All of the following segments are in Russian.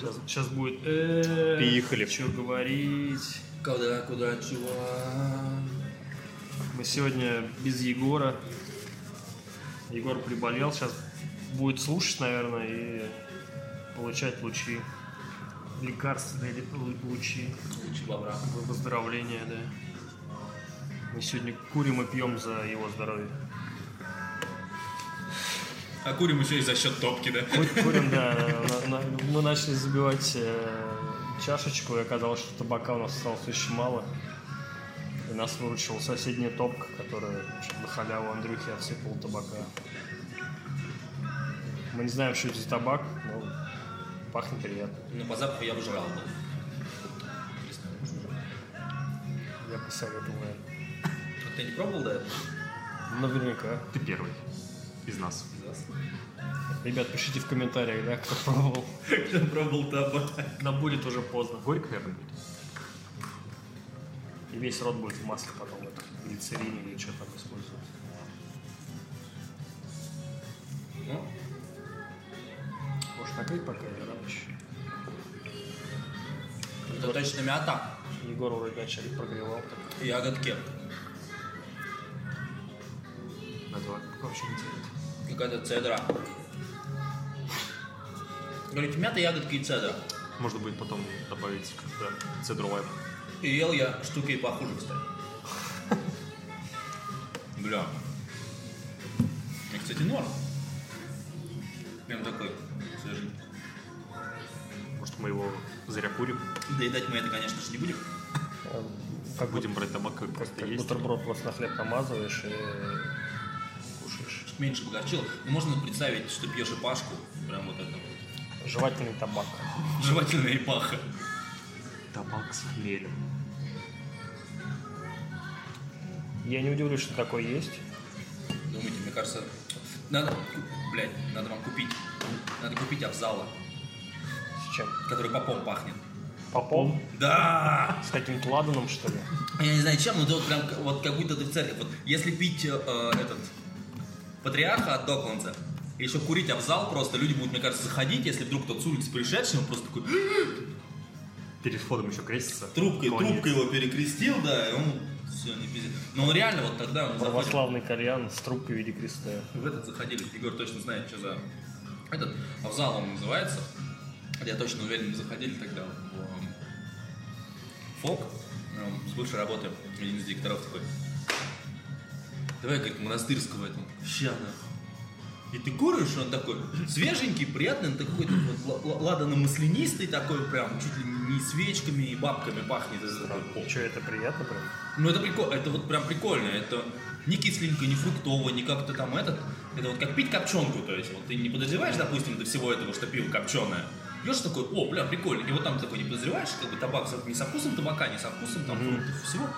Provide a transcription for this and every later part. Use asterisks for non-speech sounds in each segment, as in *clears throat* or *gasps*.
Сейчас, сейчас будет... э, Приехали. Что говорить? Куда, куда, чего? Мы сегодня без Егора. Егор приболел, сейчас будет слушать, наверное, и получать лучи. Лекарственные лучи Лучи бобра. выздоровления, да. Мы сегодня курим и пьем за его здоровье. А курим еще и за счет топки, да? Ку- Курим, да. Мы начали забивать э, чашечку, и оказалось, что табака у нас осталось очень мало. И нас выручила соседняя топка, которая на халяву Андрюхи отсыпал табака. Мы не знаем, что это за табак, но пахнет приятно. Ну, по запаху я бы жрал бы. Я посоветовал, наверное. Вот Ты не пробовал, да? Наверняка. Ты первый из нас. Ребят, пишите в комментариях, да, кто пробовал. Кто пробовал табак? Но будет уже поздно. Горько, наверное, будет. И весь рот будет в масле потом, это, глицерине или что там используют. Ну, Может накрыть пока или рано еще? это точно мята. Егор вроде начали прогревал. Так. Ягодки. Этого вообще делает. Какая-то цедра. Говорите, мята, ягодки и цедра. Можно будет потом добавить когда цедру лайм. И ел я штуки похуже, кстати. Бля. И, кстати, норм. Прям такой свежий. Может, мы его зря курим. Доедать мы это, конечно же, не будем. Как Будем брать табак, как Как, просто как есть. бутерброд просто на хлеб намазываешь и меньше погорчило. Ну, можно представить, что пьешь и пашку. Прям вот это вот. Жевательный табак. Жевательная ипаха. Табак с хмелем. Я не удивлюсь, что такое есть. Думаете, мне кажется, надо, блядь, надо вам купить, надо купить Авзала, С чем? который попом пахнет. Попом? Да! С каким-то ладаном, что ли? Я не знаю, чем, но это вот прям вот как будто ты в церкви. Вот если пить э, э, этот патриарха от Докланца, и еще курить Авзал просто, люди будут, мне кажется, заходить, если вдруг тот с улицы пришедший, он просто такой Перед входом еще крестится. трубкой, Кланяется. трубкой его перекрестил, да, и он все, не пиздит. Но он реально вот тогда он заходит. Православный кальян с трубкой в виде креста. В этот заходили, Егор точно знает, что за этот, Авзал он называется. Я точно уверен, мы заходили тогда в ФОК, эм, с бывшей работы, один из директоров такой, давай, говорит, монастырского этого, ща. И ты куришь, он такой свеженький, приятный, он такой вот ла- ла- ладано-маслянистый такой прям, чуть ли не свечками и бабками пахнет. из этого. Что, это приятно прям? Ну это прикольно, это вот прям прикольно, это не кисленько, не фруктово, не как-то там этот, это вот как пить копченку, то есть вот ты не подозреваешь, допустим, до всего этого, что пиво копченое, пьешь такой, о, бля, прикольно, и вот там такой не подозреваешь, как бы табак не со вкусом табака, не со вкусом там фруктов, всего,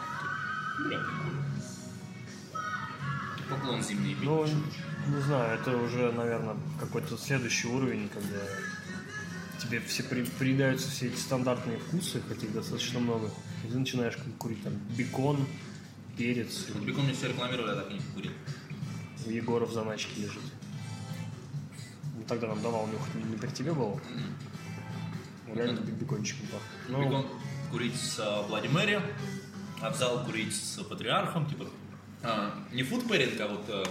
бля, прикольно. Поклон пить. Ну, не знаю, это уже, наверное, какой-то следующий уровень, когда тебе все при, приедаются все эти стандартные вкусы, хотя их достаточно много. И ты начинаешь курить там бекон, перец. Вот Бекон мне все рекламировали, я так и не покурил. У Егора в заначке лежит. Ну, тогда нам давал нюхать, не, не при тебе было? Ну, Реально бек- бекончиком пахнет. Ну, Бекон курить с а, Блади Мэри, а в зал курить с патриархом, типа, а, не фуд пэринг, а вот а,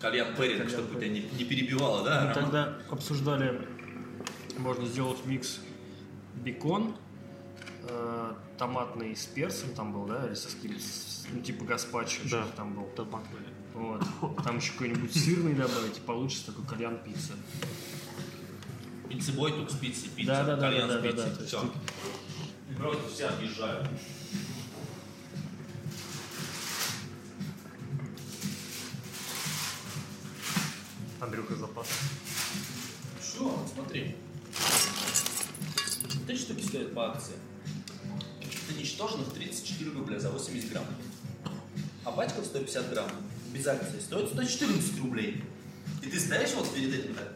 кальян пэринг, Кальян чтобы тебя не, не перебивало, да? Мы Роман? тогда обсуждали, можно сделать микс бекон, э, томатный с перцем там был, да, или со каким ну, типа гаспачо, Да. что-то там был. Наверное. Вот. Там еще какой-нибудь сырный добавить, и получится такой кальян пицца. Пиццебой, тут с пиццей, пицца, Да, да, да, кальян да, с да, пиццей, да, есть все. И просто все отъезжают. Андрюха запас. Что? Смотри. Эти штуки стоят по акции. Это ничтожных 34 рубля за 80 грамм. А пачка 150 грамм без акции стоит 114 рублей. И ты стоишь вот перед этим так?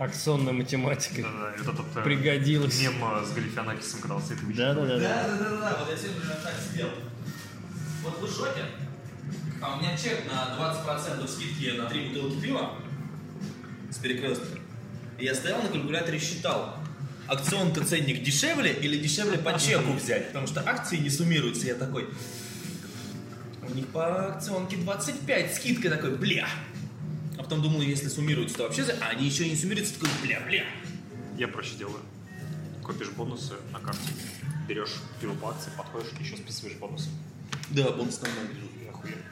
Акционная математика. Да-да, это тот э, Пригодилось. мем с Галифианакисом, когда он и вычитывает. Да, да, да, да. Да, да, да, да, вот я сегодня так сидел. Вот вы в шоке? А у меня чек на 20% скидки на 3 бутылки пива с перекрестка. И я стоял на калькуляторе считал. акционка ценник дешевле или дешевле по чеку взять, потому что акции не суммируются. Я такой, у них по акционке 25, скидка такой, бля. А потом думал, если суммируются, то вообще, а они еще и не суммируются, такой, бля, бля. Я проще делаю. Копишь бонусы на карте, берешь пиво по акции, подходишь, еще списываешь бонусы. Да, бонус там. И охуенно.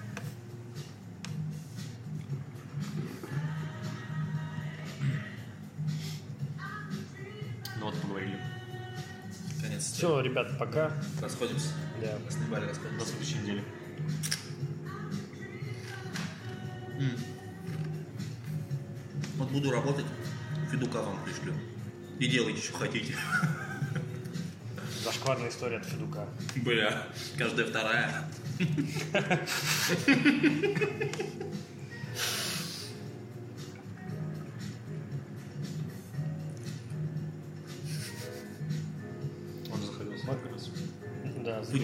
Все, ребят, пока. Расходимся. Да. Снимали, До расходимся. следующей недели. Вот буду работать, Федука вам пришлю. И делайте, что хотите. Зашкварная история от Федука. Бля, каждая вторая. *laughs*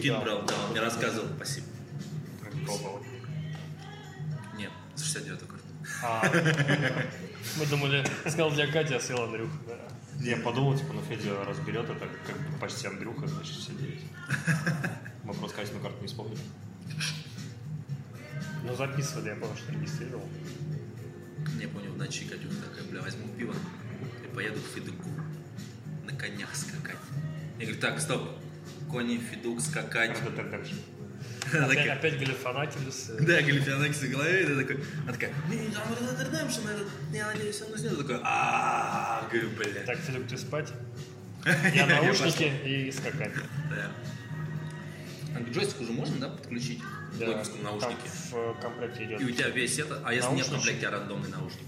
Забегал. брал, да, он мне рассказывал. Спасибо. Пробовал. Нет, за 69 карта. А, *laughs* мы думали, сказал для Кати, а съел Андрюха. Да. Я подумал, типа, ну Федя разберет это, как бы почти Андрюха, значит, все девять. *laughs* Мы просто Катину карту не вспомнили. Ну, записывали, я помню, что регистрировал. Не понял, на ночи Катюха такая, бля, возьму пиво и поеду к Федуку на конях скакать. Я говорю, так, стоп, кони, Федук, скакать. Dead Redemption. Она Опять, опять Галифанатилис. Да, Галифианакс в голове, и ты такой, она такая, там Redemption, я надеюсь, он уснет. Я такой, а говорю, бля. Так, Федук, ты спать? *laughs* Я наушники и скакать. Да. А к джойстику уже можно, да, подключить? Да, там наушники. в э, комплекте идет. И у тебя весь это, а если нет в комплекте, а рандомный наушник?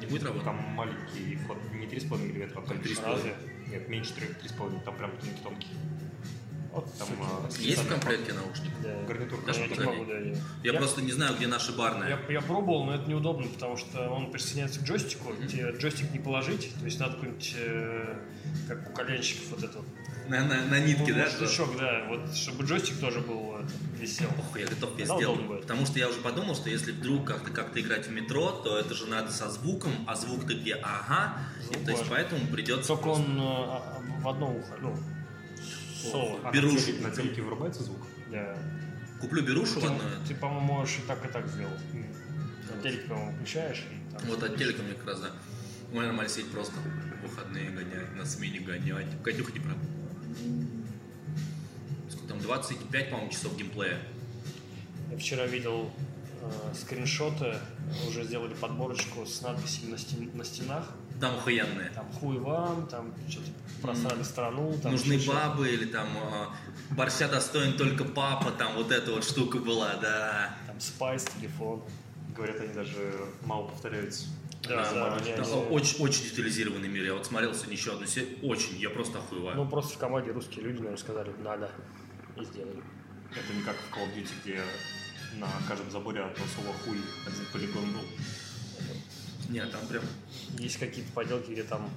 Не будет работать? Там маленький вход, не 3,5 мм, а только 3,5. Разве? Нет, меньше 3, 3,5, там прям тонкий-тонкий. Там, Есть в комплекте наушник? Гарнитур Я Даже не погоди. могу, да, я- Я, просто не знаю, где наши барные. Я, я пробовал, но это неудобно, потому что он присоединяется к джойстику, тебе джойстик не положить, то есть надо какой-нибудь, э, как у коленщиков, вот это вот. На, на, на нитке, Ну, да? шлычок, да, вот, чтобы джойстик тоже был, это, висел. Ох, я готов я будет. Потому что я уже подумал, что если вдруг как-то как-то играть в метро, то это же надо со звуком, а звук-то где? Ага. И, Звук то есть поэтому придется. Только просто- он э, а, в одно ухо, ну, соло. А на телеке- На телеке вырубается звук? Да. Куплю берушу Ты, одно. ты, по-моему, можешь и так, и так сделать. На телек, по-моему, включаешь и там... Вот от телека мне как раз, да. У меня нормально сидеть просто. В выходные гонять, на смене гонять. Катюха не прав. Сколько там, 25, по-моему, часов геймплея. Я вчера видел э, скриншоты, уже сделали подборочку с надписями на, стен- на стенах. Там охуенные. Там хуй вам, там что-то просрали страну. Там Нужны бабы или там а, борща достоин только папа, там вот эта вот штука была, да. Там спайс, телефон. Говорят, они даже мало повторяются. Да, да, там они- очень, очень детализированный мир. Я вот смотрел сегодня еще одну серию. Очень, я просто охуеваю. Ну, просто в команде русские люди, наверное, сказали, надо, и сделали. Это не как в Call of Duty, где на каждом заборе от слова хуй один полигон был. Нет, там прям... Есть какие-то поделки, где там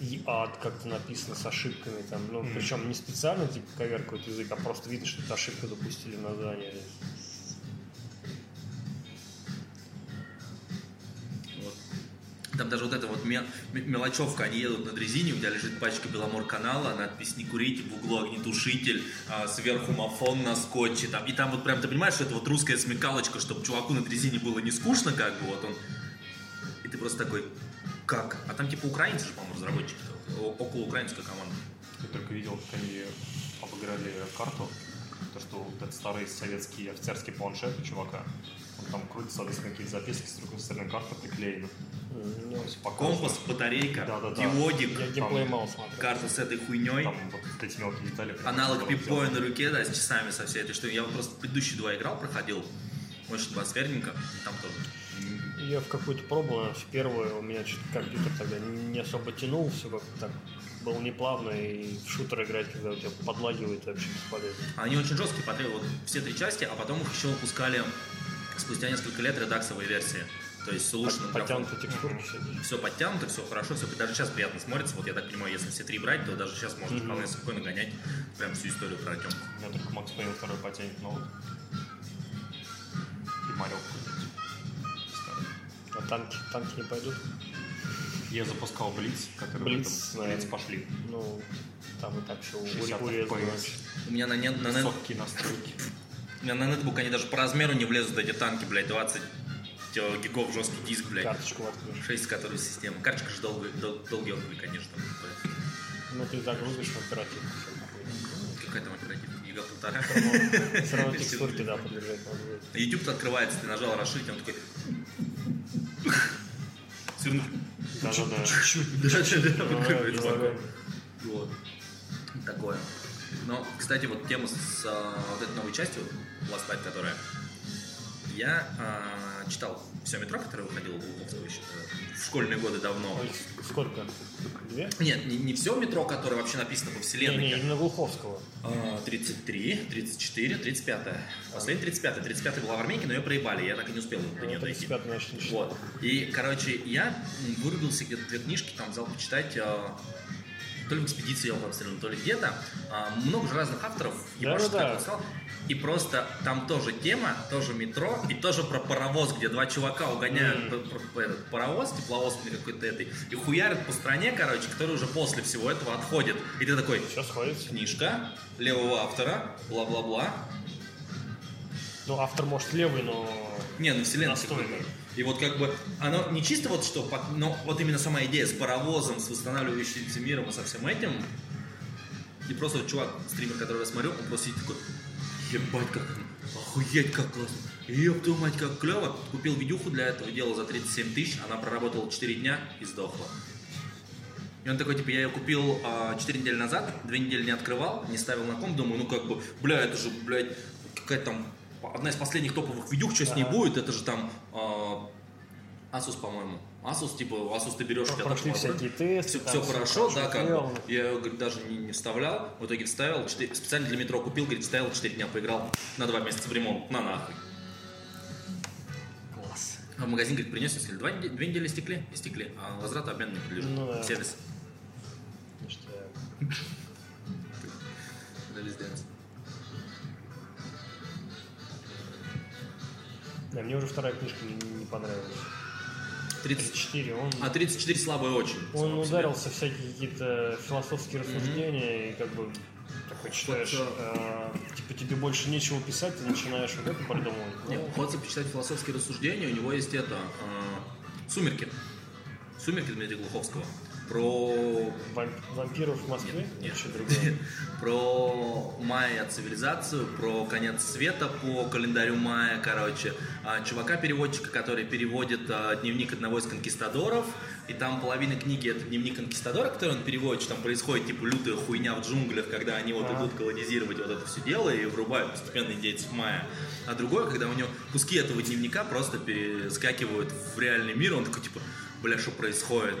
и ад как-то написано с ошибками, там, ну, Мгм. причем не специально, типа, коверкают язык, а просто видно, что это ошибку допустили в названии. Вот. Там даже вот эта вот мелочевка, они едут на дрезине, у тебя лежит пачка Беломор канала, надпись «Не курите», в углу огнетушитель, а, сверху мафон на скотче, там, и там вот прям, ты понимаешь, что это вот русская смекалочка, чтобы чуваку на дрезине было не скучно, как бы, вот он, ты просто такой, как? А там типа украинцы же, по-моему, разработчики, около украинская команда. Я только видел, как они обыграли карту. То, что вот этот старый советский офицерский планшет у чувака, он там крутится, соответственно, какие-то записки, с другой стороны карта приклеена. М, ну, Компас, батарейка, Да-да-да. диодик, Я геймплей мало смотрел. карта с этой хуйней. Там вот эти мелкие детали. Аналог пипбоя на руке, да, с часами со всей этой штукой. Я вот просто предыдущие два играл, проходил. Очень атмосферненько. Там тоже. Я в какую-то пробовал, в первую у меня что-то компьютер тогда не особо тянул, все как-то так было неплавно, и в шутер играть, когда у тебя подлагивает, вообще бесполезно. Они очень жесткие, потребовали вот все три части, а потом их еще выпускали спустя несколько лет редаксовые версии. То есть с улучшенным графоном. Подтянутые текстурки. Все подтянуто, все хорошо, все даже сейчас приятно смотрится. Вот я так понимаю, если все три брать, то даже сейчас можно Мгм. вполне спокойно гонять прям всю историю про Артемку. Меня только Макс Пейн второй потянет, но вот. И Марио. А танки, танки не пойдут. Я запускал Блиц, который Блиц, в этом-. Блиц пошли. Ну, там и так все 60 урезано. FPS. У меня на, нет, на, нет- настройки. *laughs* у меня на нетбук они даже по размеру не влезут, эти танки, блядь, 20 гигов жесткий диск, блядь. Карточку воткнешь. 6 который система. Карточка же долго, дол, долгий, конечно. Ну, ты загрузишь в оперативку. Какая там оперативка? Гига полтора. Все равно *laughs* текстурки, да, подбежать надо будет. YouTube открывается, ты нажал расширить, он такой... Да-да-да. Чуть-чуть. Вот. Такое. Но, кстати, вот тема с а, вот этой новой частью, Last Light, которая... Я а, читал все метро, которое выходило у Глуховского еще э, в школьные годы давно. Ой, сколько? Две? Нет, не, не все метро, которое вообще написано по Не, вселенной. не, именно Глуховского. А, 33, 34, 35. Последний 35. 35 была в Армении, но ее проебали, я так и не успел до нее Ну, дойти. 35 значит, не читал. Вот. И, короче, я вырубился где-то две книжки, там взял почитать, а, то ли в экспедиции там абсолютно, то ли где-то. А, много же разных авторов, Да-да-да. как он сказал. И просто там тоже тема, тоже метро, и тоже про паровоз, где два чувака угоняют этот паровоз, тепловоз какой-то этой, и хуярят по стране, короче, который уже после всего этого отходит. И ты такой, Все сходится. книжка левого автора, бла-бла-бла. Ну, автор может левый, но... Не, ну вселенная. Настойно. И вот как бы оно не чисто вот что, но вот именно сама идея с паровозом, с восстанавливающимся миром и со всем этим. И просто вот чувак, стример, которого я смотрю, он просто сидит такой, ебать как, охуеть как классно. Еб твою мать, как клево. Купил видюху для этого дела за 37 тысяч, она проработала 4 дня и сдохла. И он такой, типа, я ее купил а, 4 недели назад, 2 недели не открывал, не ставил на комп, думаю, ну как бы, бля, это же, блядь, какая-то там одна из последних топовых видюх, что с ней Ага. будет, это же там а, Asus, по-моему. Asus, типа, Asus ты берешь, у тебя там всякие тесты. все, там хорошо, да, как бы. Я ее, говорит, даже не, не вставлял. В итоге вставил, четыре- специально для метро купил, говорит, вставил, 4 дня поиграл на 2 месяца в ремонт, на нахуй. Класс. А в магазин, говорит, принес, два, неде- две недели истекли, истекли, а возврат обмен не подлежит. Ну да. Сервис. Ништяк. *laughs* Да, пиздец. Да, мне уже вторая книжка не, не понравилась. 30... 34, он, А 34 слабый очень. он себе. ударился в всякие какие-то философские рассуждения, и как бы такой читаешь, Вот, э, типа тебе больше нечего писать, ты начинаешь вот это придумывать. Нет, хочется почитать философские рассуждения, у него есть это, э, «Сумерки». «Сумерки» Дмитрия Глуховского. Про вамп- вампиров в Москве? Нет, нет. Что другое? *laughs* про майя цивилизацию, про конец света по календарю майя, короче. А, Чувака-переводчика, который переводит а, дневник одного из конкистадоров, и там половина книги это дневник конкистадора, который он переводит, что там происходит типа лютая хуйня в джунглях, когда они вот идут колонизировать вот это все дело и врубают постепенно индейцев майя. А другое, когда у него куски этого дневника просто перескакивают в реальный мир, он такой типа, бля, что происходит?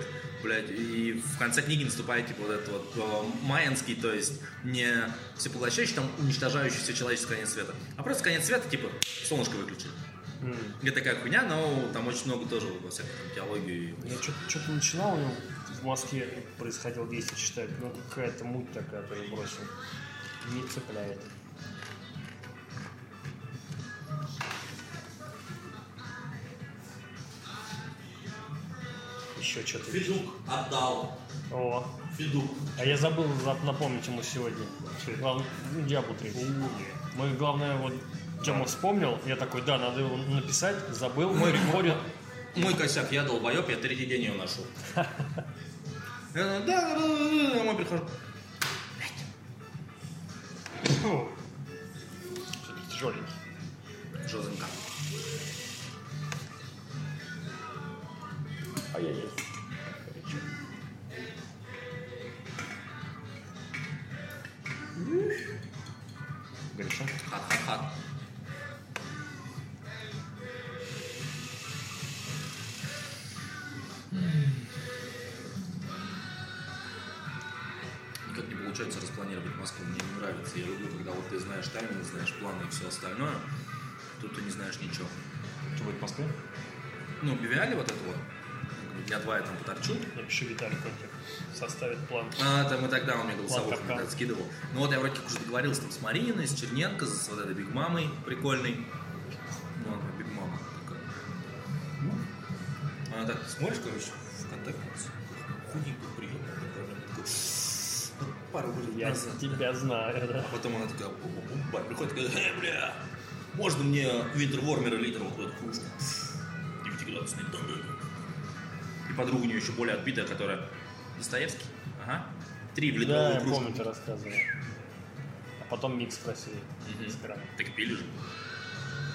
Блядь, и в конце книги наступает типа вот этот вот э, майянский, то есть не всепоглощающий, там уничтожающий все человеческое конец света, а просто конец света, типа, солнышко выключили. М. Это такая хуйня, но там очень много тоже во всякой там теологии. Я что-то начинал у него в Москве происходило действие читать, но какая-то муть такая, то я бросил. Не цепляет. Еще что-то. Федук отдал. О, Федук. а я забыл за- напомнить ему сегодня. Главное, Диабло 3. Мы, главное, вот Тема вспомнил, я такой, да, надо его написать, забыл, мой рекорд. Мой косяк, я долбоеб, я третий день ее нашел. Я говорю, Да, да, да, домой прихожу. Все-таки тяжеленький. Жозенька. Ай-яй-яй. Гриша? Хат-хат-хат. Никак не получается распланировать Москву, мне не нравится. Я люблю, когда вот ты знаешь тайминг, знаешь планы и все остальное. Тут ты не знаешь ничего. Что будет в Москве? Ну, объявляли вот это вот. Дня два я там поторчу. Напиши Виталий Контик, составит план. А, там и тогда он мне голосовых иногда скидывал. Ну вот я вроде как уже договорился там с Марининой, с Черненко, с вот этой Big Мамой прикольной. Ну, она Big Mama такая. Она так смотришь, короче, в контакт. худенькая, приемная такая, такой, «Ну, пару лет Я назад. тебя знаю, да. А потом она такая, приходит такая, э, бля, можно мне Винтервормера литр вот в эту кружку? 9-градусный. И подруга у нее еще более отбитая, которая Достоевский. Ага. Три в Да, литровую я кружку. помню, ты рассказывал. А потом микс спросили. Мгм. с. Так пили же.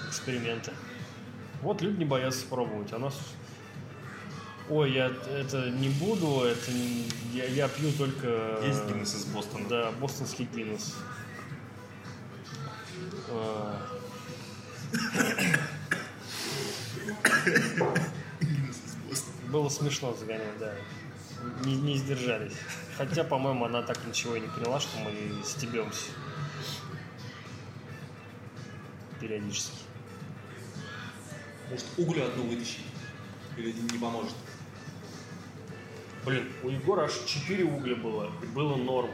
Эксперименты. Вот люди не боятся пробовать, а нас... Ой, я это не буду, это не- я, я пью только... Есть Гиннес из Бостона. Да, бостонский Гиннес. А, *coughs* *coughs* *coughs* Было смешно загонять, да. Не, не сдержались. Хотя, по-моему, она так ничего и не поняла, что мы стебемся. Периодически. Может, угля одну вытащить? Или не поможет? Блин, у Егора аж 4 угля было. И было норм.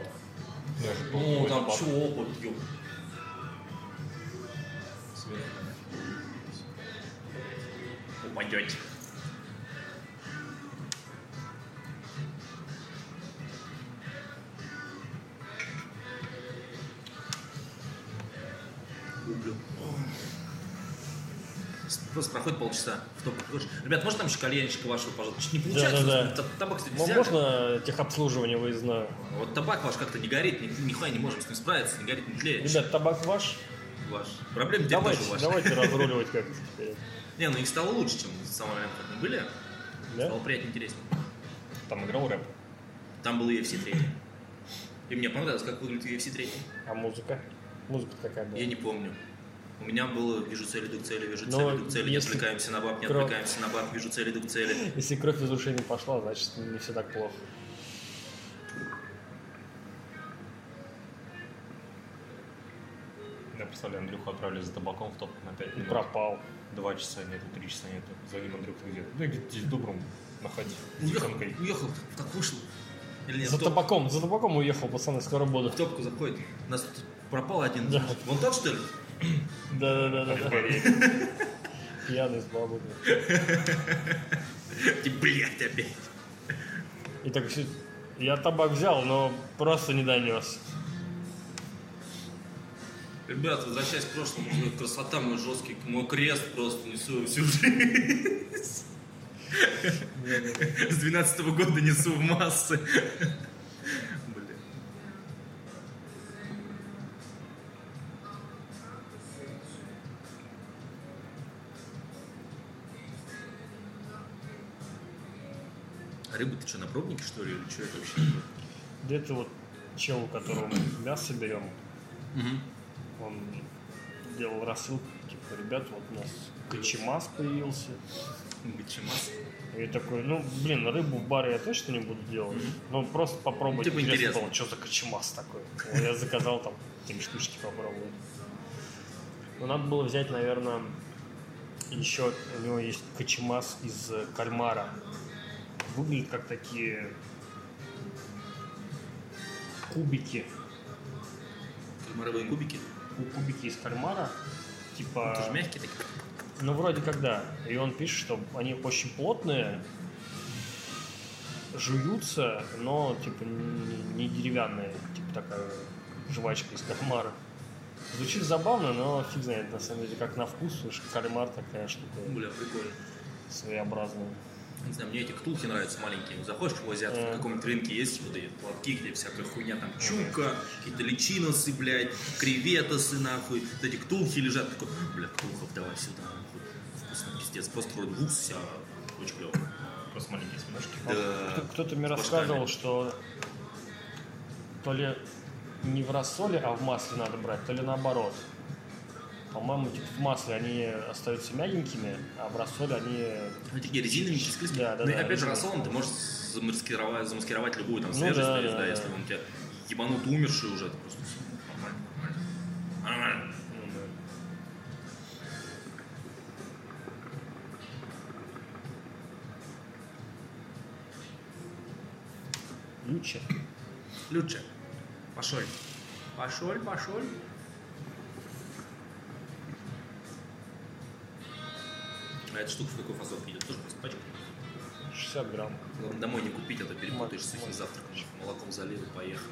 Ну, там что опыт, ёп. Упадете. Просто проходит полчаса. В топ говоришь, Ребят, можно там еще кальянчика вашего, пожалуйста? Не получается. Да-да-да. Та- Табак, кстати, взяли. можно техобслуживание выездное? Вот табак ваш как-то не горит, ни, нихуя не можем с ним справиться, не горит, не тлеет. Ребят, табак ваш? Ваш. Проблемы теперь Давайте, тоже ваши. давайте *laughs* разруливать как-то теперь. Не, ну их стало лучше, чем с самого момента, как мы были. Да? Стало приятнее, интереснее. Там играл рэп. Там был UFC 3. И мне понравилось, как выглядит UFC 3. А музыка? Музыка какая была? Я не помню. У меня было «Вижу цель, иду к цели, вижу цель, Но иду к цели, не если отвлекаемся на баб, не кро- отвлекаемся на баб, вижу цель, иду к цели». Если кровь из ушей не пошла, значит не все так плохо. Я представляю, Андрюху отправили за табаком в топ на 5 И минут. пропал. Два часа нету, три часа нету. За ним Андрюха где-то. Да где-то здесь добрым находи. Уехал, уехал, как вышел. Или нет, За табаком, за табаком уехал, пацаны, скоро буду. в топку заходит. У нас тут пропал один. Да. Вон тот, что ли? Да-да-да. Горе. Пьяный с бабой. Ты, блядь, опять. И так все- я табак взял, но просто не донес. Ребят, возвращаясь к прошлому, красота, мой жесткий, мой крест просто несу всю жизнь. С 12 года несу в массы. Рыбу ты что, на пробнике, что ли, или что это вообще? Да это вот чел, у которого мы мясо берем, он делал рассылку, типа, ребят, вот у нас кочемас появился. Гачимас. И такой, ну, блин, рыбу в баре я точно не буду делать. Ну, просто попробовать. Типа интересно. было, что за кочемас такой. Я заказал там три штучки попробовать. Ну, надо было взять, наверное, еще у него есть кочемас из кальмара. Выглядит как такие кубики. Кальмаровые кубики. Ку- Кубики из кальмара. Типа... Тоже мягкие такие. Ну, вроде как да. И он пишет, что они очень плотные, жуются, но, типа, не, не деревянные. Типа такая жвачка из кальмара. Звучит забавно, но фиг знает, на самом деле, как на вкус, потому что кальмар такая штука Бля, прикольно. своеобразная. Не знаю, мне эти ктулки нравятся маленькие. Заходишь в азиат, Э. в каком-нибудь рынке есть вот эти платки, где всякая хуйня, там чука, какие-то личиносы, блядь, креветосы, нахуй. Вот эти ктулки лежат, такой, бля, ктулхов давай сюда, нахуй. Вкусно, пиздец, просто вроде вкус, вся очень клево. Просто маленькие смешки. Да. Кто- Кто-то мне рассказывал, что то ли не в рассоле, а в масле надо брать, то ли наоборот. По-моему, типа, в масле они остаются мягенькими, а в рассоле они Ну, такие резиновенькие, склизкие. Да, да, ну и да, опять же, резиновые. рассолом ты можешь замаскировать, замаскировать любую там Ну свежесть, да, то есть, да, да, да. если он у тебя ебанут умерший уже, это просто нормально, нормально. Нормально. лучше. Лучше. Пошел. Пошел, пошел. А эта штука в какой фасовке идет? Тоже просто пачка. 60 грамм. Главное, домой не купить, а то перепутаешь с сухим завтраком. Молоком залил и поехал.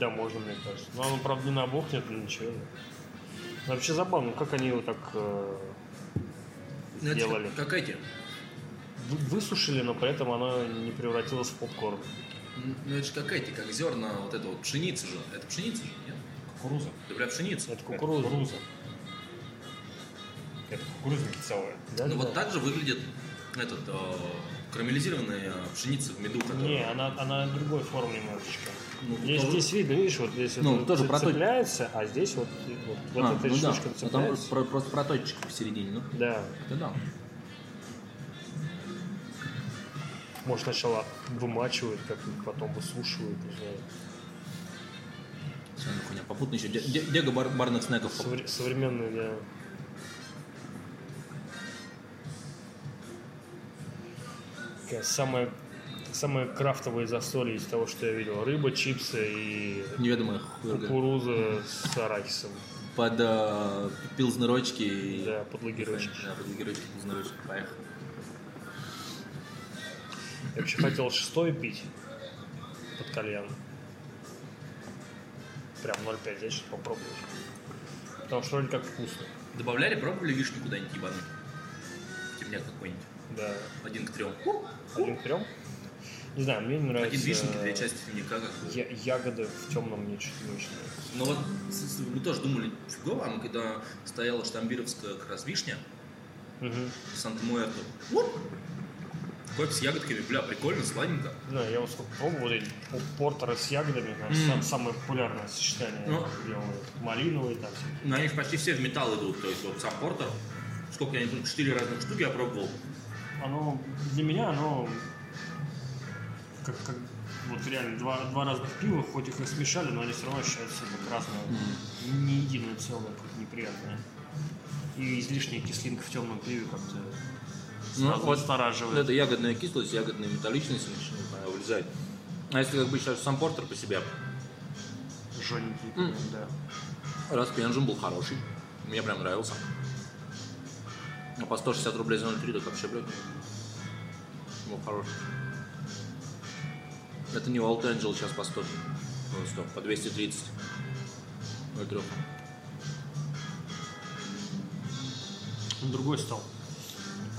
Да, можно, мне кажется. Но оно, правда, не набухнет, но ничего. Вообще забавно, как они его так э, Ну, это сделали. как, как эти. Вы- Высушили, но при этом оно не превратилось в попкорн. Ну это же как эти, как зерна вот это вот пшеницы же. Это пшеница же, нет? Кукуруза. Да бля, пшеница. Это кукуруза. Кукуруза. Это кукуруза кицелая. Да, Ну да, вот да. так же выглядит этот э, карамелизированная пшеница в меду. которая- Не, она, она другой формы немножечко. Ну, здесь, тоже- здесь видно, видишь, вот здесь Ну, вот тоже ц- прототип. цепляется, а здесь вот, вот, вот А, эта ну да. штучка А там цепляется. про- просто прототчик посередине, ну. Да. Это да. Может, сначала вымачивают, как потом высушивают уже. Всё, хуйня. Попутно еще де- де- дега бар- барных снеков. Совре- современные, да. Такая самая, самая крафтовая застолье из того, что я видел. Рыба, чипсы и Неведомая кукуруза с арахисом. Под э, пилзнерочки и... Да, под лагерочки. Да, под лагерочки, пилзнерочки. Поехали. Я вообще хотел шестой пить под кальян. Прям 0,5, я сейчас попробую. Потому что вроде как вкусно. Добавляли, пробовали вишню куда-нибудь ебануть? Темняк какой-нибудь. Да. Один к трем. Один к трем? Не знаю, мне не нравится... Один вишенки, две части темняка как. Я- ягоды в темном мне что-то не очень нравится. Ну вот мы тоже думали, фигово, а мы когда стояла штамбировская как раз вишня, Мгм. Санта-Муэрто, вот, кофе с ягодками, бля, прикольно, сладенько. Знаю, я вот сколько пробовал, эти по- портеры с ягодами, там, сам- самое популярное сочетание. Ну. делают. Малиновый там всякие. Но они же почти все в металл идут, то есть вот сам портер, сколько я не помню, четыре разных штуки я пробовал. Оно, для меня оно как, как вот реально два, два разных пива, хоть их и смешали, но они все равно ощущаются как разное, не единое целое, какое-то неприятное. И излишняя кислинка в темном пиве как-то Ну, вот настораживает. Это ягодная кислость, ягодная металличность начинает вылезать. А если как бы считаешь сам портер по себе, Жжёненький, М. да. раз Пенжин был хороший, мне прям нравился. А по 160 рублей за 0,3, так вообще, блядь, был хороший. Это не Old Angel сейчас по 100, ну, 100 по 230. 0,3. Он другой стал.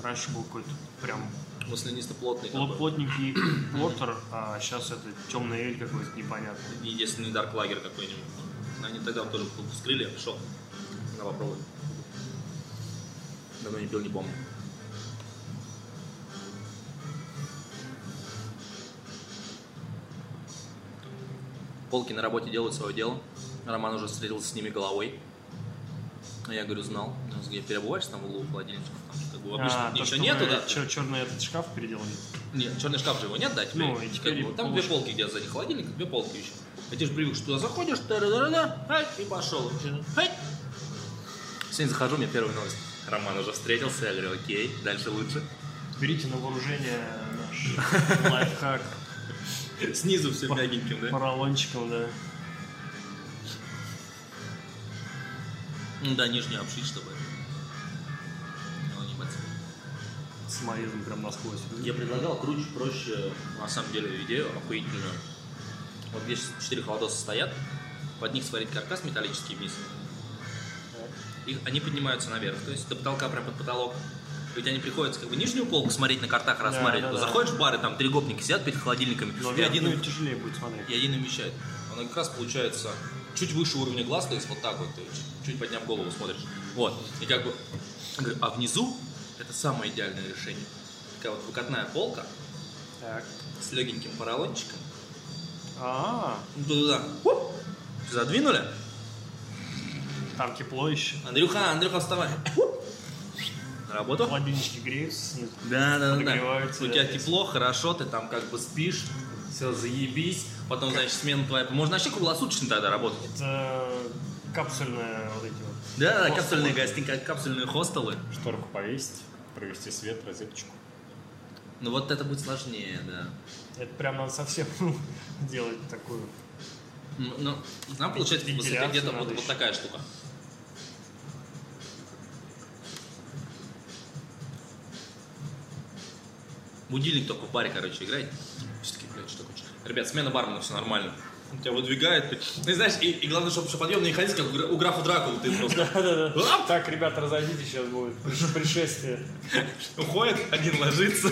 Раньше был какой-то прям Маслянисто плотный плот- плотненький *clears throat* портер, а сейчас это темный эль какой-то непонятный. Единственный Dark Lager какой-нибудь. Они тогда тоже вскрыли, я пришел. На попробуй. Давно не пил, не помню. Полки на работе делают свое дело. Роман уже встретился с ними головой. А я говорю, знал. Говорит, где переобуваешься там в углу холодильничка? Там же как бы обычно А, ничего нету, мы да? чер- черный этот шкаф переделали. Нет, черный шкаф же его нет, да, теперь? Ну, и Как теперь бы, и там две полки где сзади холодильник, две полки еще. А ты же привык, что туда заходишь, та-да-да-да, ай, и пошел. Ай. Сегодня захожу, мне первая новость. Роман уже встретился, я говорю, окей, дальше лучше. Берите на вооружение наш *laughs* лайфхак Снизу все мягеньким, да? поролончиком, да. Ну да, нижнюю обшить, чтобы его не. Саморезом прям насквозь. Я предлагал круче, проще, на самом деле, идею охуительную. Вот здесь четыре холодоса стоят, под них сварить каркас металлический вниз. Их, они поднимаются наверх, то есть до потолка, прям под потолок. Ведь они приходится как бы нижнюю полку смотреть на картах, рассматривать. да, да. Заходишь в бары, там три гопника сидят перед холодильниками, Но и один, верхнюю тяжелее будет смотреть. и один им вещает. Она как раз получается чуть выше уровня глаз, то есть вот так вот, чуть подняв голову смотришь. Вот. И как бы, говорю, а внизу это самое идеальное решение. Такая вот выкатная полка Так. с легеньким поролончиком. А, Ну, Туда, Хуп! задвинули. Там тепло еще. Андрюха, Андрюха, вставай. На работу. Холодильнички греются снизу. Да, да, да, У тебя тепло, хорошо, ты там как бы спишь, все, заебись. Потом, значит, смена твоя. Можно вообще круглосуточно тогда работать. Это капсульная вот эти вот. Да, да, капсульные гостинки, капсульные хостелы. Шторку повесить, провести свет, розеточку. Ну вот это будет сложнее, да. Это прям надо совсем *laughs* делать такую. Ну, ну, нам получается где-то вот, вот такая штука. Будильник только в баре, короче, играет. Все такие, блядь, что такое? Ребят, смена бармена, все нормально. Он тебя выдвигает. ты- Ты знаешь, и, и главное, чтобы, чтобы подъем не ходить, как у гра- у графа Дракулы. Ты просто *laughs* Да-да-да. Так, ребята, разойдитесь, сейчас будет приш- пришествие. *laughs* уходит, один ложится.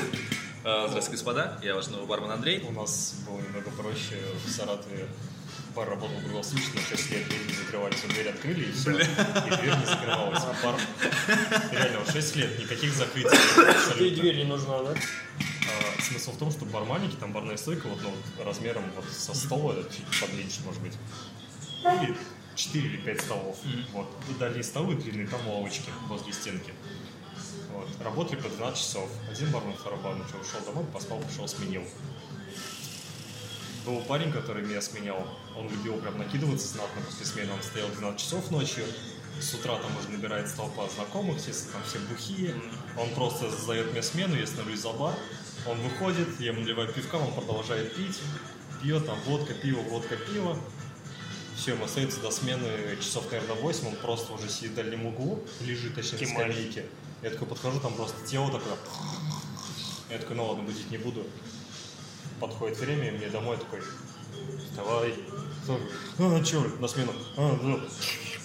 А, Здравствуйте, господа. Я ваш новый бармен Андрей. У нас было немного проще в Саратове. Бар работал круглосуточно, 6 лет дверь не закрывали, все дверь открыли и все. И дверь не закрывалась. *laughs* А бар... Реально, вот 6 лет, никаких закрытий. Тебе дверь не нужна, да? А, смысл в том, что бар маленький, там барная стойка вот, ну, вот размером вот со стола, чуть подлиннее, может быть. Или 4 или 5 столов. Вот. И дальние столы длинные, там лавочки возле стенки. Вот. Работали по 12 часов. Один бармен, второй бармен что, ушел домой, поспал, пришел, сменил. Был парень, который меня сменял. Он любил прям накидываться знатно после смены. Он стоял 12 часов ночью. С утра там уже набирается толпа знакомых, все там все бухие. Он просто сдает мне смену, я становлюсь за бар. Он выходит, я ему наливаю пивка, он продолжает пить. Пьет там водка, пиво, водка, пиво. Все, ему остается до смены часов, наверное, 8. Он просто уже сидит в дальнем углу, лежит, точнее, на скамейке. Я такой подхожу, там просто тело такое. Я такой, ну ладно, будить не буду. Подходит время, и мне домой такой, давай. А, че, на смену. А, да.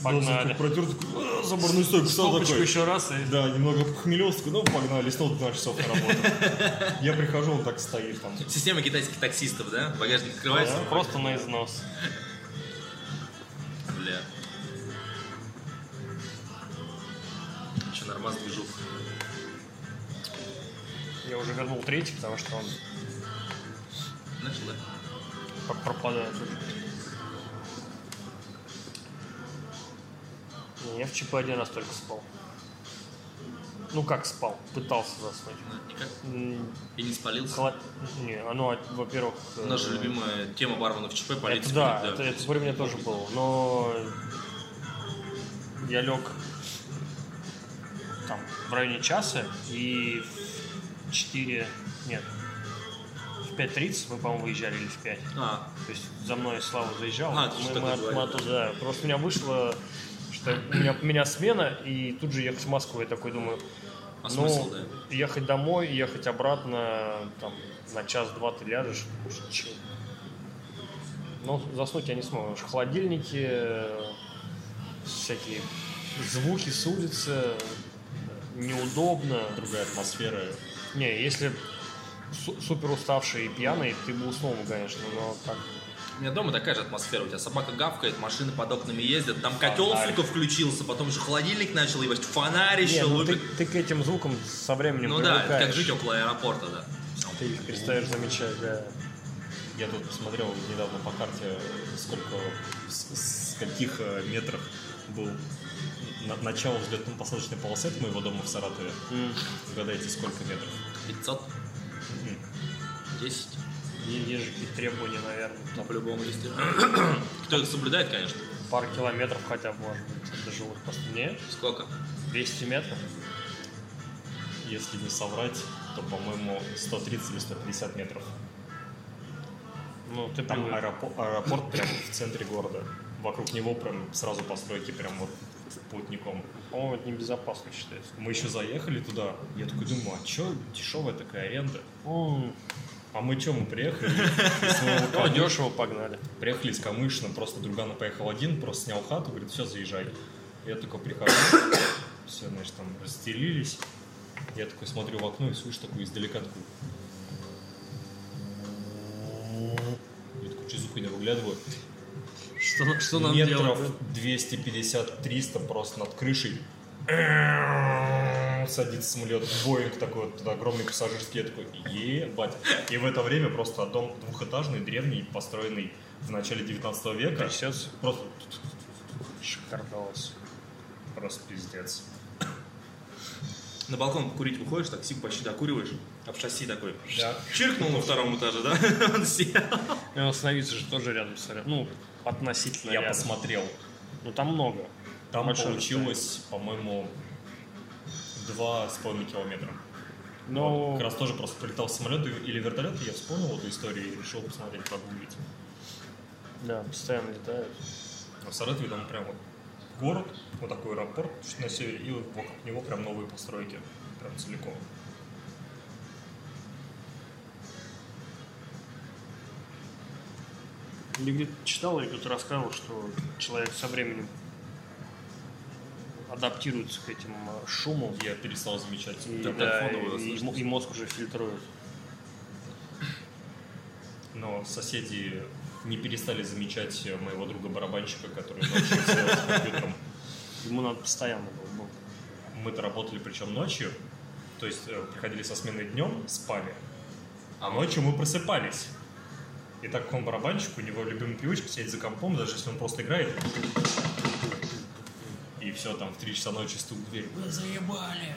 Погнали. Протер, такой, «А, за барную стойку Стопочку такой. еще раз и... Да, немного похмелился, ну погнали, снова 12 часов на работу. *laughs* Я прихожу, он так стоит там. Система китайских таксистов, да? Багажник открывается. Да, Просто на износ. Бля. Че, нормас движух. Я уже вернул третий, потому что он Начал, да? пр- пропадает уже. Я в ЧП один раз только спал. Ну как спал? Пытался заснуть. Ну, Никак. И не спалился. холод- Не, оно, во-первых... Же э, любимая тема барменов ЧП, полиция. Это да, это, это при мне тоже было. Но я лег там в районе часа и в 4, нет, в 5.30 мы, по-моему, выезжали или в 5. А, То есть за мной Слава заезжал. А, мы, мы, мы оттуда, да. Просто у меня вышло, что у меня, у меня смена, и тут же ехать в Москву. Я такой думаю, а ну, смысл, да? ехать домой, ехать обратно, там, на час-два ты ляжешь. Но заснуть я не смог, холодильники, всякие звуки с улицы, неудобно. Другая атмосфера. Не, если су- супер уставший и пьяный, ты бы уснул, конечно, но так У меня дома такая же атмосфера. У тебя собака гавкает, машины под окнами ездят. Там котел, Фонарь. сука, включился, потом еще холодильник начал ебать, фонарь еще Не, ну ты, ты к этим звукам со временем Ну да, это как жить около аэропорта, да. Ты их перестаешь замечать, да. Я тут посмотрел недавно по карте, сколько, с, с каких э, метрах был на- начало взлетно-посадочной полосы от моего дома в Саратове. Угадайте, сколько метров? 500, 10. И Есть же какие-то требования, наверное. Ну, по-любому есть. *clears throat* Кто их соблюдает, конечно. Пару километров хотя бы, может быть, до живых. Нет? Сколько? 200 метров? Если не соврать, то, по-моему, 130 или 150 метров. Ну, ты Там привык. аэропорт, аэропорт прям в центре города. Вокруг него прям сразу постройки прям вот плотником. По-моему, это небезопасно считается. Мы еще заехали туда, я такой думаю, а чё дешевая такая аренда? А мы чё, мы приехали *laughs* Ну, дешево погнали. Приехали из Камышина, просто другана поехал один, просто снял хату, говорит, все, заезжай. Я такой прихожу, все, значит, там расстелились. Я такой смотрю в окно и слышу такую издалека такую. Я такой, что за хуйня, выглядываю. Что, что нам Метров делать? 250-300 просто над крышей. Садится самолет, Боинг такой вот, туда огромный пассажирский, я такой, ебать. И в это время просто дом двухэтажный, древний, построенный в начале 19 века. Трясется. Просто, Шикардос. просто пиздец. На балкон курить выходишь, так почти докуриваешь, об шасси такой. Да. Чиркнул на втором этаже, да? *laughs* Он сел. Остановиться же тоже рядом с. Ну, относительно Я рядом. посмотрел. Ну, там много. Там Большой получилось, по-моему, два с половиной километра. Но... Вот, как раз тоже просто прилетал самолет или вертолет, и я вспомнил эту историю и решил посмотреть, погуглить. Да, постоянно летают. А в Саратове там прям вот город, вот такой аэропорт на севере, и вокруг него прям новые постройки, прям целиком. Я где-то читал, я кто-то рассказывал, что человек со временем адаптируется к этим э, шумам. Я перестал замечать. И, да, и- и, мозг уже фильтрует. Но соседи не перестали замечать моего друга-барабанщика, который сидел с компьютером. Ему надо постоянно было. Мы-то работали причем ночью, то есть э, приходили со смены днем, спали, а ночью мы просыпались. И так как он барабанщик, у него любимая привычка сидеть за компом, даже если он просто играет. И все, там в 3 часа ночи стук в дверь. Вы заебали!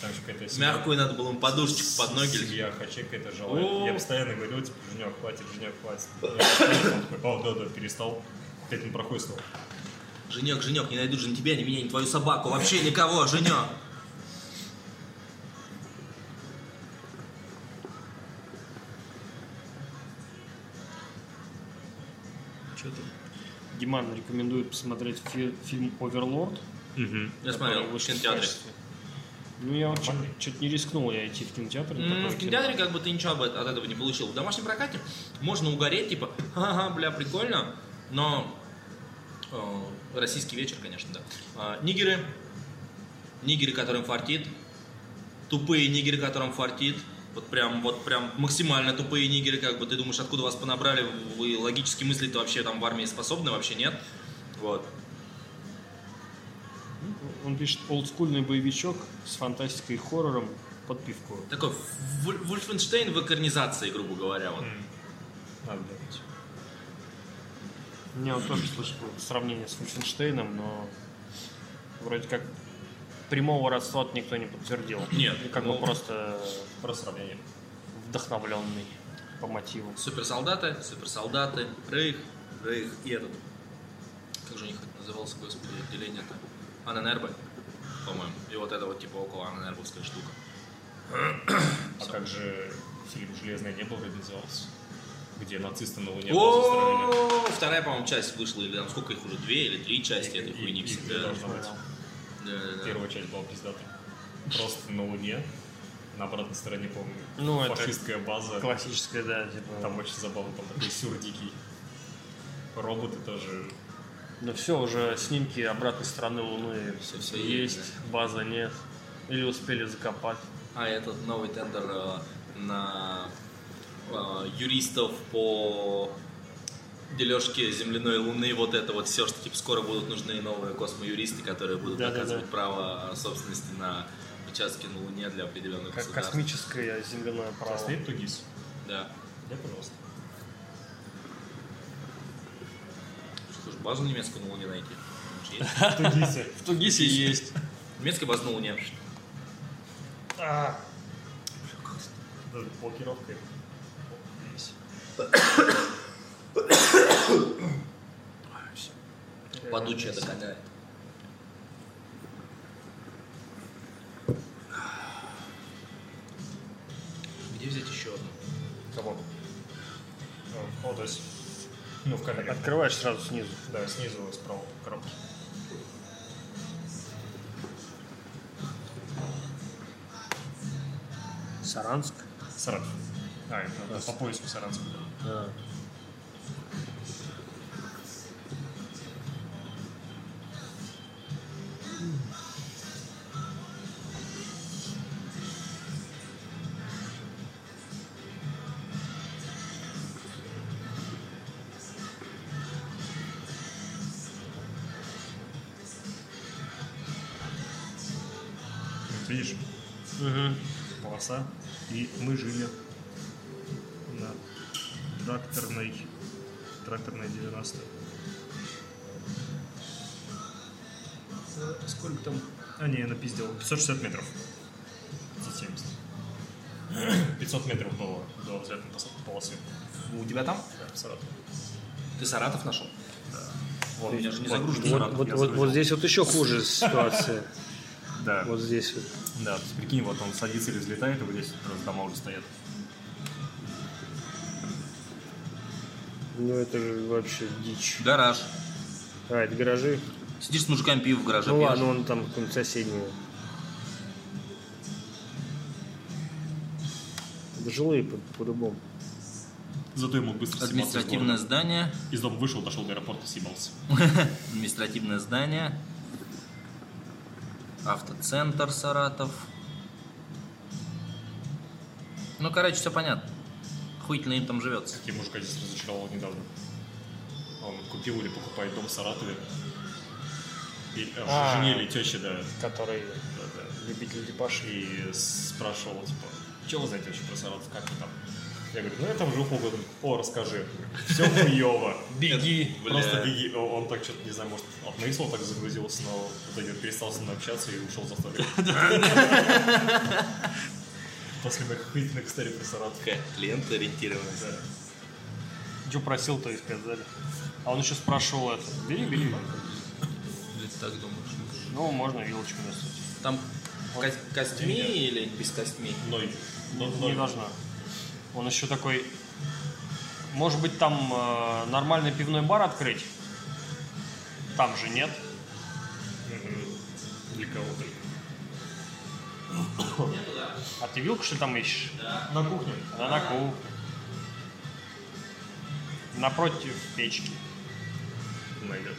Там еще какая-то семья- Мягкую надо было ему подушечку под ноги. Семья хачека это О. желает. Я постоянно говорю, типа, Женек, хватит, Женек, хватит. Он такой, О, да, да, перестал. Пять минут проходит снова. Женек, Женек, не найдут же ни тебя, ни меня, ни твою собаку. Вообще никого, Женек. Диман рекомендует посмотреть фи- фильм «Оверлорд». Я смотрел в кинотеатре. Ну, я вот Нормальный? что-то не рискнул я идти в кинотеатр. такое В кино. кинотеатре как бы ты ничего от этого не получил. В домашнем прокате можно угореть, типа, ага, бля, прикольно, но э, российский вечер, конечно, да. А, нигеры, нигеры, которым фартит, тупые нигеры, которым фартит, вот прям, вот прям максимально тупые нигеры, как бы ты думаешь, откуда вас понабрали, вы логически мыслить вообще там в армии способны, вообще нет. Вот. Он пишет олдскульный боевичок с фантастикой и хоррором под пивку. Такой Вуль- Вульфенштейн в экранизации, грубо говоря. Вот. Надо глянуть. Я вот тоже слышал сравнение с Вольфенштейном, но вроде как прямого родства никто не подтвердил. Нет, И как ну- бы просто Просто сравнение. вдохновленный по мотиву. Суперсолдаты, суперсолдаты, Рейх, Рейх и этот. Как же у них это назывался, господи, отделение-то? Аненербе, по-моему. И вот это вот типа около Аненербовская штука. А как же фильм «Железное небо» вроде назывался? Где нацисты на Луне. О, вторая, по-моему, часть вышла, или там сколько их уже, две или три части этой хуйни и- все. Да, да, да. Первая часть была пиздатая. Просто на Луне, на обратной стороне, помню, Ну, это фашистская база. Классическая, да, типа. Там очень забавно, там такой сюр дикий. Роботы тоже. Ну все, уже снимки обратной стороны Луны Всё- всё есть, есть, база нет. Или успели закопать. А этот новый тендер э, на э, юристов по дележке земляной луны, вот это вот все, что типа скоро будут нужны новые космоюристы, которые будут Да-да-да. доказывать право собственности на участки на Луне для определенных Как государств. космическое земляное право. Состоит Тугис? Да. Да, пожалуйста. Что ж, базу немецкую на Луне найти? Есть? Тугисе. В Тугисе есть. Немецкая база на Луне. Да, Блокировкой. Падучая догоняет. Где взять еще одну? Кого? О, то есть, ну, в камере. Открываешь сразу снизу. Да, снизу, справа коробки. Саранск. Саратов. А, это по поиску Саранска. Да. Полоса. И мы жили на тракторной, тракторной 90 Э, Сколько там? А, не, я напиздил. 560 метров. 570. 500 *clears throat* метров было до взлетной полосы. У тебя там? Да, в Саратове. Ты Саратов нашел? Вот, У меня же не вот, загружен вот. Вот, вот, вот здесь вот еще хуже ситуация. *laughs* Да, Вот здесь вот. да, то есть, прикинь, вот он садится или взлетает, и вот здесь просто дома уже стоят. Ну это же вообще дичь. Гараж. А, это гаражи? Сидишь с мужиками пиво в гараже Ну пьешь. ладно, он там какой-нибудь соседний. Это жилые по- по-любому. Зато мог быстро съебаться из Административное города. здание. Из дома вышел, дошел до аэропорта, съебался. *laughs* Административное здание. Автоцентр Саратов. Ну, короче, все понятно. Хуительно им там живется. Я мужика здесь разочаровал недавно. Он купил или покупает дом в Саратове. И, э, А. жене или теще, да, Который да, да. любитель депаш. И спрашивал, типа, что вы знаете вообще про Саратов, как вы там? Я говорю, ну я там живу полгода. О, расскажи. Все хуево. Беги. Просто беги. Он так что-то, не знаю, может, от Мейсла так загрузился, но в итоге перестал со мной общаться и ушел за столик. *laughs* После моих охуительных историй про Саратов. Клиент ориентированный. Что просил, то и сказали. А он еще спрашивал это. Бери, бери. Так думаешь? Ну, можно вилочку достать. Там ко- костьми или без костьми? Ной. Но- Не ноль. должна. Он еще такой... Может быть, там э, нормальный пивной бар открыть? Там же нет. Для кого только. А ты вилку, что ли, там ищешь? На кухне. Да, на кухне. Напротив печки. Найдет.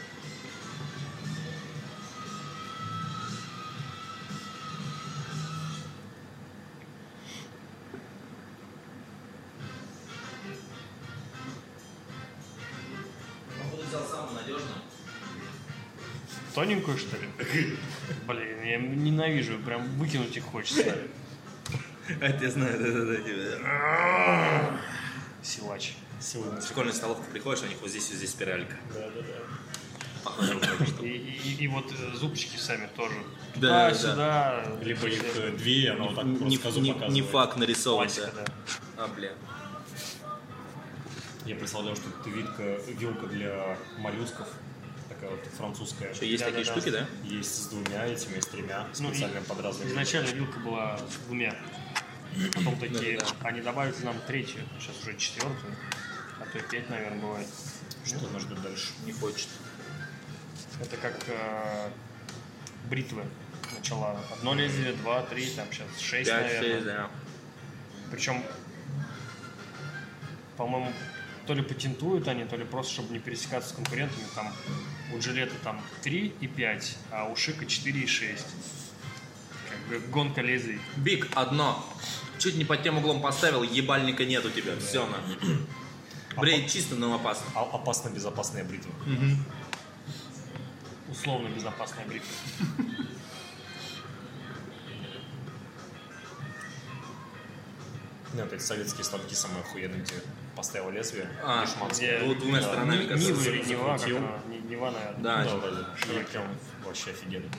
Тоненькую, что ли? *laughs* Блин, я ненавижу, прям выкинуть их хочется. *laughs* Это я знаю, да-да-да. Силач. Силы В школьную столовку приходишь, у них вот здесь вот здесь спиралька. Да, да, да. Похоже друг на друга, что И, и- и вот э, зубчики сами тоже. Да, Туда-сюда. Либо их э, две, она вот так Не, просто не- показывает. не факт нарисован, Пластика, да. да. А, бля. Я представлял, что это вилка, вилка для моллюсков. Такая вот французская. Что, есть такие Да-да-да. штуки, да? Есть с двумя этими, с тремя, Ну, специально под разные. Изначально вилка была с двумя. Потом такие, Да-да-да. они добавили нам третью, сейчас уже четвертую, а то и пять, наверное, бывает. Что нас ждет дальше? Не хочет. Это как э, бритвы. Сначала одно лезвие, два, три, там сейчас шесть, Пять, наверное. шесть, да. Причем, по-моему, то ли патентуют они, то ли просто, чтобы не пересекаться с конкурентами, там у Джилета там 3 и 5, а у Шика 4 и 6. Как бы гонка лезвий. Биг, одно. Чуть не под тем углом поставил, ебальника нет у тебя. Все на. *clears throat* Брей чисто, но опасно. А- опасно-безопасная бритва. Условно безопасная бритва. *laughs* Нет, эти советские станки самые охуенные, поставил лезвие, А. Где Ну, двумя Да. сторонами, Ни- кажется, Нива или Нева, как закрутил. она? Ни- Нева, наверное. Да, Да, прям вообще офигенно.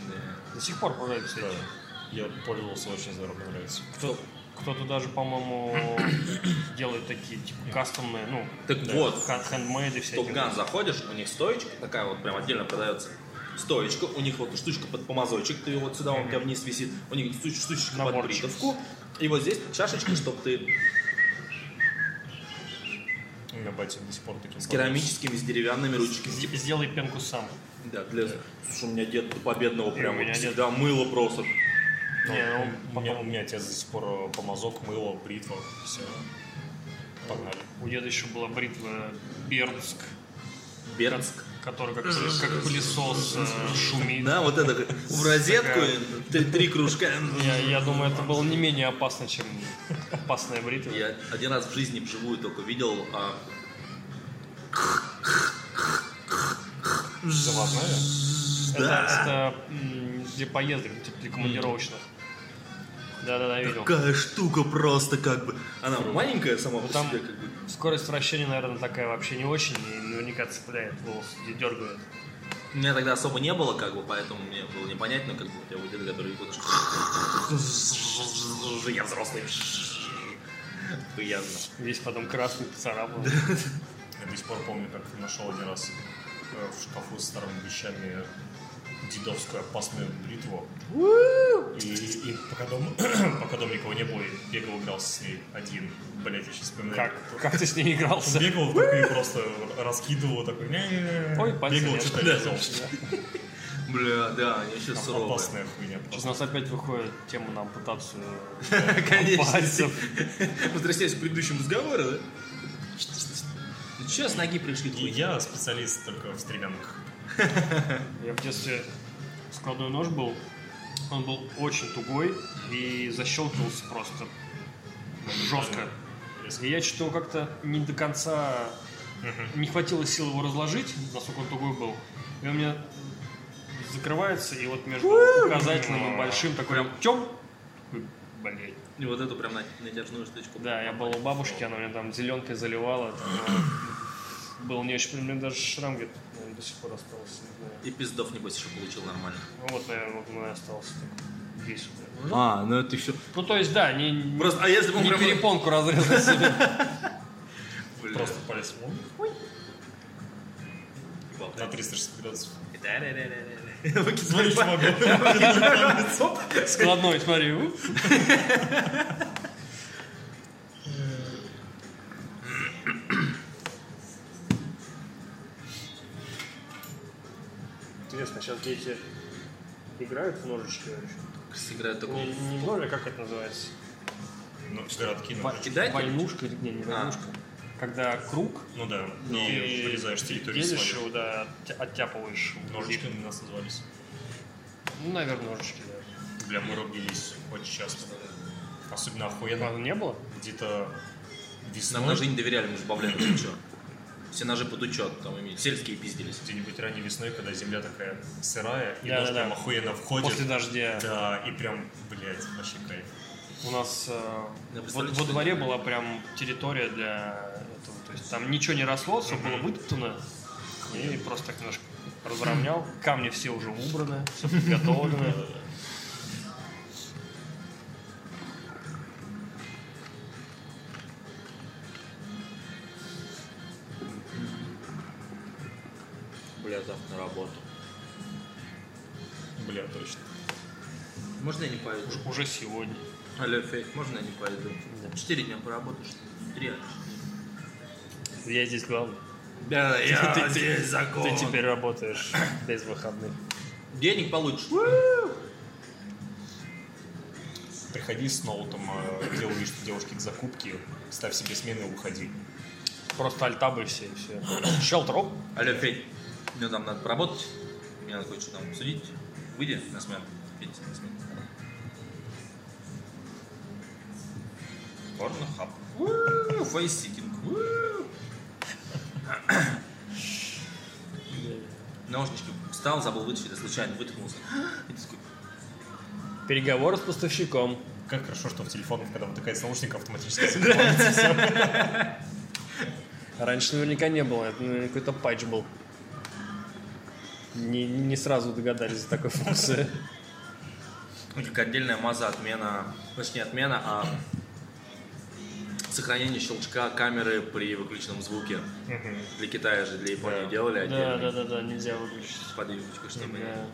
До сих пор продаются Да. эти. Я пользовался, очень здорово, мне нравится. Кто, кто-то даже, по-моему, *coughs* делает такие, типа, кастомные, ну, Так вот, ха- хендмейды в всякие. Top Gun заходишь, у них стоечка такая вот прям отдельно продается. Стоечка, у них вот штучка под помазочек, ты вот сюда, он у тебя вниз висит, у них штуч- штучечка под бритовку, и вот здесь чашечка, чтобы ты меня батя до сих пор таким с керамическими, с деревянными ручками. Сделай пенку сам. Да, для... Слушай, у меня дед до победного И прям у вот меня всегда мыло просто. Не, ну, У меня, у меня отец до сих пор э, помазок, мыло, бритва, все. Погнали. у деда еще была бритва Бердск, Бернск. Который как, как пылесос э, шумит. Да, вот это в розетку, три, три кружка. Я, я думаю, это было не менее опасно, чем опасная бритва. Я один раз в жизни вживую только видел а, Заводная? Это, это для поездок, типа командировочных. Да-да-да, видел. Какая штука просто как бы. Она маленькая сама по там- себе как бы. Скорость вращения, наверное, такая вообще не очень, и наверняка цепляет волосы, и дергает. У меня тогда особо не было, как бы, поэтому мне было непонятно, как бы у тебя у деда, который вот Я взрослый. Приятно. Весь потом красный, поцарапан. *laughs* Я до сих пор помню, как нашел один раз э, в шкафу с старыми вещами дедовскую опасную бритву. И, и пока, дома, *clears throat* пока дома никого не было, я бегал, игрался с ней один. Блять, я сейчас вспоминаю. Как, как ты с ней игрался? Бегал такой просто раскидывал такой. Ой, пальцы Бегал, что-то Да. резал. Бля, да, они еще суровые. Опасная хуйня Сейчас у просто. нас опять выходит тема на ампутацию *laughs* Конечно. пальцев. *laughs* Возвращаясь к предыдущему разговору, да? Ты че с ноги пришли? И я специалист только в стремянках. Я в детстве складной нож был, он был очень тугой и защелкивался просто жестко. И я что-то как-то не до конца, не хватило сил его разложить, насколько он тугой был. И он у меня закрывается, и вот между указательным и большим такой прям тем. Блять. И вот эту прям на- натяжную штучку. Да, я был у бабушки, она мне там зеленкой заливала. там, Был не очень, у меня даже шрам где-то до сих пор остался. Не знаю. И пиздов, небось, еще получил нормально. Ну вот, наверное, и остался так. Вот. А, ну это еще... Ну, то есть, да, не, не, Просто, а если бы он не прям... перепонку разрезал себе. *laughs* Просто палец на 360 градусов. Смотри, палец. чувак. Складной, смотри. Интересно, сейчас дети играют в ножички вообще? Сыграет такой... Не, не нож, а как это называется? Ну, городки, ну, кидать? Войнушка или не, не А. войнушка. Когда круг, ну да, ты и вырезаешь территорию свою. его, да, оття- оттяпываешь. Ножичками у нас назывались. Ну, наверное, ножички, да. Бля, мы рубились очень часто. Особенно охуенно. не было? Где-то Нам весной, ножи не доверяли, мы же бавляли ты чё. Все ножи под учет, там имеют. Сельские пиздились. где-нибудь ранней весной, когда земля такая сырая, и Да, нож да, прям да. охуенно входит. После дождя. Да, и прям, блядь, вообще кайф. У нас э, во, во дворе была прям территория для этого. То есть там ничего не росло, все было вытоптано. И просто так немножко разровнял. Камни все уже убраны, все подготовлено. *laughs* Бля, завтра на работу. Бля, точно. Можно я не пойду? Уже сегодня. Алло, Фейк, можно я не пойду? Да. Четыре дня поработаешь? Три. Я здесь главный. Да, *laughs* я я здесь здесь закон. Ты теперь работаешь *coughs* без выходных. Денег получишь. Приходи с ноутом, э, где увидишь девушки к закупке, ставь себе смены и уходи. Просто альтабы все и все. Шелтроп. *coughs* Алло, Федь, мне там надо поработать. Мне надо кое-что там обсудить. Выйди на смену. Федь, на смену. Порнохаб. Уу, Фейситинг. Уу. Наушнички встал, забыл вытащить, случайно вытянулся. И ты такой, Переговоры с поставщиком. Как хорошо, что в телефонах, когда втыкается наушник, автоматически. *laughs* Раньше наверняка не было, это какой-то патч был. Не, не сразу догадались за такой функции. ну, как отдельная маза отмена, точнее отмена, а сохранение щелчка камеры при выключенном звуке. Для Китая же, для Японии Да. делали Да, отдельно. да, да, да, нельзя выключить. Под юбочку, чтобы не- Да.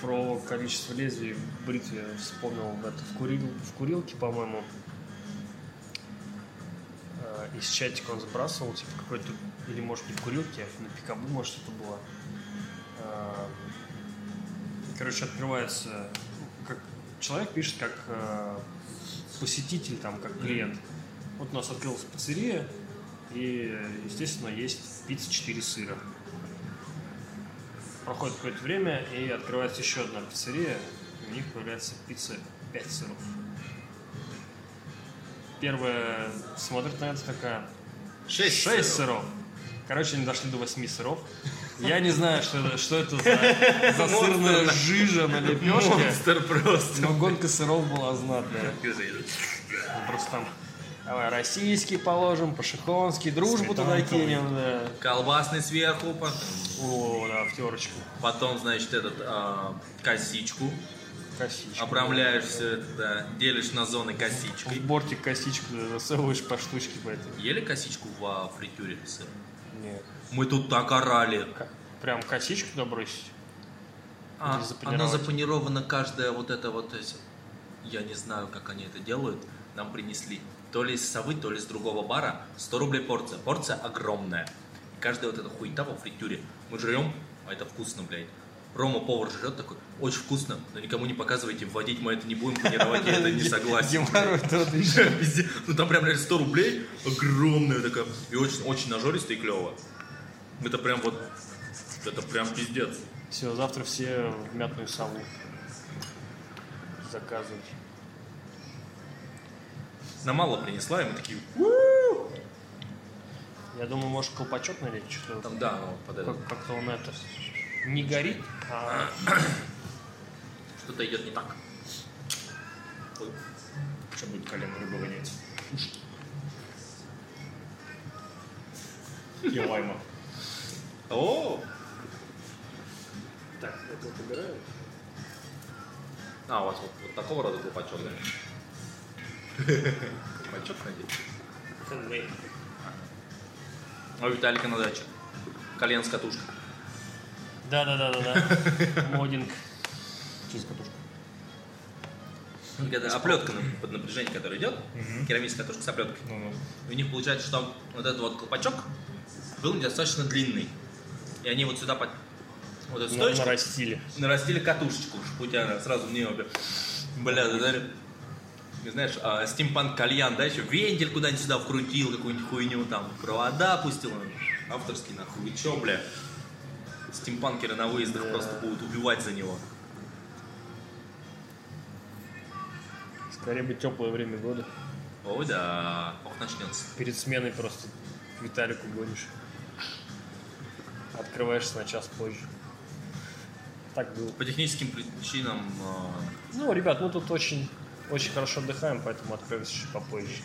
Про количество лезвий в бритве вспомнил это в, курил, в курилке, по-моему. Из чатика он сбрасывал, типа какой-то, или может не в курилке, а на пикабу, может это было. Э, Короче, открывается, как человек пишет как э, посетитель, там, как клиент. Вот у нас открылась пиццерия, и, естественно, есть пицца 4 сыра. Проходит какое-то время, и открывается еще одна пиццерия, и у них появляется пицца 5 сыров. Первая смотрит на это такая, Шесть 6 сыров. сыров. Короче, они дошли до 8 сыров. Я не знаю, что это, что это за, *laughs* за сырная жижа на лепешке, Монстр просто. но гонка сыров была знатная. Просто там давай российский положим, пашихонский, дружбу туда Сметанковый. кинем, да. Колбасный сверху, потом, О, да, в терочку. потом, значит, этот а, косичку. Косичку. Обрамляешь все это, да, делишь на зоны В косичкой. бортик косичку засовываешь по штучке по этой. Ели косичку во фритюре сыр? Нет. Мы тут так орали. Как? Прям косичку туда бросить? А, она запанирована каждая вот это вот. Я не знаю, как они это делают. Нам принесли то ли из совы, то ли из другого бара. 100 рублей порция. Порция огромная. И каждая вот эта хуета во фритюре. Мы жрем, а это вкусно, блядь. Рома повар жрет такой, очень вкусно, но никому не показывайте, вводить мы это не будем, панировать, я это не согласен. *laughs* Ну там прям реально 100 рублей, огромная такая, и очень, очень нажористо и клево. Это прям вот, это прям пиздец. Все, завтра все в мятную саму заказывать. Нам мало принесла, и мы такие, Я думаю, может, колпачок налить, что там, да, ну, под это. как- как-то он это не горит, Что-то идет не так. Ой. Что будет колено рыбы вонять? И лайма. О! так, это вот убираю. А, у вас вот, вот такого рода колпачок, да? Колпачок, надеюсь. А у Виталика на даче. Колен с катушкой. Да, да, да, да, да. Модинг. Через катушку. Когда оплетка на- под напряжение, которое идет, керамическая катушка с оплеткой. И у них получается, что вот этот вот колпачок был недостаточно длинный. И они вот сюда под вот эту стоечку нарастили. нарастили катушечку, шпутя сразу в нее. бля. Бля, да, да. Не знаешь, а, стимпанк кальян, да, еще вентиль куда-нибудь сюда вкрутил, какую-нибудь хуйню там, провода пустил, авторский нахуй, и чё, бля? Стимпанкеры на выездах Да. просто будут убивать за него. Скорее бы теплое время года. Ой, да, ох, начнется. Перед сменой просто Виталику гонишь. Открываешься на час позже. Так было. По техническим причинам а, Ну, ребят, мы тут очень, очень хорошо отдыхаем, поэтому откроемся чуть попозже.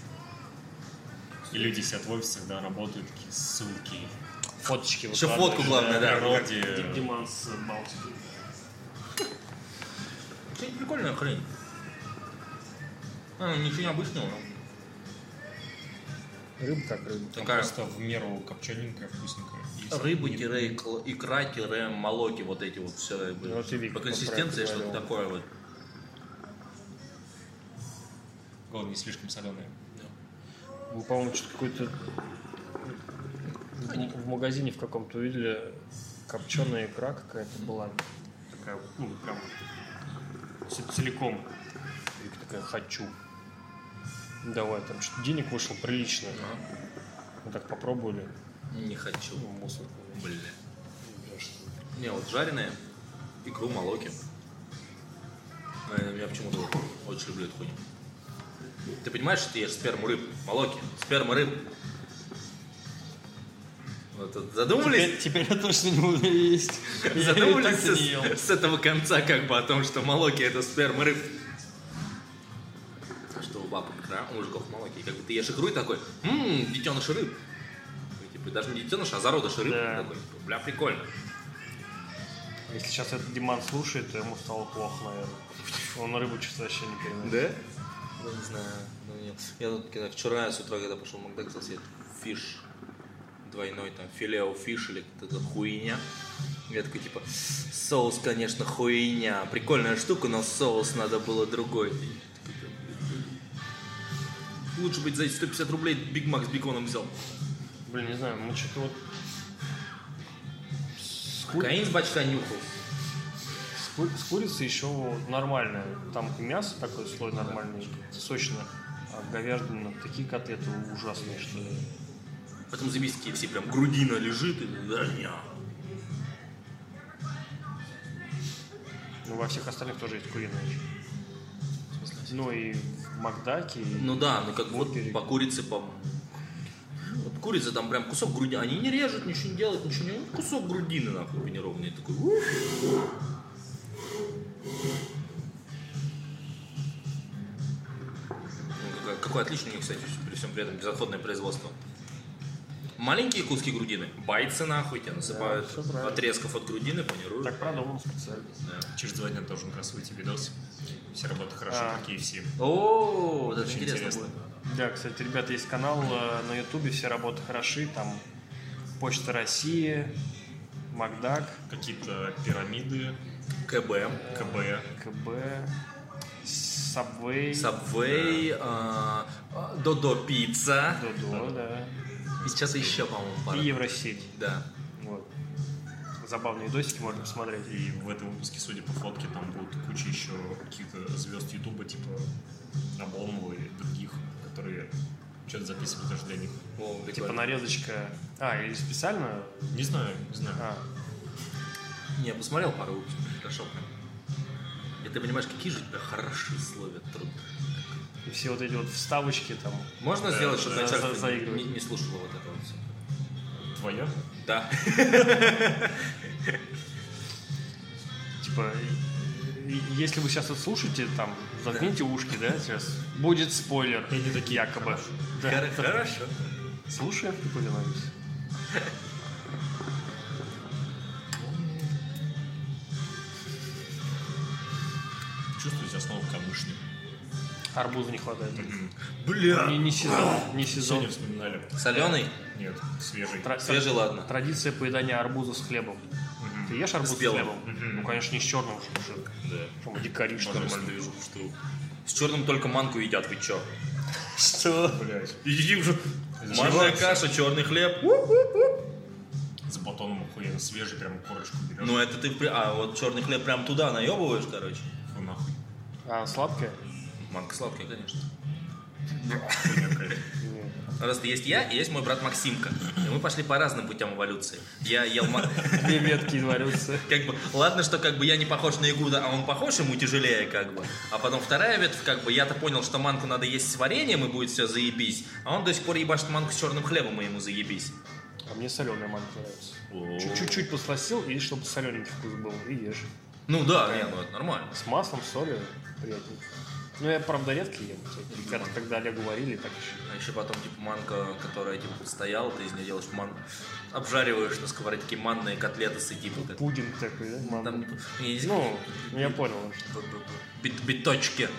И люди сидят в офисах, да, работают, такие ссылки. Фоточки Еще фотку, главное, да. Диман с Балтики. Кстати, прикольная хрень. А, ничего необычного. Рыба как рыба. Такая просто в меру копчененькая, вкусненькая. Не- тире, икра, тире, молоки, вот эти вот все. Ну, По консистенции что-то говорил. такое вот. Главное, не слишком соленая. Мы, по-моему, что-то какой-то в- в магазине в каком-то увидели копченая икра какая-то была. Такая, ну, прям целиком. Вика такая, хочу. Давай, там что-то денег вышло прилично. Мы так попробовали. Не хочу. Ну, мусорку. Бля. Не, вот жареные, икру, молоки. Э, Я почему-то очень люблю эту хуйню. Ты понимаешь, что ты ешь сперму рыб, молоки, сперма рыб. Вот, вот задумались? Теперь, теперь я точно не буду есть. *laughs* Задумались и не ел. с, с этого конца как бы о том, что молоки это сперма рыб. А что у бабок, да, у мужиков молоки. Как бы ты ешь икру и такой, ммм, детеныш рыб. И, типа, даже не детеныш, а зародыш рыб. Да. Такой, типа, бля, прикольно. Если сейчас этот Диман слушает, то ему стало плохо, наверное. Он рыбу что-то вообще не переносит. Да? Ну, не знаю. Ну, нет. Я тут когда, вчера с утра, когда пошел в Макдак, себе Fish двойной, там, Filet-O-Fish или какая-то хуйня. Я такой, типа, соус, конечно, хуйня. Прикольная штука, но соус надо было другой. Лучше быть за эти 150 рублей Биг Мак с беконом взял. Блин, не знаю, мы что-то вот... С, Каин с бачка нюхал. с ку- с курицей еще нормально. Там мясо такой слой нормальный, сочное. А говядина, такие котлеты ужасные, что... Потом заебись все прям грудина лежит и да, не. Ну, во всех остальных тоже есть куриные. Ну и в Макдаке, и Ну да, ну как бы вот по курице, по... Вот курица там прям кусок грудины, они не режут, ничего не делают, ничего не... Кусок грудины нахуй панированный такой. Ну, какое отличное у них, кстати, при всем при этом безотходное производство. Маленькие куски грудины, байцы нахуй, тебе насыпают правильно. отрезков от грудины, панируют. так продумано специально. Да. Через два дня должен как раз выйти видос. Все работают хорошо, А. как KFC. О, Очень интересно, интересно. будет. Да, кстати, ребята, есть канал э, на Ютубе, все работы хороши, там Почта России, Макдак, Какие-то пирамиды, КБ, КБ. КБ, Сабвей, Subway, а, а, Додо Пицца. Додо, да. И сейчас еще, по-моему, пара. И Евросеть. Да. Вот. забавные видосики можно посмотреть. И в этом выпуске, судя по фотке, там будут куча еще каких-то звезд Ютуба, типа Обломова и других, которые что-то записывают даже для них. О, Типа прикольно. нарезочка. А, или специально? Не знаю, не знаю. А, Не, я посмотрел пару выпусков, хорошо прям. И ты понимаешь, какие же тебя хороши словят труд. И все вот эти вот вставочки там. Можно сделать, чтобы начальство за- заигрывать. не, не слушало вот это вот все? Твоя? Да. *laughs* Типа, если вы сейчас это слушаете, там, заткните ушки, да, сейчас. Будет спойлер. И они такие, якобы. Хорошо. Слушаем и повинуемся. *laughs* Арбуза не хватает. Бля. Не, не сезон, не сезон. Сегодня вспоминали. Соленый? Нет, свежий. Тра- Свежий, ладно. Традиция поедания арбуза с хлебом. Ты ешь арбуз С с, хлебом? Ну, конечно, не с черным же. уже. Да. Что мы дикари, что? Нормально вижу, что... С черным только манку едят, вы чё? *laughs* Что? Блять. Иди уже. Манная каша, черный хлеб. С батоном охуенно свежий, прям корочку берешь. Ну это ты, а вот черный хлеб прям туда наебываешь, короче. Фу, нахуй. А, сладкое? Манка сладкая, конечно. *laughs* Просто есть я и есть мой брат Максимка. И мы пошли по разным путям эволюции. Я ел *laughs* Две ветки эволюции. как бы, ладно, что как бы я не похож на Игуда, а он похож, ему тяжелее, как бы. А потом вторая ветвь, как бы, я-то понял, что манку надо есть с вареньем, и будет все заебись. А он до сих пор ебашит манку с черным хлебом, и ему заебись. А мне соленая манка нравится. Чуть-чуть посластил, и чтобы солененький вкус был, и ешь. Ну да, не, ну это нормально. С маслом, солью, приятненько. Ну, я, правда, редко ем. всякие. Когда, Олегу варили, так еще. А еще потом, типа, манка, которая, типа, стояла, ты из нее делаешь ман... Обжариваешь на сковородке манные котлеты с типа, как... Пудинг такой, да? мама? Там, есть Ну, я понял. что бит- биточки.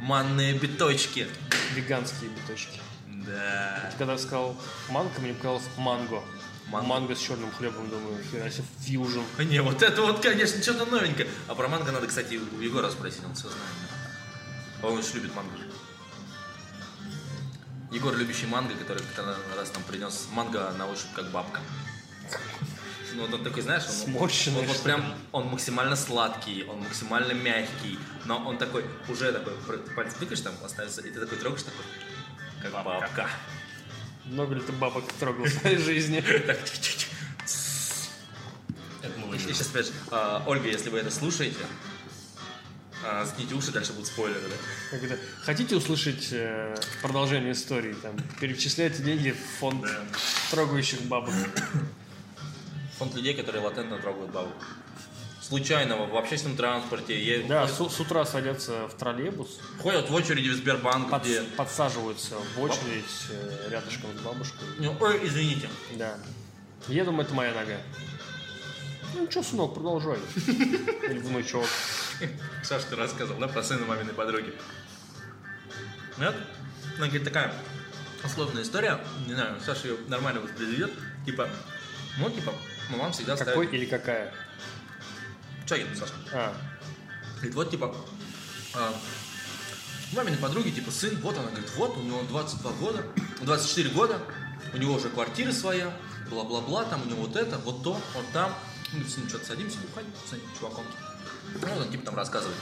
Манные биточки. Веганские биточки. Да. Когда сказал манго, мне показалось манго. Манго. Манго, с черным хлебом, думаю, хера себе, фьюжн. Не, вот это вот, конечно, что-то новенькое. А про манго надо, кстати, у Егора спросить, он все знает. Он очень любит манго. Егор, любящий манго, который как-то раз нам принес манго на ощупь как бабка. Ну, вот он такой, знаешь, он, Сморщенный, он вот прям, он максимально сладкий, он максимально мягкий, но он такой, уже такой, палец тыкаешь там, остается, и ты такой трогаешь такой, как Бабка. бабка. Много ли ты бабок трогал в *laughs* своей жизни? Это мы сейчас опять же, а, Ольга, если вы это слушаете, а, заткните уши, дальше будут спойлеры, да? Как это? Хотите услышать э, продолжение истории? Там, перечисляйте деньги в фонд Да. трогающих бабок. Фонд людей, которые латентно трогают бабу. Случайного, в общественном транспорте, е- Да, ходят, с, с утра садятся в троллейбус, ходят в очереди в Сбербанк, под- где... подсаживаются в очередь э, рядышком с бабушкой. Ну, Ой, извините. Да. Я думаю, это моя нога. Ну ничего, сынок, продолжай. *laughs* Или внучок. Сашка рассказывал, да, про сына маминой подруги. Нет? Она говорит, такая сложная история, не знаю, Саша ее нормально воспроизведет, типа, ну, типа, мама всегда Какой ставит... или какая? Чагин, Саша. А, Говорит, вот, типа, а, маминой подруги, типа, сын, вот она, говорит, вот, у него 22 года, 24 года, у него уже квартира своя, бла-бла-бла, там у него вот это, вот то, вот там. Мы с ним что-то садимся, бухать с этим чуваком. Ну, он, типа, там рассказывает.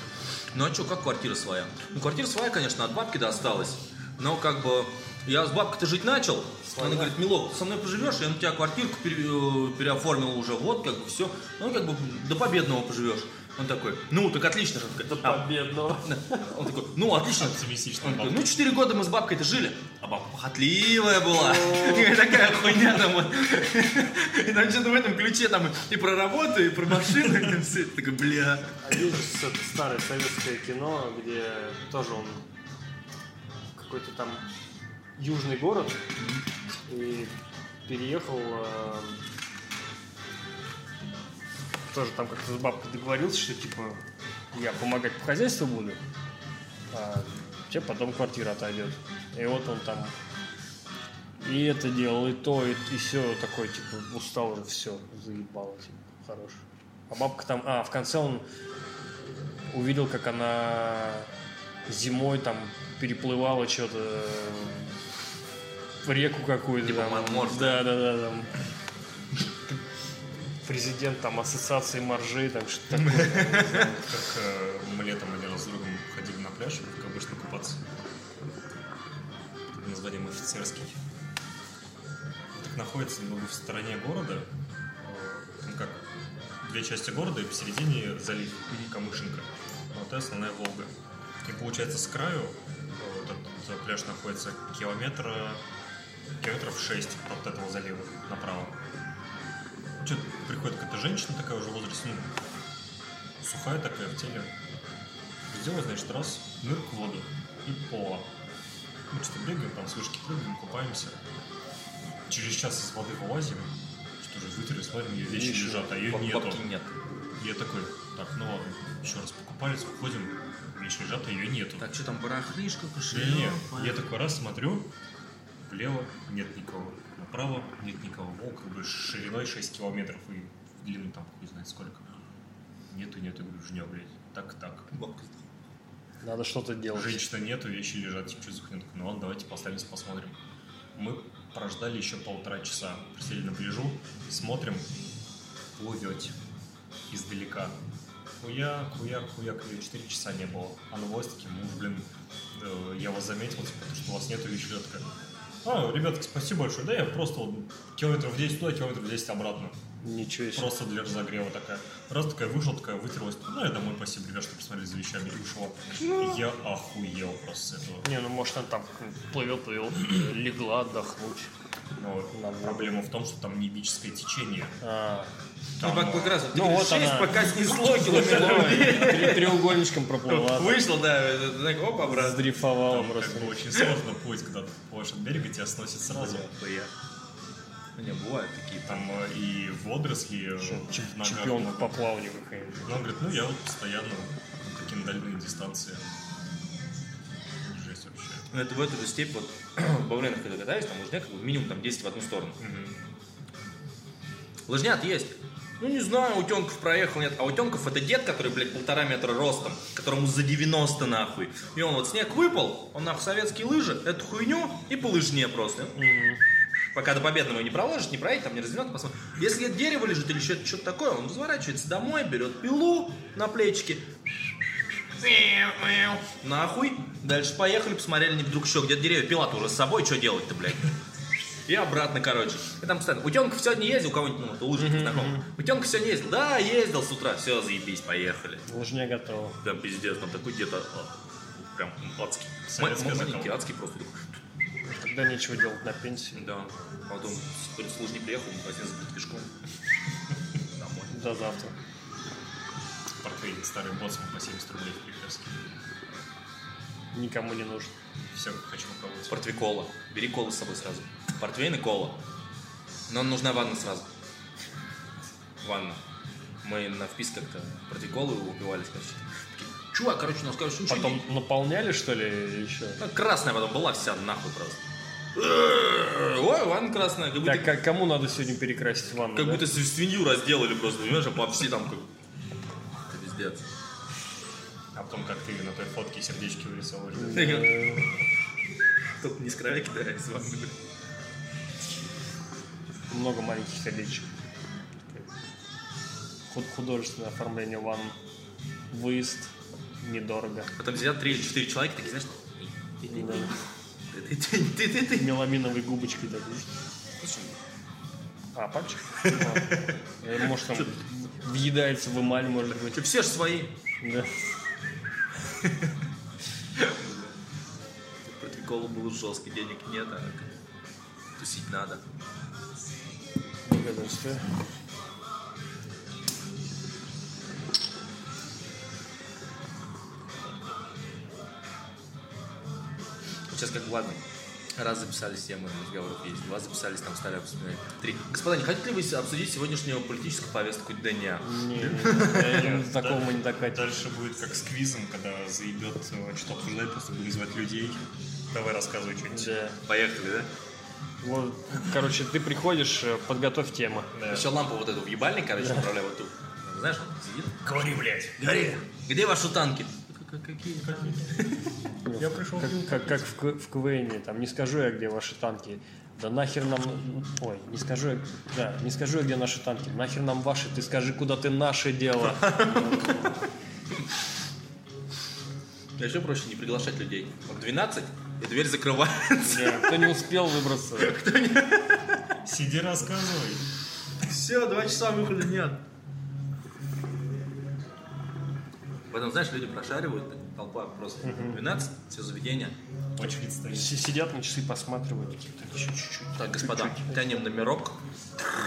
Ну, а что, как квартира своя? Ну, квартира своя, конечно, от бабки досталась, но, как бы, я с бабкой-то жить начал. Она говорит, Милок, со мной поживешь, я на тебя квартирку пере- э, переоформил уже, вот, как бы, все. Ну, как бы, до победного поживешь. Он такой, ну, так отлично такой, «А, победного. он такой, ну, отлично. Оптимистично. Он такой, ну, 4 года мы с бабкой-то жили. А бабка похотливая была. *laughs* И такая хуйня там. И там что-то в этом ключе там и про работу, и про машину, и там все. Такой, бля. А есть это старое советское кино, где тоже он какой-то там южный город и переехал э, тоже там как-то с бабкой договорился, что типа я помогать по хозяйству буду, а тебе потом квартира отойдет. И вот он там и это делал, и то, и, все такой, типа, устал уже, все, заебало, типа, хорош. А бабка там, а, в конце он увидел, как она зимой там переплывала что-то в реку какую-то. Типа там. Да, да, да, там. Президент там ассоциации моржей, там что-то такое. Как э, мы летом один раз с другом ходили на пляж, как обычно купаться. Под названием офицерский. Так находится немного в стороне города. э, Ну как, две части города и посередине залив Камышинка. Вот это основная Волга. И получается с краю э, вот этот пляж находится километра километров 6 от этого залива направо. Что приходит какая-то женщина такая уже в возрасте, ну, сухая такая в теле. Сделай, значит, раз, нырк в воду и по. Мы что-то бегаем, там с вышки прыгаем, купаемся. Через час из воды вылазим, что же вытерли, смотрим, ее вещи Ничего. лежат, а ее Баб- нету. Бабки нет. Я такой, так, ну ладно, еще раз покупались, выходим, вещи лежат, а ее нету. Так, что там, барахлишка, Не, кошелек? не, я такой раз смотрю, влево нет никого, направо нет никого. Бы шириной 6 километров и в длину там хуй знает сколько. Нету, нету, говорю, жнё, блядь. Так, так. Бабка. Надо что-то делать. Женщина нету, вещи лежат, типа, что за хуйня? Такой, Ну ладно, давайте поставимся, посмотрим. Мы прождали еще полтора часа. Присели на пляжу, смотрим, плывете издалека. Хуяк, хуяк, хуяк, ее 4 часа не было. А на власти мы уже, блин, э, я вас заметил, типа, потому что у вас нету вещи. Я такая, а, ребятки, спасибо большое. Да, я просто вот километров 10 туда, километров 10 обратно. Ничего себе. Просто для разогрева такая. Раз такая вышла, такая вытерлась. Ну, я домой, спасибо, ребят, что посмотрели за вещами и ушла. Ну. Я охуел просто с этого. Не, ну может она там плывет, плывет, легла отдохнуть. Но На воду. проблема в том, что там небическое течение. А, Там, ну, как, как раз, Ну, вот 6 она. пока снесло километров. треугольничком проплыла. Вышло, да, так, оп, обратно. Сдрифовала там просто. как бы очень сложно плыть, когда ты плывешь от берега, тебя сносит сразу. Ну, Не, бывают такие. Там э, и водоросли э, Чемпион по плаванию какая-нибудь. Он говорит, ну я вот постоянно такие на дальние дистанции. Ну, это в эту же степь, вот, *clears throat* в Бавленах, когда катаюсь, там лыжняк, как бы минимум там 10 в одну сторону. Лыжнят есть. Ну, не знаю, утенков проехал, нет. А утенков это дед, который, блядь, полтора метра ростом, которому за 90 нахуй. И он вот снег выпал, он нахуй советские лыжи, эту хуйню и по лыжне просто. Пока до победного не проложит, не проедет, там не развернет, посмотрит. Если дерево лежит или что-то, что-то такое, он разворачивается домой, берет пилу на плечики. Нахуй. Дальше поехали, посмотрели, не вдруг еще где-то деревья. Пила-то уже с собой, что делать-то, блядь? И обратно, короче. И там постоянно. Утенков сегодня ездил, у кого-нибудь, ну, лыжников знакомых. Утенков сегодня ездил. Да, ездил с утра. Все, заебись, поехали. Лыжня готова. Прям пиздец, там такой где-то а, прям адский. Советская Ма- Маленький, адский просто. Тогда нечего делать на пенсии. Да. Потом с с лыжни приехал, магазин закрыт пешком. *laughs* Домой. До завтра. Портвейн старый боссом по 70 рублей Приперске. Никому не нужен. Все, хочу попробовать. Портвей кола. Бери колу с собой сразу. Портвейн и кола. Но нужна ванна сразу. Ванна. Мы на впис как-то портвей колы упивались, короче. Такие, Чувак, короче, ничего Потом не... наполняли, что ли, еще? Ну, Красная потом была вся нахуй просто. Ой, ванна красная, как будто, Так, а кому надо сегодня перекрасить ванну? как да? будто свинью свинью разделали просто, понимаешь, а по все там как... Это пиздец. А потом, как ты на той фотке сердечки вырисовываешь. *laughs* Только не с края кидается ванна. Много маленьких сердечек. Худ- Художественное оформление ванн. Выезд недорого. Потом сидят три или четыре человека, такие, знаешь. Меламиновой губочкой такой. А, пальчик? Может, там въедается в эмаль, может быть. Все же свои. Да. Про приколу был жесткий, денег нет, а тусить надо. Благодарствую. Сейчас как ладно. Раз записались темы разговоров есть, два записались, там стали обсуждать. Три. Господа, не хотите ли вы обсудить сегодняшнюю политическую повестку дня? Не, не, не, я до такого мы не докатим. Дальше будет как с квизом, когда заебет э, что обсуждать, просто буду звать людей. Давай рассказывай что-нибудь. Да. Поехали, да? Вот, короче, ты приходишь, э, подготовь тему. Да. Еще лампу вот эту в ебальник, короче, направляй вот тут. Знаешь, он сидит. Говори, блядь. Гори! Где ваши танки? Какие? *laughs* Я пришел. Как, как, как в, К- в КВН, там, не скажу я, где ваши танки. Да нахер нам... Ой, не скажу я... Да, не скажу я, где наши танки. Нахер нам ваши, ты скажи, куда ты наше дело. *laughs* А еще проще не приглашать людей. Вот 12, и дверь закрывается. Да, Кто не успел выбраться. Сиди, рассказывай. Все, два часа выхода нет. Потом, знаешь, люди прошаривают, толпа просто 12, все заведения. Очередь стоит. Си- Сидят на часы, посматривают. Так, еще чуть-чуть. Так, господа, тянем номерок.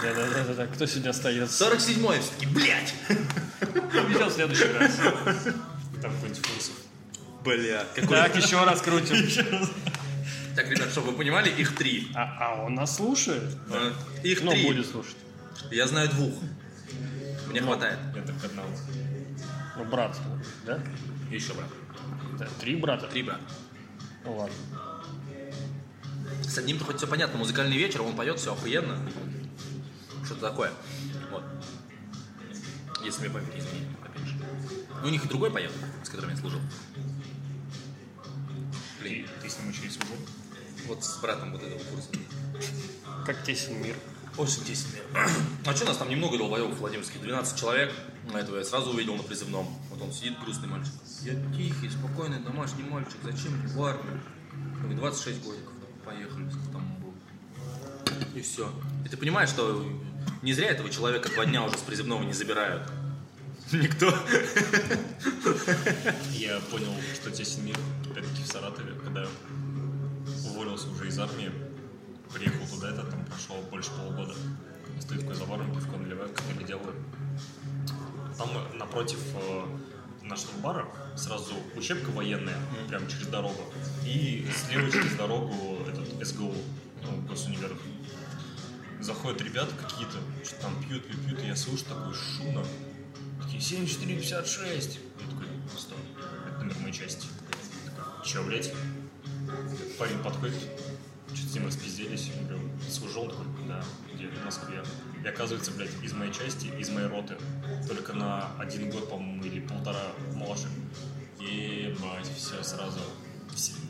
Да-да-да, кто сегодня остается? 47-й, все-таки, блядь! Видел в следующий раз. Там какой-нибудь Фурсов. Бля, какой... Так, еще раз крутим. Так, ребят, чтобы вы понимали, их три. А, а он нас слушает? Э, Их Ну, три. будет слушать. Я знаю двух. Мне хватает. Я так одного. Брат, да? И еще брат. Да, Три брата? Три брата. Ну, ладно. С одним-то хоть все понятно, музыкальный вечер, он поет, все охуенно. Что-то такое. Вот. Если мне память не изменит, опять же. Ну, у них и другой поет, с которым я служил. Ты, ты с ним и служил? Вот с братом вот этого курса. Как тесен мир. Очень тесен мир. А что, нас там немного долбоебов Владимирских, 12 человек. Этого я сразу увидел на призывном. Вот он сидит, грустный мальчик. Я тихий, спокойный, домашний мальчик. Зачем мне в армию? Я говорю, 26 годиков. Поехали, сколько там был. И все. И ты понимаешь, что не зря этого человека два дня уже с призывного не забирают. Никто. Я понял, что тесен мир, опять-таки в Саратове, когда уволился уже из армии, приехал туда, это там прошло больше полугода. Стою такой за баром, пивко наливаю, коктейли делаю. Там э, напротив э, нашего бара сразу учебка военная, прямо через дорогу. И слева через дорогу этот СГУ, ну, госунивер. Заходят ребята какие-то, что там пьют, пьют, пьют, и я слышу такой шумно. Такие 7456. Я такой, стоп, это номер моей части. Такой, Че, блядь? Парень подходит, что-то с ним распизделись. Я служил такой, да, где в Москве. И оказывается, блядь, из моей части, из моей роты, только на один год, по-моему, или полтора моложе. И, бать, все сразу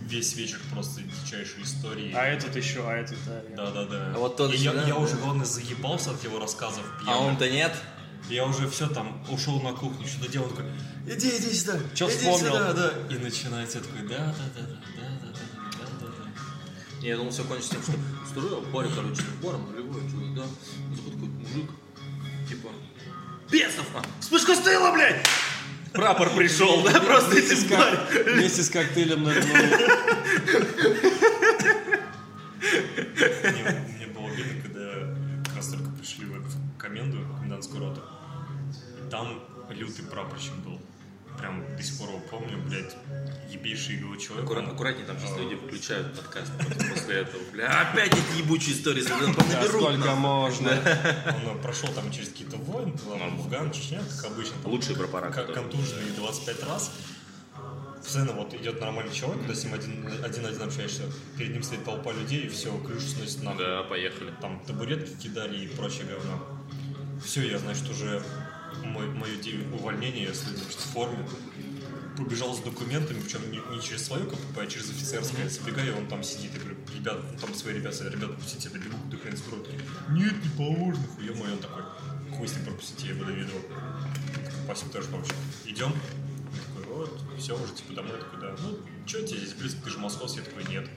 весь вечер просто дичайшие истории. А этот еще, а этот, да. Да, да, да. А вот тот и же, я, да? я уже, главное, заебался от его рассказов. Пьяных. А он-то нет? Я уже все там ушел на кухню, что-то делал, такой, иди, иди сюда, Че иди вспомнил? сюда, да. И начинается такой, да, да, да, да. Я думал, все кончится тем, что стою, а парень, короче, баром наливаю, что да. И такой такой мужик, типа, Бесов, а! Вспышка стояла, блядь! Прапор пришел, да, просто эти. Вместе с коктейлем нырнул. Мне, мне было обидно, когда как раз только пришли в эту коменду, в комендантскую роту. Там лютый прапорщик был. Прям до сих пор его помню, блядь, ебейший его человек. Аккуратно, аккуратнее, там сейчас А, люди выключают подкаст после этого. Бля, опять эти ебучие истории, *laughs* Да сколько можно. Он прошел там через какие-то войны, там, Афган, Чечня, как обычно. Лучшие прапора, Как контуженный 25 раз. Постоянно вот идет нормальный человек, когда с ним один, один-один общаешься, перед ним стоит толпа людей, и все, крышу сносит нахуй. Да, поехали. Там табуретки кидали и прочее говно. Все, я, значит, уже мой, мое увольнение, если значит, в форме. Побежал с документами, причем не, не через свою КПП, а через офицерское. Забегаю, он там сидит. Я говорю, ребят, ну, там свои ребята, ребята, пустите, я к документской роте. Нет, не положено, хуя мой. Он такой, хуй с ним пропустите, я его доведу. Спасибо тоже помощь. Идем. Я такой, вот, все, уже типа домой. Такой, да. Ну, что тебе здесь близко, ты же московский? Я такой, нет.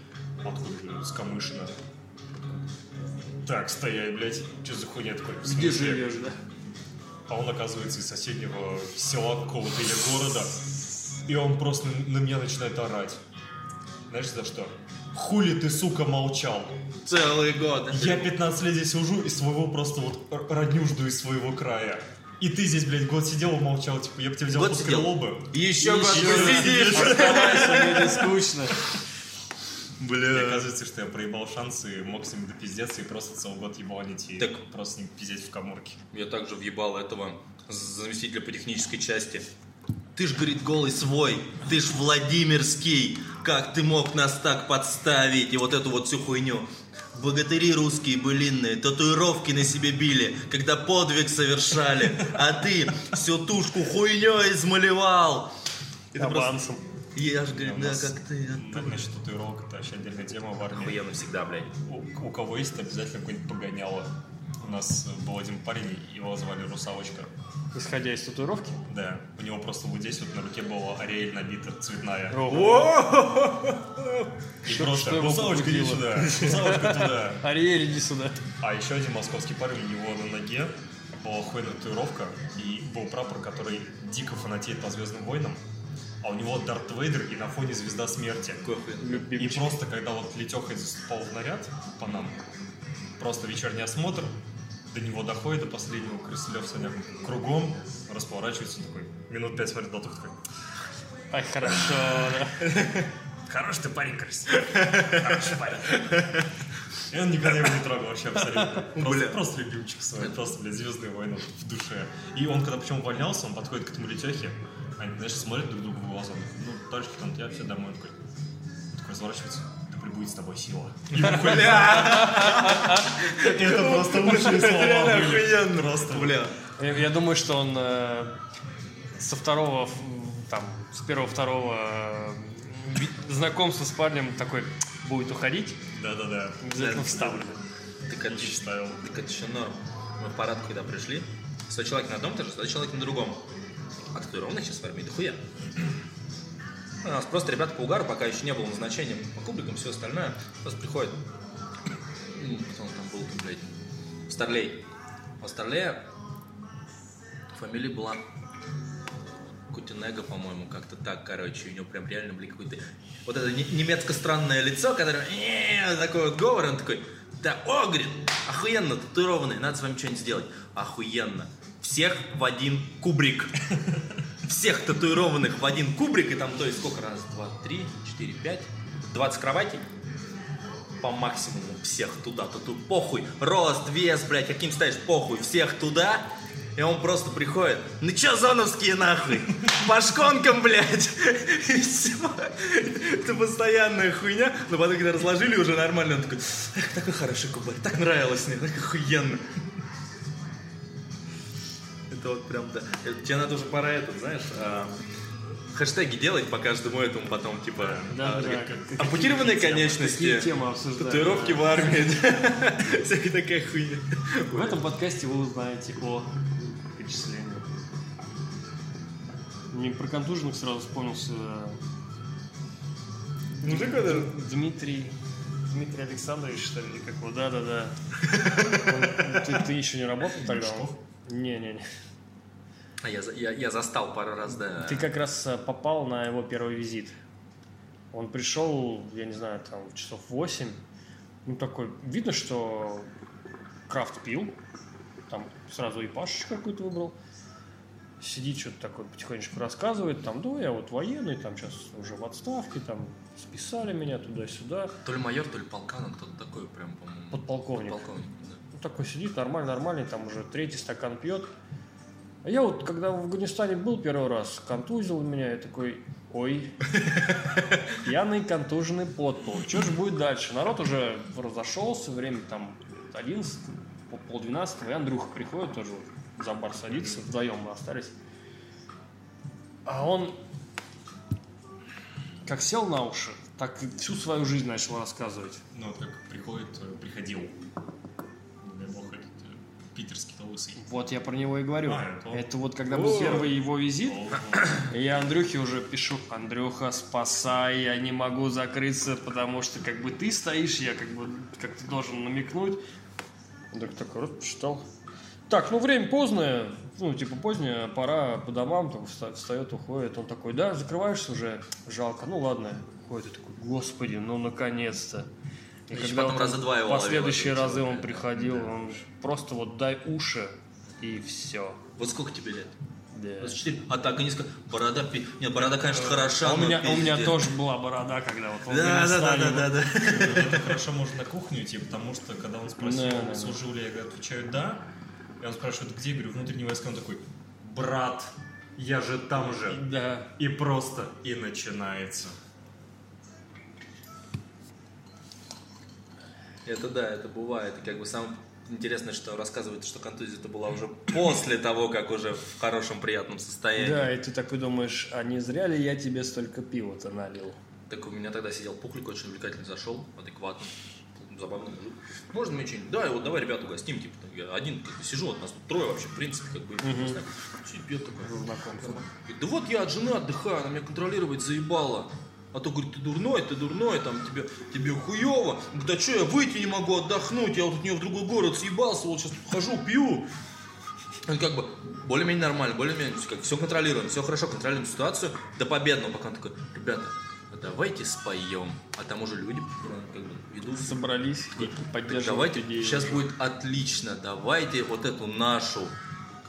Откуда? С Камышина. Так, стоять, блядь. Что за хуйня такой? Где живешь, да? А он, оказывается, из соседнего села какого-то или города. И он просто на меня начинает орать. Знаешь за что? Хули ты, сука, молчал? Целый год. Я 15 лет здесь сужу и своего просто вот родню жду из своего края. И ты здесь, блядь, год сидел и молчал, типа, я бы тебя взял Год под крыло бы. Еще год Еще раз. посидишь. Оставайся, мне не скучно. И Бля. оказывается, что я проебал шансы, мог с ним допиздеться и просто целый год ебанить и Так. просто с ним пиздеть в коморке. Я также въебал этого заместителя по технической части. Ты ж, говорит, голый свой, ты ж Владимирский, как ты мог нас так подставить и вот эту вот всю хуйню. Богатыри русские былинные, татуировки на себе били, когда подвиг совершали, а ты всю тушку хуйней измалевал. И ты просто-. Я же говорю, да, как ты. На- Насчет татуировок это вообще отдельная тема в армии. Охуенно всегда, блядь. У, у кого есть, обязательно какой-нибудь погоняло. У нас был один парень, его звали Русалочка. Исходя из татуировки. Да, у него просто вот здесь вот на руке была Ариэль набита цветная. И Что- просто Русалочка иди сюда, Русалочка *laughs* туда. Ариэль, иди сюда. А еще один московский парень, у него на ноге была охуенная татуировка, и был прапор, который дико фанатеет по Звездным войнам, а у него Дарт Вейдер и на фоне Звезда Смерти. И просто, когда вот Летеха заступал в наряд по нам, просто вечерний осмотр, до него доходит, до последнего Крысылев с Саняком кругом, расворачивается, он такой, минут пять смотрит на такой, Ай, хорошо, да. *laughs* хороший ты парень, Крысылев, хороший парень. И он никогда его не трогал вообще абсолютно. Просто, просто любимчик свой, просто, блядь, звездные войны в душе. И он, когда причем увольнялся, он подходит к этому Летехе, они, знаешь, смотрят друг другу в глаза, ну, товарищ лейтенант, я все домой, Он такой, он такой разворачивается, да прибудет с тобой сила. И. Это просто лучшие слова. Просто, Бля. Я, думаю, что он э, со второго, там, с первого-второго э, знакомства с парнем такой будет уходить, Да-да-да. обязательно вставлю. Так это еще норм. Мы в парад, когда пришли, 100 человек на одном этаже, 100 человек на другом. А татуированных сейчас в армии дохуя. У нас просто ребята по угару, пока еще не было назначения по кубрикам, все остальное, просто приходит. М, Кто он там был, блядь? Старлей. У Старлея фамилия была Кутинега, по-моему, как-то так, короче, у него прям реально, блин, какой-то... Вот это не- немецко-странное лицо, которое... Такой вот говор, он такой... Да, о, охуенно, татуированный, надо с вами что-нибудь сделать. Охуенно. Всех в один кубрик. Всех татуированных в один кубрик, и там, то есть, сколько раз? Два, три, четыре, пять, 20 кроватей? По максимуму всех туда, тату, похуй, рост, вес, блядь, каким ставишь, похуй, всех туда, и он просто приходит, ну чё, зоновские нахуй, по шконкам, блядь, и все, это постоянная хуйня, но потом, когда разложили уже нормально, он такой, эх, такой хороший кубарь, так нравилось мне, так охуенно. Это вот прям, да. Это- Тебе надо уже пора это, знаешь, а, хэштеги делать по каждому этому потом, типа, Да, а, да, как- ампутированные Какие конечности, темы обсуждаем? татуировки в армии, *laughs* всякая такая хуйня. В этом подкасте вы узнаете о перечислении. Мне про контуженных сразу вспомнился Мужик это... Дмитрий Дмитрий Александрович, что ли, как его? Да-да-да. *laughs* Он- Ты, ты еще не работал тогда? Не-не-не. А я, я, я застал пару раз, да. Ты как раз э, попал на его первый визит. Он пришел, я не знаю, там, часов 8. Ну, такой, видно, что крафт пил. Там сразу и Пашечку какую-то выбрал. Сидит, что-то такое потихонечку рассказывает. Там, да, я вот военный, там сейчас уже в отставке, там списали меня туда-сюда. То ли майор, то ли полкан, кто-то такой прям, по-моему. Подполковник. Подполковник, да. Ну, такой сидит, нормально, нормальный, там уже третий стакан пьет. А я вот, когда в Афганистане был первый раз, контузил меня, я такой, ой, *laughs* пьяный контуженный подпол. Что же будет дальше? Народ уже разошелся, время там 11, пол- полдвенадцатого, и Андрюха приходит тоже за бар садится, вдвоем мы остались. А он как сел на уши, так всю свою жизнь начал рассказывать. Ну, вот как приходит, приходил, Вот я про него и говорю. А, это вот когда был первый его визит, я Андрюхе уже пишу, Андрюха, спасай, я не могу закрыться, потому что как бы ты стоишь, я как бы как ты должен намекнуть. Так такой раз почитал. Так, ну время поздное, ну типа позднее, пора по домам, там вста- встает, уходит. Он такой, да, закрываешься уже, жалко, ну ладно. Ходит и такой, господи, ну наконец-то. И Еще потом он раза два его последующие ловил, разы он да. приходил, он просто вот дай уши и все. Вот сколько тебе лет? Да. 24. А так и не сказал. Борода, пи- нет, борода, конечно, хороша, А у меня, у меня тоже была борода, когда вот в Да, да, да, да, да, да. Это хорошо можно на кухню идти, потому что когда он спросил, Да, да, да. служил ли я, говорю, отвечаю «да», и он спрашивает, где, я говорю, внутренний войска, он такой, брат, я же там же. Да. И просто и начинается. Это да, это бывает. И как бы сам, интересно, что рассказывает, что контузия-то была уже после того, как уже в хорошем приятном состоянии. Да, и ты такой думаешь, а не зря ли я тебе столько пива-то налил? Так у меня тогда сидел пухлик, очень увлекательный зашел, адекватный, забавный мужик. Можно мне что-нибудь? Да, и вот давай ребят угостим, типа, я один как бы сижу, вот нас тут трое вообще, в принципе, как бы, сидит, пьет такой. Да вот я от жены отдыхаю, она меня контролировать заебала. А то, говорит, ты дурной, ты дурной, там тебе, тебе хуево. Говорит, а что, я выйти не могу отдохнуть, я вот от нее в другой город съебался, вот сейчас хожу, пью. Он как бы более-менее нормально, более-менее, как все контролируем, все хорошо, контролируем ситуацию до победного, пока он такой, ребята, а давайте споем. А там уже люди как бы ведут Собрались и поддерживают давайте, идею. сейчас будет отлично, давайте вот эту нашу.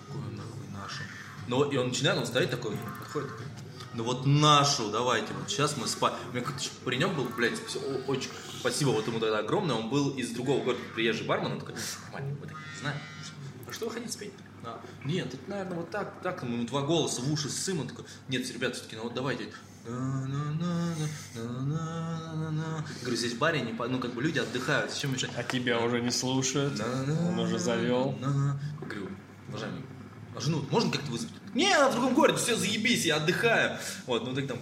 Какую нахуй нашу? Ну, и он начинает, он стоит такой, подходит, такой, ну вот нашу, давайте, вот сейчас мы спа... У меня какой-то паренек был, блядь, всё, о- очень спасибо вот ему тогда огромное, он был из другого города, приезжий бармен, он такой, нормально, мы такие, знаем. А что вы хотите спеть? А, нет, это, наверное, вот так, так, ему два голоса в уши сым, он такой, нет, ребят, все-таки, ну вот давайте. Говорю, здесь в баре, не, по- ну, как бы люди отдыхают, зачем мешать? А тебя уже не слушают, он уже завел. Говорю, уважаемый, а жену можно как-то вызвать? Не, она в другом городе, все, заебись, я отдыхаю. Вот, ну так там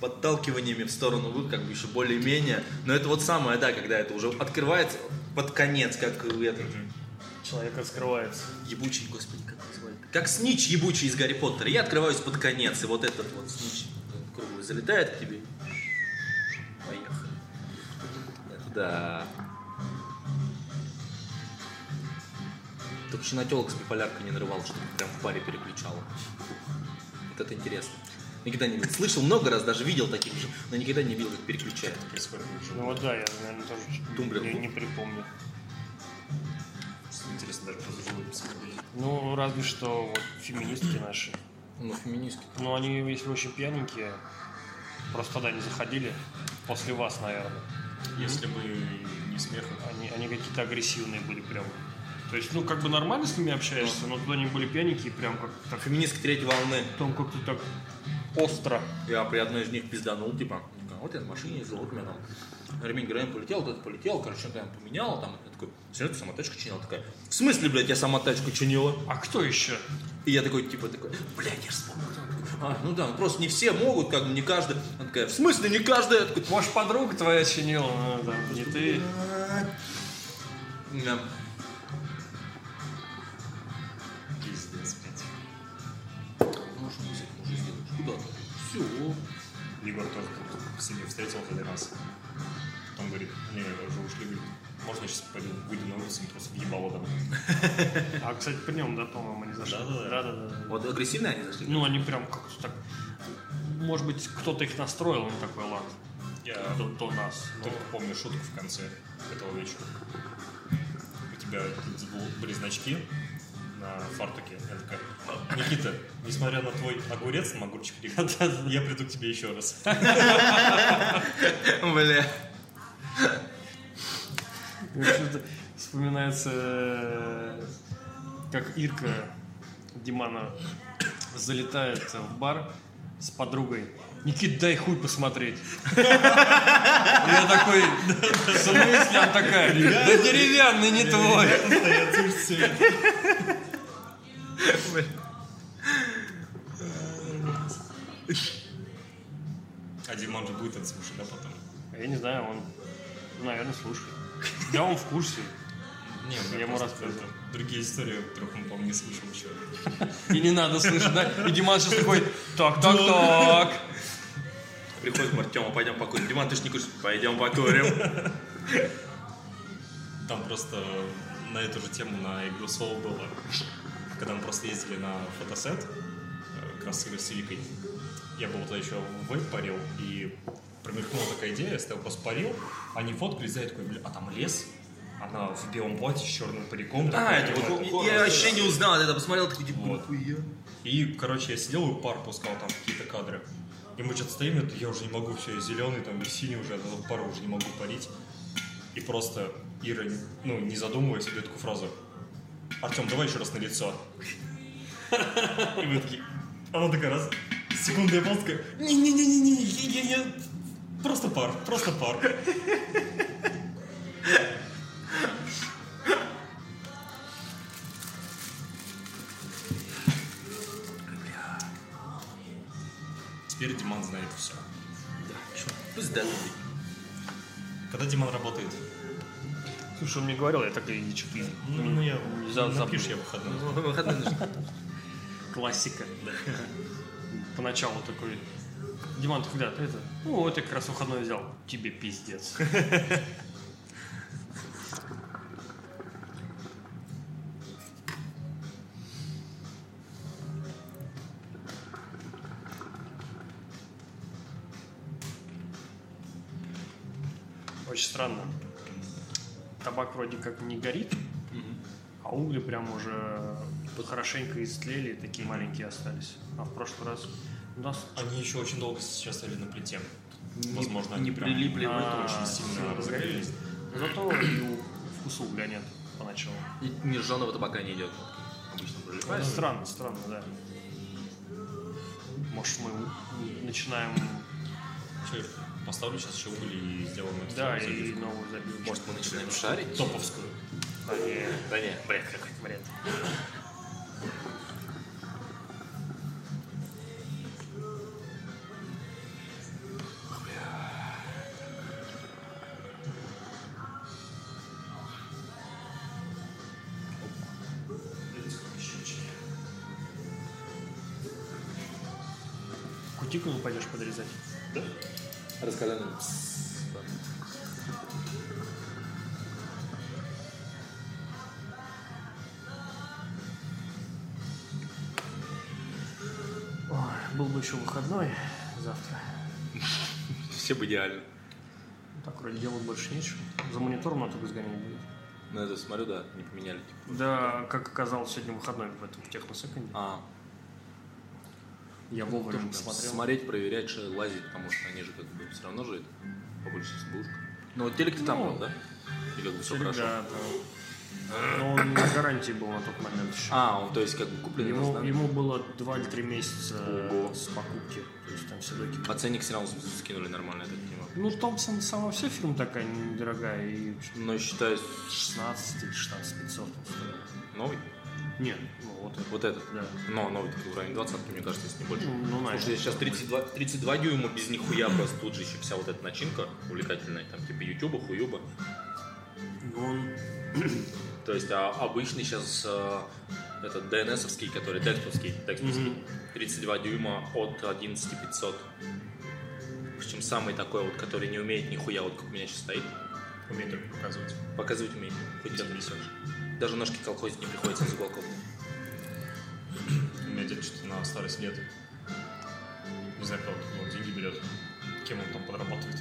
подталкиваниями в сторону вы, как бы еще более-менее. Но это вот самое, да, когда это уже открывается под конец, как это, Человек раскрывается. ебучий, господи, как называют? Как снич ебучий из Гарри Поттера. Я открываюсь под конец, и вот этот вот снич круглый залетает к тебе. Поехали. Это да. Только еще на телок с биполяркой не нарывал, чтобы прям в паре переключало. Вот это интересно. Никогда не видел. Слышал много раз, даже видел таких же, но никогда не видел, как в Ну вот да, я, наверное, тоже Тумблер. не, не припомню. Интересно даже живую посмотреть. Ну, разве что вот феминистки наши. Ну, феминистки. Ну, они, если очень пьяненькие, просто тогда не заходили. После вас, наверное. Если бы не смех, Они, они какие-то агрессивные были прям. То есть, ну, как бы нормально с ними общаешься, но туда они были пьяненькие, прям как так, Феминистки третьей волны. там как-то так остро. Я при одной из них пизданул, типа, «А вот я на машине ездил, вот меня там ремень ГРМ полетел, вот это полетел, короче, что-то я поменял, там, я такой, смотрю, ты сама тачку чинила, такая, в смысле, блядь, я сама тачку чинила? А кто еще? И я такой, типа, такой, блядь, я вспомнил. А, ну да, ну просто не все могут, как бы не каждый. Она такая, в смысле не каждый? Я такой, Может, подруга твоя чинила, ну, там, не ты. да. Все. Егор тоже в себе встретил один раз. Он говорит, не, уже ушли, говорит, можно я сейчас пойду, выйду на улицу и просто въебало домой. *laughs* А, кстати, при нем, да, по-моему, они зашли. Да-да-да. Да-да-да. Вот агрессивные они зашли? Ну, они прям как-то так... Может быть, кто-то их настроил на такой лад. Я До, до нас. Но- только помню шутку в конце этого вечера. У тебя были значки на фартуке. Я такая, Никита, несмотря на твой огурец, там огурчик *laughs* я приду к тебе еще раз. *laughs* Бля. Вспоминается, как Ирка Димана залетает в бар с подругой. Никит, дай хуй посмотреть. Я такой, в смысле? Она такая, да деревянный, не твой. А Димон же будет это слушать, да, потом? Я не знаю, он, наверное, слушает. Да, он в курсе. Не, Я ему рассказывал. Другие истории, которых он, по-моему, не слышал еще. *laughs* И не надо слышать, да? И Диман сейчас такой, так, так, так. Приходит к Артему, пойдем покурим. Диман, ты ж не куришь? Пойдем покурим. Там просто на эту же тему на игру слова было, когда мы просто ездили на фотосет, э, как раз с Севикой. Я был тогда еще в вейп парил, и промелькнула такая идея, я стоял просто парил, они фоткались, я такой, бля, а там лес, она в белом платье с черным париком. А, это вот, вот, я вообще не узнал, я посмотрел, такой, типа, Вот. И, короче, я сидел и пар пускал там какие-то кадры. И мы что-то стоим, это я уже не могу, все, я зеленый, там, синий уже, этого пара уже не могу парить. И просто Ира, ну, не задумываясь, дает такую фразу. Артем, давай еще раз на лицо. И мы такие, а она такая раз, секунда я полз, не-не-не-не-не, просто пар, просто пар. Теперь Диман знает все. Да, черт, пусть Когда Диман работает? Слушай, он мне говорил, я так и что-то Ну, я за- забыл. я выходной. Выходные нужны. Классика. Поначалу такой, Диман, ты когда? Это? Ну, вот я как раз выходной взял. Тебе пиздец. Хорошенько истлели, такие маленькие остались. А в прошлый раз у нас Они еще очень долго сейчас стояли на плите. Возможно, не они прям прилипли. А, очень сильно разгорелись. Зато и у- вкуса угля нет поначалу. И Ни жженого табака не идет. Обычно Ну, прилипает. странно, странно, да. Может, мы начинаем, Че, поставлю сейчас еще уголь и сделаем это да, и новую забивку. Может, мы начинаем шарить? топовскую. Да, не, Да не, бред какой-то. бред. Все бы идеально. Ну, Так, вроде делать больше нечего. За монитором надо только сгонять будет. Ну, это смотрю, да, не поменяли. типа. Да, как оказалось, сегодня выходной в этом в техносеконде. А, Я вовремя тоже посмотрел. смотреть, проверять, лазить, потому что они же как бы все равно же это побольше избушка. Ну, вот телек там Ну, был, да? И как бы все хорошо. да. Но он на гарантии был на тот момент еще. А, он, то есть, как бы купленный ему, да? ему было 2 или 3 месяца Ого. с покупки. То есть там все доки. А ценник равно скинули нормально, так понимаю. Ну, Томпсон сама вся фирма такая недорогая. И Но считаю, 16 или 16 500 он стоил. новый? Нет, ну вот это. Вот этот? Да. Но новый такой районе 20 мне кажется, если не больше. Ну, ну, Слушай, сейчас 32, 32 дюйма без нихуя, просто тут же еще вся вот эта начинка увлекательная, там типа ютуба, хуюба. Ну, он То есть а обычный сейчас э, этот DNS-овский, который текстовский, текстовский, 32 дюйма от 11500. Причем самый такой вот, который не умеет нихуя, вот как у меня сейчас стоит, Умеет только показывать. показывать умеет. Хоть где несешь. Даже ножки колхозить не приходится из уголков. У меня дед что-то на старость лет. Не знаю, правда, он деньги берет. Кем он там подрабатывает.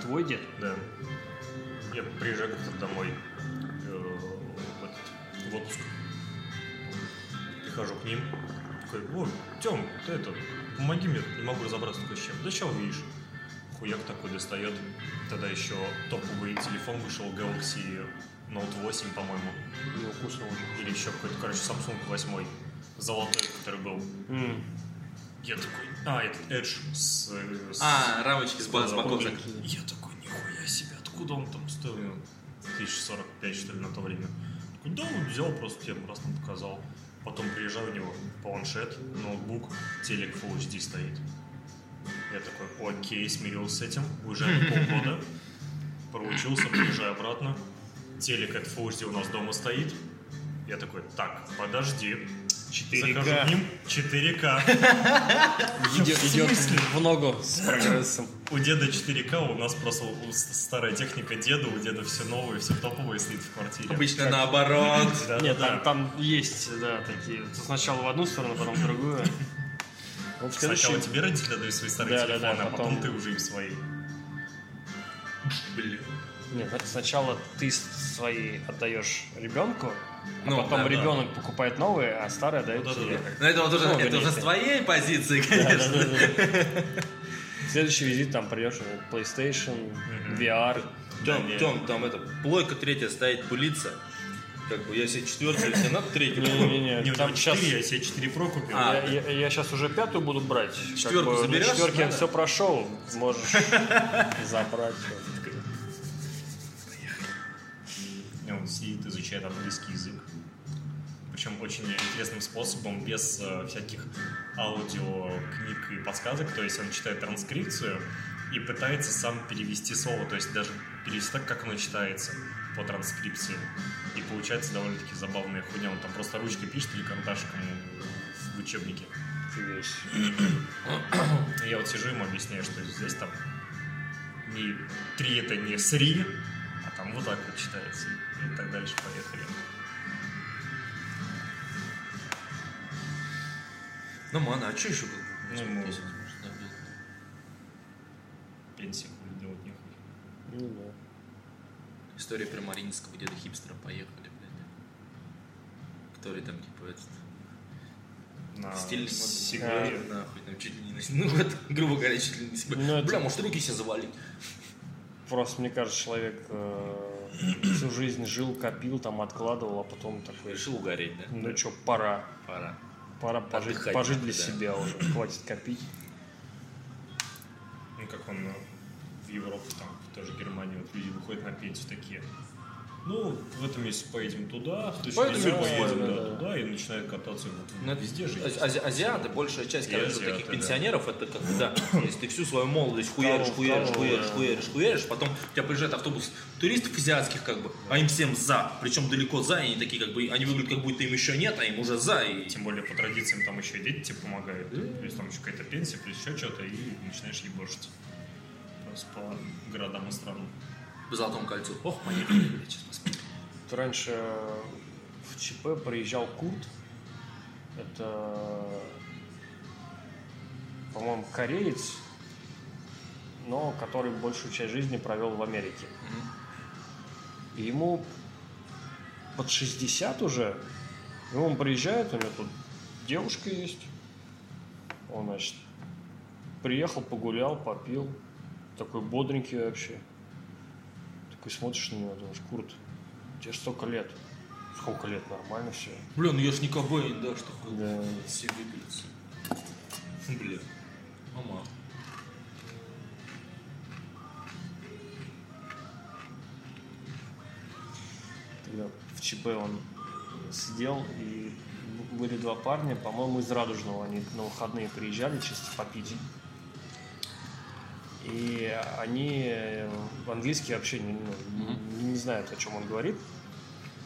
твой дед. Да. Я приезжаю как-то домой в отпуск. Прихожу к ним. Такой, о, Тем, ты это, помоги мне, не могу разобраться такой с чем. Да сейчас увидишь. Хуяк такой достает. Тогда еще топовый телефон вышел, Galaxy Note 8, по-моему. Вкусно уже. Или еще какой-то, короче, Samsung 8. Золотой, который был. М. Я такой, а, этот Edge с... с- А, рамочки с, с боков. Я такой, нихуя себе, откуда он там стоил? Ну, 1045, что ли, на то время. Да, вот взял, просто тебе раз там показал. Потом приезжаю у него, планшет, ноутбук, телек Full HD стоит. Я такой, окей, смирился с этим, уезжаю на полгода, проучился, приезжаю обратно. Телек от Full HD у нас дома стоит. Я такой, так, подожди. 4К. Захожу к ним, 4К. *laughs* Идет, В идет смысле? в ногу с прогрессом. У деда 4К, у нас просто старая техника деда, у деда все новое, все топовое стоит в квартире. Обычно наоборот. *laughs* Да, Нет, да, там, есть, да, такие. Сначала в одну сторону, потом в другую. Вот Сначала следующий- тебе родители дают свои старые Да, да, телефоны, да, а потом потом- ты уже им свои. Блин. Нет, сначала ты свои отдаешь ребенку, а Ну, потом да, да. ребенок покупает новые, а старые дает Ну, да, да, тебе. да. Но это вот уже, Ну, это уже с твоей позиции, Да, конечно. да, да, да. Следующий визит там придешь э, PlayStation, VR. Тем, Да, Тем, там это, плойка третья стоит, пылится. Как бы я себе четвертую, если надо третью. Не-не-не, Не, у там него сейчас 4, я себе 4 Pro купил. А. Я, сейчас уже пятую буду брать. Как Четверку бы на заберешь? четверке я все прошел. Можешь *laughs* забрать. Сидит, изучает английский язык. причем очень интересным способом, без э, всяких аудиокниг и подсказок. То есть он читает транскрипцию и пытается сам перевести слово, то есть даже перевести так, как оно читается по транскрипции. И получается довольно-таки забавная хуйня. Он там просто ручкой пишет или карандашиком в учебнике. Я вот сижу ему объясняю, что здесь там не три это не сри, там вот так вот читается. И так дальше поехали. Нормально, а что еще как бы? Ну, ему может, добил? пенсию хули делать нехуй. Ну да. История про Маринского деда хипстера поехали, блядь. Который там типа этот На стиль сигаре. нахуй, там чуть ли не на *laughs* Ну вот, грубо говоря, чуть ли не на себя. Ну, Бля, может руки себе завалить? Просто, мне кажется, человек э, всю жизнь жил, копил, там откладывал, а потом такой, Решил угореть, да? ну что, пора. Пора. Пора пожить, Отдыхать пожить для да. себя уже. Хватит копить. Ну, как он э, в Европу, там, тоже Германии, вот люди выходят на пенсию такие. Ну, в этом месяце поедем туда, в следующем месяце да, поедем да, да, да. туда, и начинают кататься вот, Ну, это везде же. есть. ази- азиаты, большая часть, И азиаты, таких да. пенсионеров, это как бы, да, *coughs* если ты всю свою молодость хуяришь, хуяришь, хуяришь, да. хуяришь, хуяришь, потом у тебя приезжает автобус туристов азиатских, как бы, а им всем за, причем далеко за, и они такие, как бы, они выглядят, как будто им еще нет, а им уже за, и Тем более по традициям там еще и дети тебе помогают. То есть там еще какая-то пенсия, плюс еще что-то, и начинаешь ебошить. Просто по городам и странам. По золотому кольцу. Ох, поехали, блядь, сейчас посмотрим. Раньше в ЧП приезжал Курт. Это, по-моему, кореец, но который большую часть жизни провел в Америке. И ему под 60 уже, и он приезжает, у него тут девушка есть. Он, значит, приехал, погулял, попил. Такой бодренький вообще. Такой смотришь на него, думаешь, Курт, тебе столько лет. Сколько лет? Нормально все. Бля, ну я ж не Кобейн, да, что Да. все выглядится. Бля. Мама. Тогда в ЧП он сидел, и были два парня, по-моему, из Радужного. Они на выходные приезжали чисто попить. И они э, английский вообще не, ну, не, не знают, о чем он говорит.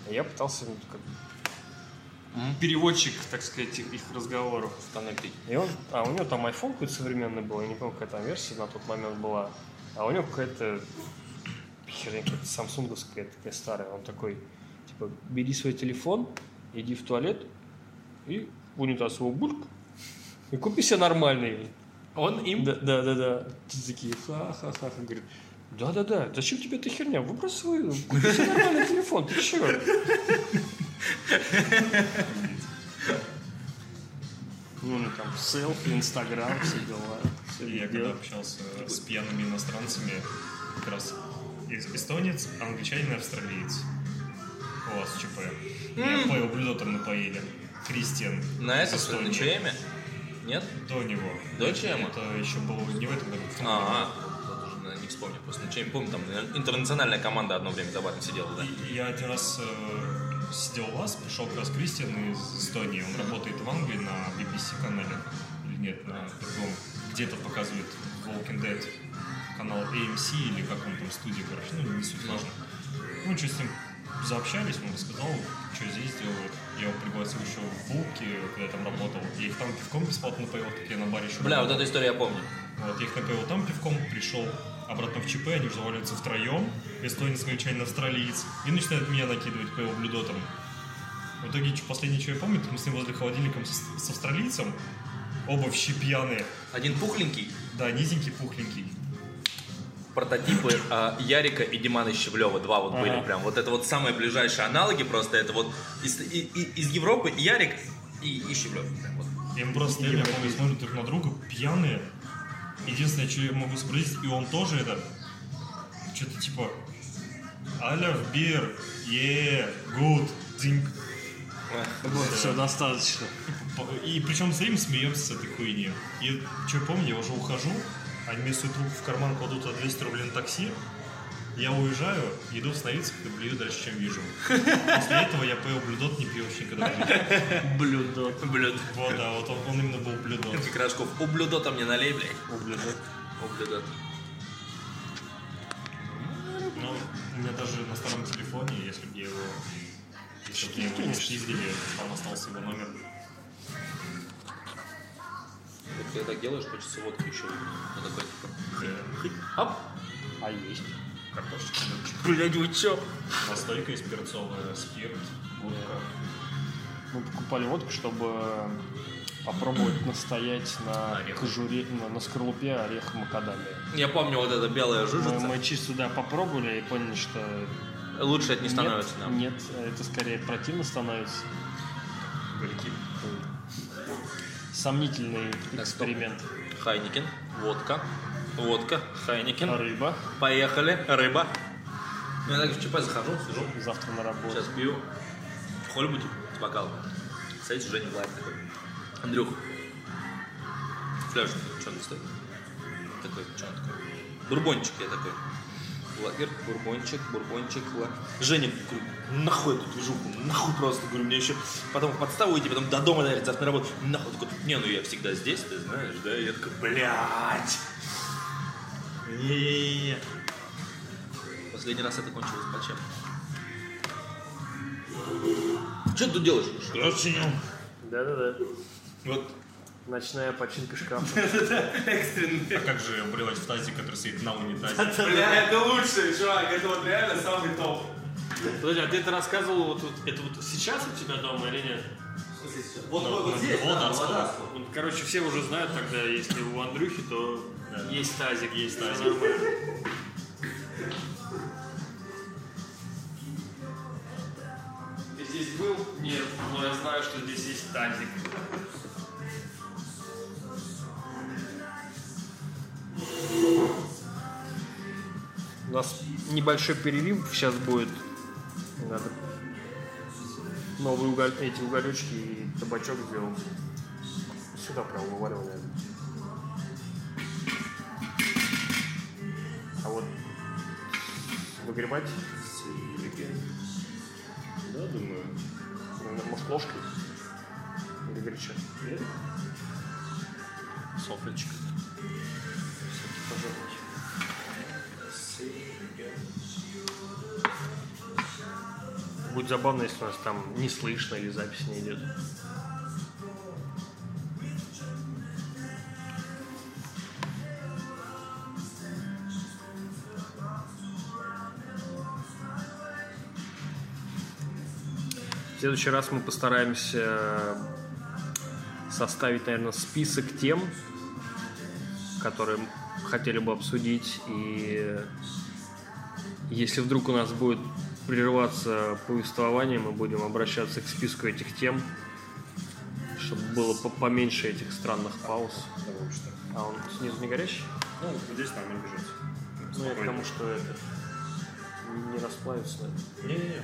А я пытался ну, как переводчик, так сказать, их разговоров. Коннектить. И он, а у него там iPhone какой-то современный был, я не помню, какая там версия на тот момент была. А у него какая-то херня, какая-то самсунговская такая старая. Он такой, типа, бери свой телефон, иди в туалет и унитаз его бульк и купи себе нормальный. Он им? Да, да, да, да. Такие, ха-ха-ха. Говорит, да-да-да, зачем тебе эта херня? Выбрасывай, купи себе нормальный телефон, ты чё? Ну, ну, там, селфи, инстаграм, все дела. Все я когда общался с пьяными иностранцами, как раз из- эстонец, англичанин и австралиец. У вас ЧП. Меня по его блюдо там напоили. Кристиан. На это, из что Нет? До него. До ЧМа? Это еще было не в этом году. А, наверное, не вспомню. Просто на ЧМ помню, там интернациональная команда одно время за баром сидела, да? Я один раз э, сидел у вас, пришел как раз Кристиан из Эстонии. Он работает в Англии на BBC канале. Или нет, на другом. Где-то показывает Walking Dead. Канал AMC или как он там, студия, короче. Ну, не суть важно. Ну, что с ним заобщались, он рассказал, что здесь делают. Я его пригласил еще в Булки, когда я там работал. Я их там пивком бесплатно напоил, так я на баре еще Бля, вот работал. эту историю я помню. Вот, я их напоил там пивком, пришел обратно в ЧП, они уже заваливаются втроем, эстонец, англичанин, австралиец, и начинают меня накидывать по его блюдотам. В итоге, последнее, что я помню, мы с ним возле холодильника с, с австралийцем, оба вообще пьяные, Один пухленький, да, низенький, пухленький. Прототипы а, Ярика и Димана Щеглева. Два вот были Ага. прям. Вот это вот самые ближайшие аналоги просто. Это вот из, и- и- из Европы Ярик и, и Щеглев. Прям вот. Мы просто я помню, смотрят друг на друга, пьяные. Единственное, что я могу сообразить, и он тоже это, что-то типа, Аля бир, е, гуд, дзинг. Вот, все, достаточно. И причем стоим, смеемся с этой хуйни. И что я помню, я уже ухожу, они трубку в карман кладут а 200 рублей на такси, Я уезжаю, иду в Сновицких и блюю дальше, чем вижу. После этого я поел блюдот, не пью вообще никогда в жизни. Блюдо. Блюд. Вот, да, вот он, он именно был блюдот. Как Рожков. Ублюдота мне налей, блядь. Блюдо. Ублюдот. Ну, у меня даже на старом телефоне, если бы я его... Если бы мне его не спиздили, там остался его номер. Когда так делаешь, хочется водки еще такой, типа, Оп. А есть. Картошечка. Блядь, вы чё? Настойка из перцовая, спирт, гурка. Мы покупали водку, чтобы попробовать *clears throat* настоять на Орех. кожуре, на, на скорлупе ореха макадамия. Я помню вот эта белая Мы, жижица. мы чисто да, попробовали и поняли, что Лучше это не становится, нет, да. нет, это скорее противно становится. Сомнительный эксперимент. Heineken, водка, водка, Heineken. Рыба. Поехали, рыба. Ну, Я так в ЧП захожу, сижу, Завтра на работу. сейчас пью. В холле будем с бокалом. Кстати, Женя Влад такой. Андрюх, фляж, что он стоит? Такой, что он такой? Бурбончик, я такой. Лагер, бурбончик, бурбончик, ла... Женя, говорю, нахуй эту движуху, нахуй просто, говорю, мне еще потом в подставу идти, потом до дома доехать, завтра на работу, нахуй, такой, не, ну я всегда здесь, ты знаешь, да, я такой, блядь, не Последний раз это кончилось плачевно. Что ты тут делаешь? Короче, Да-да-да. вот Ночная починка шкафа. *laughs* экстренный. А как же брелать в тазик, который стоит на унитазе? Бля, это лучший, чувак, это вот реально самый топ. Подожди, а ты это рассказывал вот, вот- это вот сейчас у тебя дома или нет? Вот, вот, вот здесь, да, да. Ну, короче, все уже знают тогда, если у Андрюхи, то Да. есть тазик. Есть тазик. нормально. Ты здесь был? Нет, но я знаю, что здесь есть тазик. У нас небольшой перерыв сейчас будет. Надо новые уголь... эти уголечки и табачок сделать. Сюда прям вываливай, наверное. А вот выгребать, Да, думаю. наверное, может, ложкой или горячо. Нет? Софлечка. Будет забавно, если у нас там не слышно или запись не идет. В следующий раз мы постараемся составить, наверное, список тем, которые хотели бы обсудить. И если вдруг у нас будет прерываться повествование, мы будем обращаться к списку этих тем, чтобы было по- поменьше этих странных пауз. А он снизу не горящий? Ну, здесь нормально бежит. Ну, я потому что это не расплавится. Не-не-не.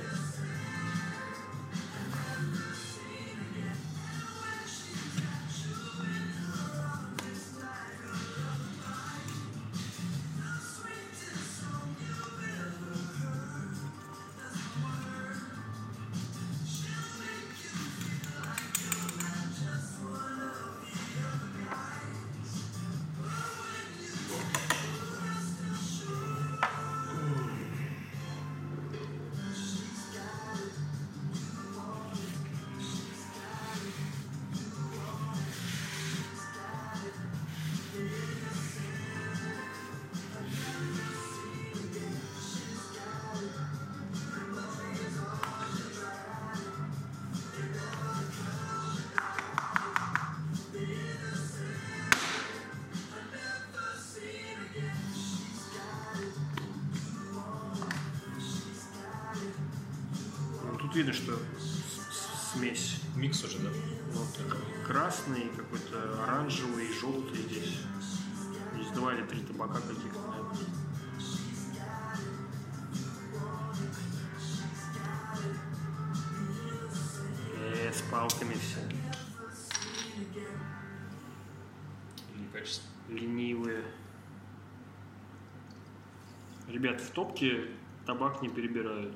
В топке табак не перебирают.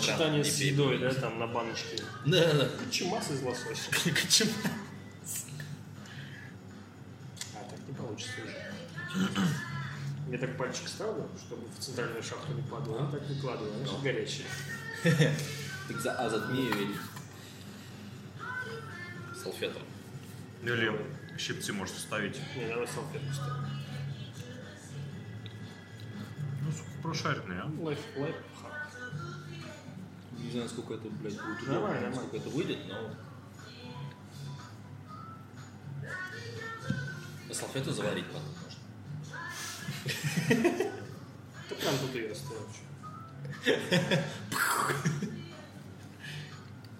Сочетание, Не с едой, да, там на баночке. Да, да. Чемас из лосося. Почему? А так не получится уже. Я так пальчик ставлю, чтобы в центральную шахту не падало, а так выкладываю, она же горячая. Так за, а затми ее или... Салфетом. Или щипцы можешь вставить. Не, давай салфетку ставим. Ну, сука, прошаренные, а? Лайф, лайф. Не знаю, сколько это, блядь, будет. Удобно, нормально. Сколько это выйдет, но... А салфету заварить потом можно. Да прям тут ее оставил.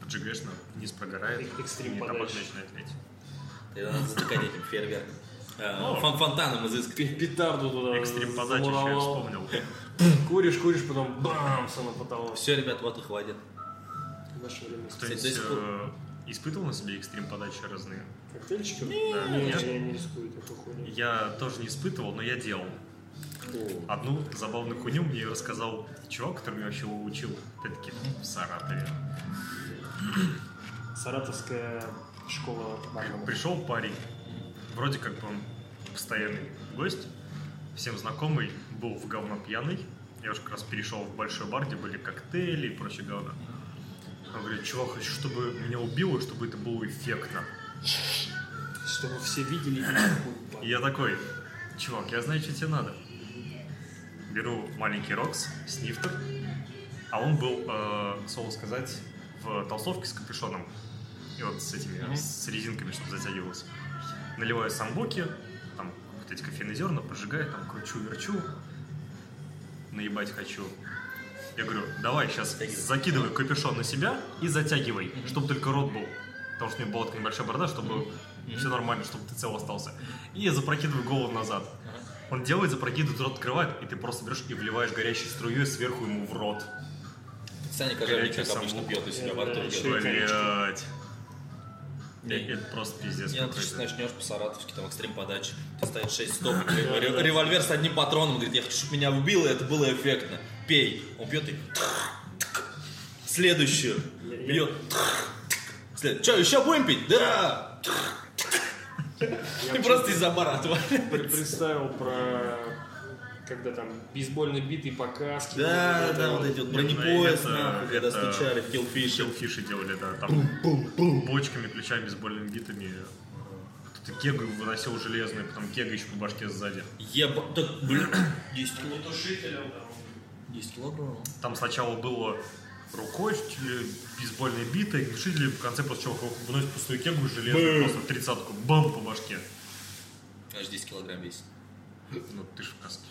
Поджигаешь, на низ прогорает. Эк- экстрим подачи. начинает леть. Тогда надо затыкать этим фейерверком. Э, фон- Фонтаном изыскать. Пи- Петарду туда Экстрим подачи еще вспомнил. Куришь, куришь, потом бам, на потолок. Все, ребят, вот и хватит. В наше время. Сих пор- э, испытывал на себе экстрим подачи разные? Коктейльчиков? Да, Нет, нет. я не рискую такой хуйней. Я тоже не испытывал, но я делал. Одну забавную хуйню мне рассказал чувак, который меня вообще учил. Опять-таки в Саратове. Саратовская школа барменов. Пришел парень, вроде как бы он постоянный гость, всем знакомый, был в говно пьяный. Я уже как раз перешел в большой бар, где были коктейли и прочее говно. Он говорит, чувак, хочу, чтобы меня убило, чтобы это было эффектно. Чтобы все видели и *clears throat* я такой, чувак, я знаю, что тебе надо. Беру маленький Рокс, снифтер, а он был, э, слово сказать, в толстовке с капюшоном. И вот с этими, с резинками, чтобы затягивалось. Наливаю самбуки, вот эти кофейные зерна, поджигаю, там кручу, верчу. Наебать хочу. Я говорю, давай сейчас закидывай капюшон на себя и затягивай, чтобы только рот был. Потому что у меня была такая небольшая борода, чтобы все нормально, чтобы ты цел остался. И я запрокидываю голову назад. Он делает, запрокидывает, рот открывает, и ты просто берешь и вливаешь горячей струей сверху ему в рот. Саня как обычно, пьет у себя во рту. Блять. Это просто пиздец Не, ну, ты начнешь по-саратовски, там, экстрим подачи. Ты стоит 6 стоп, *laughs* ре- револьвер с одним патроном, говорит, я хочу, чтобы меня убило, и это было эффектно. Пей. Он пьет и... Следующую. След... Че, еще будем пить? Да! Я *laughs* И просто из-за бара Представил про когда там бейсбольные биты по каске. Да, вот да, вот. вот эти вот бронепоезд, нахуй, когда это- стучали в киллфише. Фиши делали, да, там бочками, ключами, бейсбольными битами. Кто-то кегу выносил железную, потом кега еще по башке сзади. Еба... Так, блин, 10 Не килограмм. тушителем там. 10 килограмм. Там сначала было рукой, или бейсбольной битой, глушители, в конце после чего выносит пустую кегу железную, просто в тридцатку, бам по башке. Аж 10 килограмм весит. Ну, ты же в каске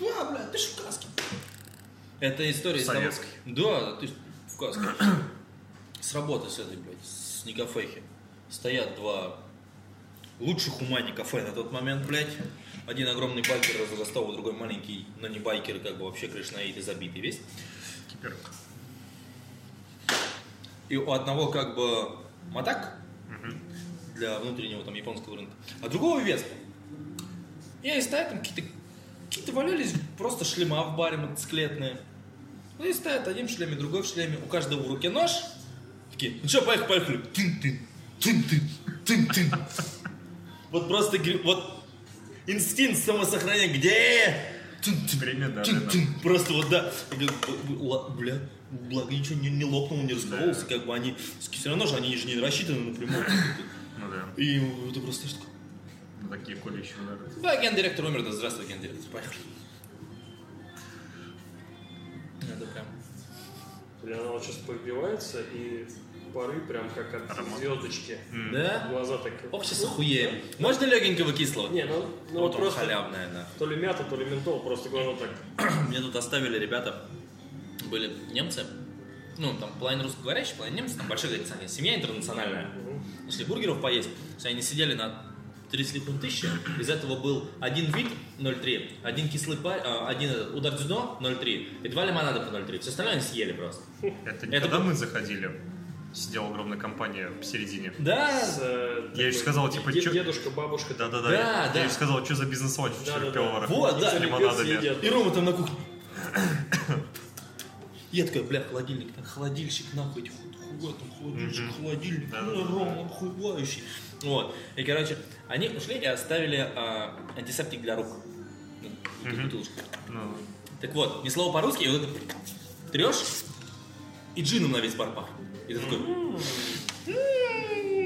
А, бля, ты ж в каске. Это история из того- Советской. Да, ты в каске. С работы с этой, блядь, с Никафехи. Стоят два лучших ума Никафе на тот момент, блядь. Один огромный байкер разрастовый, другой маленький, но не байкер, как бы вообще кришнаит и забитый весь. Кипер. И у одного как бы матак для внутреннего там японского рынка, а другого Веспа. И они стоят там какие-то какие-то валялись просто шлема в баре мотоциклетные. Ну и стоят один в шлеме, другой в шлеме, у каждого в руке нож. Такие, ну что, поехали, поехали. Тын-тын, тын-тын, тын-тын. Вот просто, вот инстинкт самосохранения, где? Время, да, да, да. Просто вот да. Бля, благо ничего не, не лопнул, не раскололся, как бы они все равно же они же не рассчитаны напрямую. Ну да. И это просто Ну, такие колющие удары. Да, гендиректор умер, да здравствуй, гендиректор, поехали. Это прям... Блин, она вот сейчас побивается, и пары прям как от Аромат. звездочки. Да? Глаза так... Общество хуеем. Можно легенького кислого? Не, ну, ну вот вот просто халявная, да. то ли мята, то ли ментол, просто глаза так... *clears throat* Мне тут оставили ребята, были немцы, ну, там, половина русскоговорящих, половина немцы, там большая говорится, семья интернациональная. Нашли бургеров поесть, то они сидели на 30 литров тысячи, из этого был один вид 0,3, один кислый пар, а, один этот, удар дзюдо 0,3 и два лимонада по 0,3. Все остальное они съели просто. Это не Это когда был- мы заходили, сидела огромная компания посередине. Да, С, э, Я такой сказал, типа, де- чё- Дедушка, бабушка. Да-да-да. Да, я, да. я ей сказал, что за бизнес-ланч в Да, да, да. Вот, да. С лимонадами. И Рома там на кухне. *coughs* Я такой, бля, холодильник, там холодильщик, нахуй, эти ху- хуя, там холодильщик, холодильник, ну, Рома, хуевающий. Вот. И, короче, они ушли и оставили а, антисептик для рук. Ну, такую бутылочку. Ну, Так вот, ни слова по-русски, и вот это трешь, и джином на весь бар пахнет. И ты такой... «М,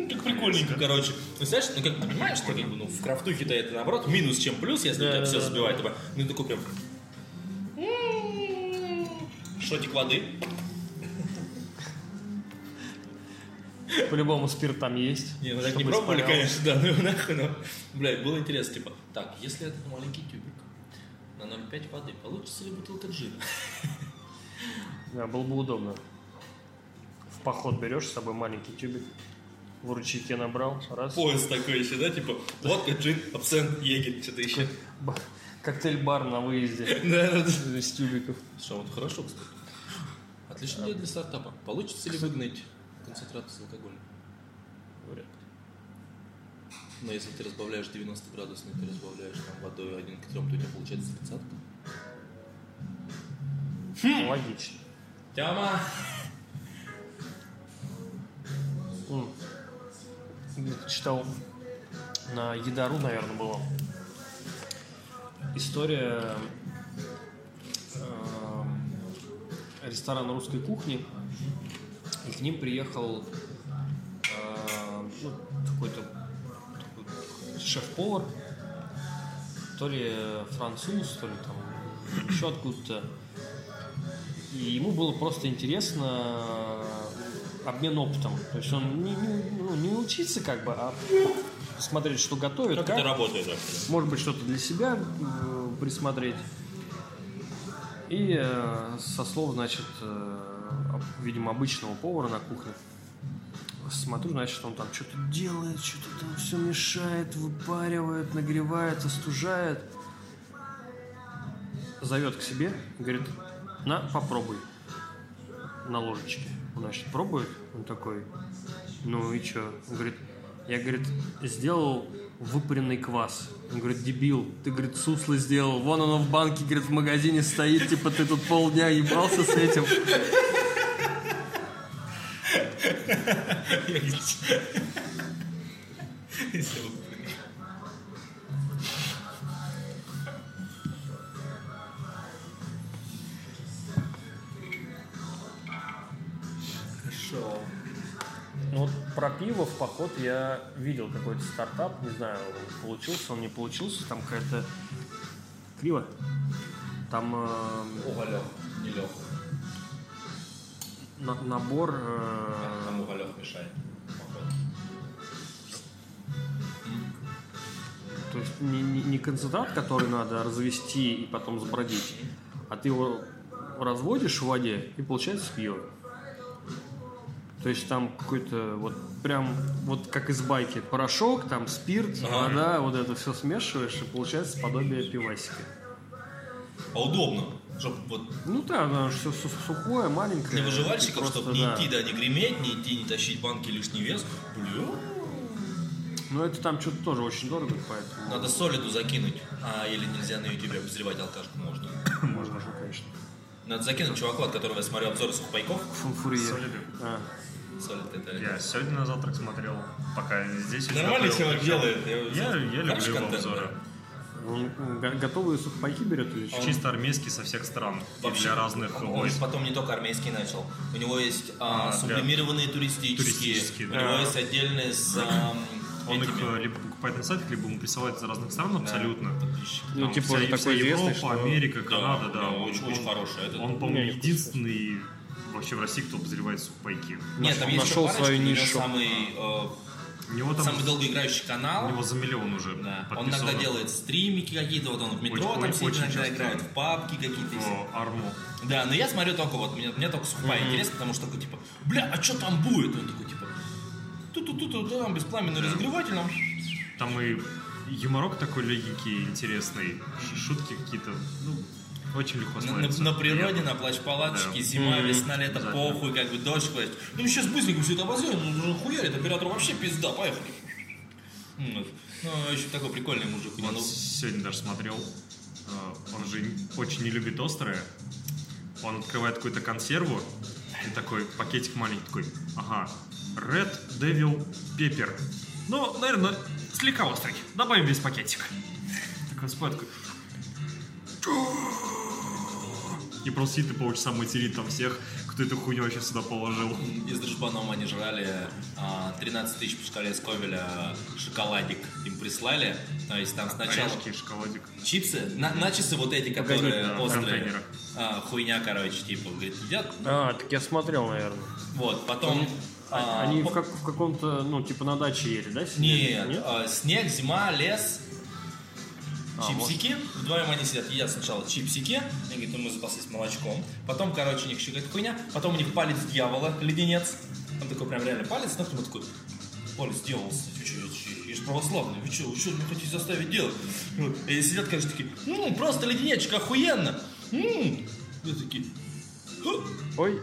Как прикольненько, короче. Ну, знаешь, ну, как ты понимаешь, что как бы, ну, в крафтухе-то это, наоборот, минус, чем плюс, если у тебя все забивает. типа, Ну, и такой прям... «М, Шотик воды. По-любому спирт там есть. Не, мы так не пробовали, конечно, да, ну нахуй, но, блядь, было интересно, типа, так, если этот маленький тюбик на 0,5 воды, получится ли бутылка джина? Да, было бы удобно. В поход берешь с собой маленький тюбик, в ручейке набрал, раз. Поезд такой еще, да, типа, водка, джин, абсент, егерь, что-то еще. Ба- Коктейль-бар на выезде *laughs* Да, да, из тюбиков. Что, вот хорошо, кстати. Отличная идея для стартапа. Получится ли выгнать концентрат с алкоголя? Вряд ли. Но если ты разбавляешь 90 градусный, ты разбавляешь там водой один к трем, то у тебя получается тридцатка. Логично. Тяма! М. Где-то читал на Едару, наверное, было. История э, ресторана русской кухни. И к ним приехал э, ну, какой-то такой шеф-повар, то ли француз, то ли там еще откуда-то. И ему было просто интересно э, обмен опытом. То есть он не, не- ну, не учиться как бы, а посмотреть, что готовят, Как как, это работает вообще? может быть, что-то для себя э, присмотреть. И э, со слов, значит, э, видимо, обычного повара на кухне, смотрю, значит, он там что-то делает, что-то там все мешает, выпаривает, нагревает, остужает. Зовет к себе, говорит, на, попробуй на ложечке. Он, значит, пробует, он такой, ну и что? Он говорит, я, говорит, сделал выпаренный квас. Он говорит, дебил, ты, говорит, сусло сделал. Вон оно в банке, говорит, в магазине стоит, типа ты тут полдня ебался с этим. Хорошо. Ну вот про пиво в поход я видел какой-то стартап, не знаю, получился он, не получился, там какая-то криво. Там э, не лег. На- набор э, Там уголек мешает. походу. То есть не, не- не концентрат, который надо развести и потом сбродить, а ты его разводишь в воде и получается пиво. То есть там какой-то вот прям вот как из байки порошок, там спирт, Ага. вода, вот это все смешиваешь и получается подобие пивасика. А удобно, чтобы вот Ну да, оно все сухое, маленькое. для выживальщиков, просто, чтобы не да. идти, да, не греметь, не идти, не тащить банки лишний вес. Бля. Ну это там что-то тоже очень дорого, поэтому Надо солиду закинуть. А, или нельзя на ютубе обозревать алкашку можно. *coughs* можно же, конечно. Надо закинуть чуваку, от которого я смотрю обзоры сухпайков. Фунфурия. Солиды. А. Солид это... Я сегодня на завтрак смотрел, пока здесь открыл, человек делает. Я, я Хороший люблю его обзоры. Он м, го- готовые сухпайки берет или что? Чисто армейский со всех стран. Вообще, для разных он войск. потом не только армейский начал. У него есть а, А, для- сублимированные туристические. Туристические, У да. него есть отдельные с ам, Он их этими. э, либо покупает на сайтах, либо ему присылает из разных стран абсолютно. Ну, Там типа, вся- он вся такой известный, Европа, что- Америка, Да, Канада, да. да, Он- очень, он- очень хороший. Это- Он, по-моему, единственный вообще в России, кто подозревает сухпайки. Нет, там есть нашел еще парочка, свою у нишу. самый, э, У него там самый долгоиграющий канал. у него за миллион уже Да. Он иногда делает стримики какие-то, вот он в метро Очень- там очень сидит, иногда часто. играет в папки какие-то. О, арму. Да, но я смотрю только вот, мне, мне только сухпай интересно, потому что такой типа, бля, а что там будет? Он такой типа, тут-тут-тут, там беспламенный разогреватель, там Там и юморок такой легенький, интересный. Шутки какие-то, ну, очень легко на, на- природе, на плащ-палаточке, Да. зима, весна, лето, похуй, как бы дождь хватит. Ну сейчас быстренько все это обозрел, ну хуярит, оператор вообще пизда, поехали. Ну, еще такой прикольный мужик. Вот ну, сегодня даже смотрел. э, Он же очень не любит острое. Он открывает какую-то консерву и такой пакетик маленький такой. Ага. Red Devil Pepper. Ну, наверное, слегка острый. Добавим весь пакетик. Такой спать такой. И просто сидит и полчаса материт там всех, кто эту хуйню вообще сюда положил. Из Дружбаном они жрали а, 13 тысяч по шкале Сковеля шоколадик им прислали. То есть там сначала Орешки, шоколадик. чипсы, на, начисы вот эти, которые в острые. А, хуйня, короче, типа, говорит, едят. А, так я смотрел, наверное. Вот, потом... а, Они по- в, как- в каком-то, ну, типа на даче ели, да? Нет, сидели? а, снег, зима, лес, А, чипсики. Вдвоем они сидят, едят сначала чипсики. Они говорят, ну мы запаслись молочком. Потом, короче, у них еще какая-то хуйня. Потом у них палец дьявола, леденец. Там такой прям реально палец, но потом такой, палец дьявола, вы я, же православный, вы что, вы что, меня хотите заставить делать? Вот. И сидят, короче, такие, ну, просто леденечек, охуенно. М. Я такие, Ой,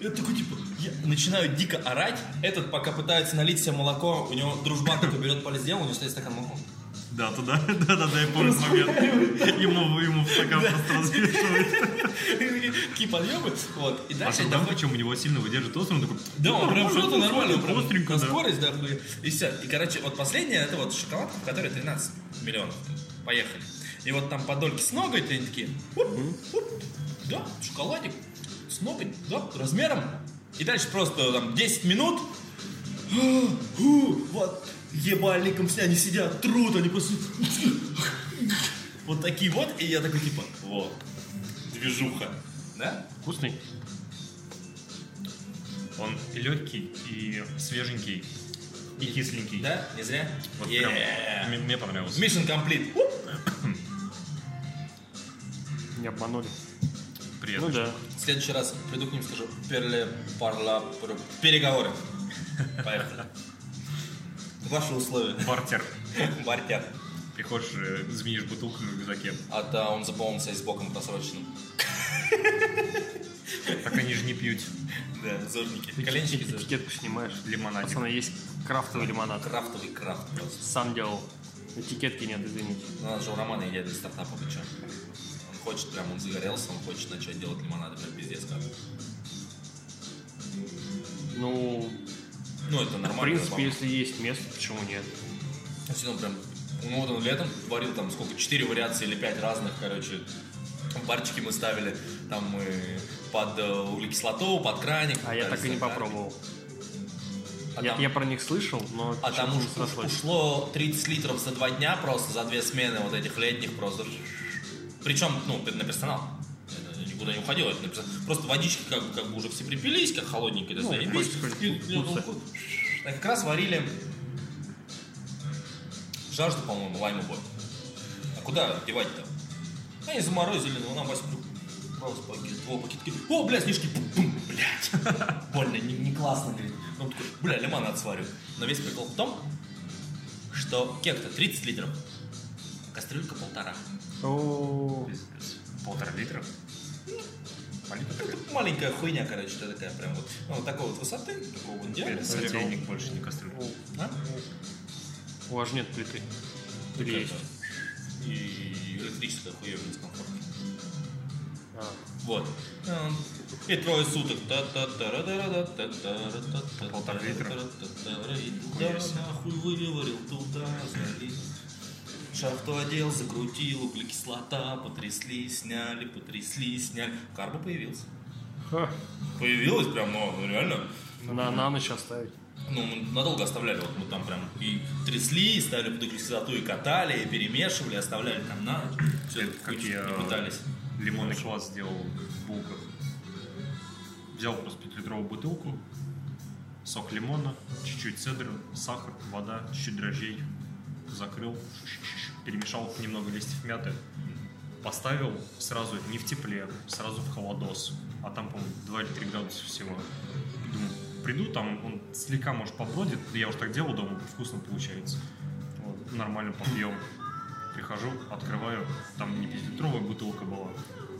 я такой, типа, я начинаю дико орать. Этот пока пытается налить себе молоко, у него дружбан такой берет палец дьявола, у него стоит стакан молока. Да, туда, да, да, да, я помню этот момент. *laughs* Ему, ему в стакан просто размешивает. Такие *laughs* подъемы. Вот. И А дальше они там причем у него сильно выдержит острый, он такой... Да, он прям что-то нормально, прям остренько, на да. скорость, да. И все. И, короче, вот последняя, это вот шоколадка, в которой 13 миллионов. Поехали. И вот там подольки с ногой, они такие, «Уп, уп, да, шоколадик, с ногой, да, размером. И дальше просто там 10 минут, *gasps* «А, вот, ебальником все они сидят, трут, они просто... *laughs* Вот такие вот, и я такой типа, вот, движуха, да? вкусный. Он и легкий, и свеженький, и кисленький. Да, не зря? Вот Yeah. прям мне, мне понравилось. Mission complete. Не обманули. Приятно. Ну да. В следующий раз приду к ним скажу перле парла пр- переговоры. *laughs* Поехали. Ваши условия. Бартер. *laughs* Бартер. Приходишь, э, звенишь бутылками в рюкзаке. А то он заполнился с боком просроченным. *laughs* Так они же не пьют Да, зожники. Коленчики зожники. Этикетку снимаешь. лимонадик. Пацаны, есть крафтовый лимонад. Крафтовый крафт просто. Сам делал. Этикетки нет, извините. Ну, надо же у Романа идея для стартапа, вы чё? Он хочет, прям он загорелся, он хочет начать делать лимонады, прям пиздец как. Ну, Ну, это в нормально. принципе, если есть место, почему нет? Если он прям, ну вот он летом варил там сколько, четыре вариации или пять разных, короче, барчики мы ставили, там мы под э, углекислоту, под краник. А я так и не попробовал. А Я, там, я про них слышал, но а там уж, ушло 30 литров за два дня просто, за две смены вот этих летних просто. Причем, ну, на персонал. Никуда не уходило. это на персонал. Просто водички как, бы- как бы уже все припились, как холодненькие, да, Ну, заебись. И- и- вкуса. Так как раз варили жажду, по-моему, лайма бой. А куда девать-то? Они заморозили, но нам Вася вдруг просто пакет, два пакетки. О, бля, снежки, пум, блядь. *laughs* Больно, не, не классно, говорит. Он такой, бля, лимонад сварю. Но весь прикол в том, что кек-то 30 литров, а кастрюлька полтора. Полтора литра. Маленькая такая. Маленькая хуйня, короче, это такая прям вот, ну, вот такой вот высоты, такого вот диаметра. сотейник больше, не кастрюля. А? у вас же нет плиты. Или есть? И электрическая хуевая дискомфорт. А, Вот. И трое суток. Полтора литра. Нахуй выварил, туда залил. Шарф то одел, закрутил, углекислота, потрясли, сняли, потрясли, сняли. Карба появился. Ха, Появилась прям, ну, ну, реально. На, на ночь оставить. Ну, мы надолго оставляли, вот мы там прям и трясли, и ставили под углекислоту, и катали, и перемешивали, оставляли там на ночь. Все это Как я не пытались. лимонный квас сделал в булках. Взял просто 5-литровую бутылку, сок лимона, чуть-чуть цедры, сахар, вода, чуть-чуть дрожжей. Закрыл, перемешал немного листьев мяты. Поставил сразу не в тепле, сразу в холодос. А там, по-моему, 2 или 3 градуса всего. Думаю, приду, там он слегка, может, побродит. Я уж так делал дома, вкусно получается. Вот, нормально попьем. Прихожу, открываю, там не 5-литровая бутылка была,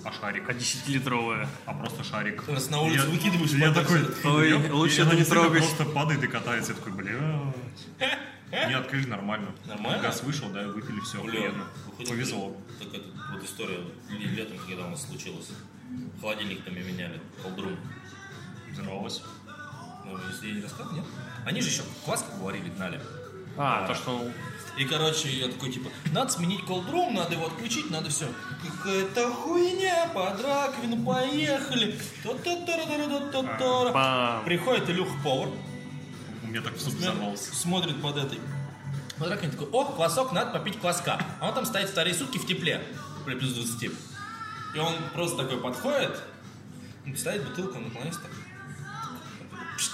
а шарик. А 10-литровая. А просто шарик. Ты раз на улицу Я- выкидываешь, Я такой. Ой, я- лучше я это не трогать. Просто падает и катается. Я такой, бля. *laughs* Не открыли нормально. Нормально? Газ вышел, да, и выпили все. Бля, Повезло. Так это вот история летом, когда у нас случилось. Холодильник там и меняли, колдрум. Взорвалось. Ну, если я не рассказывал, нет? Они же еще квас как варили, гнали. А, то, что И, короче, я такой, типа, надо сменить колдрум, надо его отключить, надо все. Какая-то хуйня, под раковину поехали. Бам. Приходит Илюха повар, меня так Сме- взорвался. смотрит под этой. Под раковиной такой, о, квасок, надо попить кваска. А он там стоит вторые сутки в тепле, при плюс 20. И он просто такой подходит, он ставит бутылку, он наклоняется так.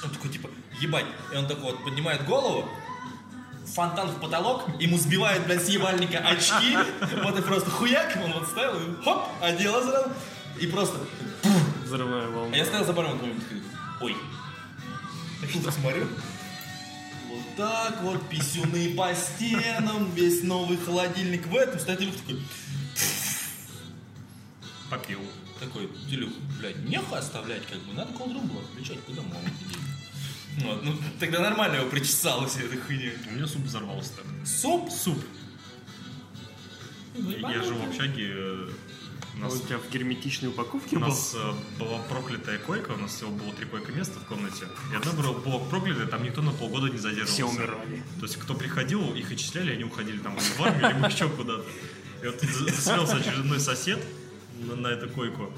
Он такой, типа, ебать. И он такой вот поднимает голову, фонтан в потолок, ему сбивает, блядь, с ебальника очки, *laughs* вот и просто хуяк, он вот ставил, и хоп, одела сразу, и просто... взрывая волну. А я стоял за баром, такой, такой, ой. Так что смотрю. Так вот, писюны по стенам, весь новый холодильник в этом. Стоит Илюх такой, Попил. такой, Илюх, блядь, нехуй оставлять, как бы, надо колдрум было включать, куда это делать?» Вот, ну, тогда нормально его причесало все этой хуйней. У меня суп взорвался так. Суп? Суп. Ну, Я жил в общаге. У нас, у тебя в герметичной упаковке у был? нас э, была проклятая койка, у нас всего было три койка места в комнате. И одна была была проклятая, там никто на полгода не задерживался. Все умирали. То есть кто приходил, их отчисляли, они уходили там в армию, либо еще куда-то. И вот за- заселился очередной сосед на, на эту койку.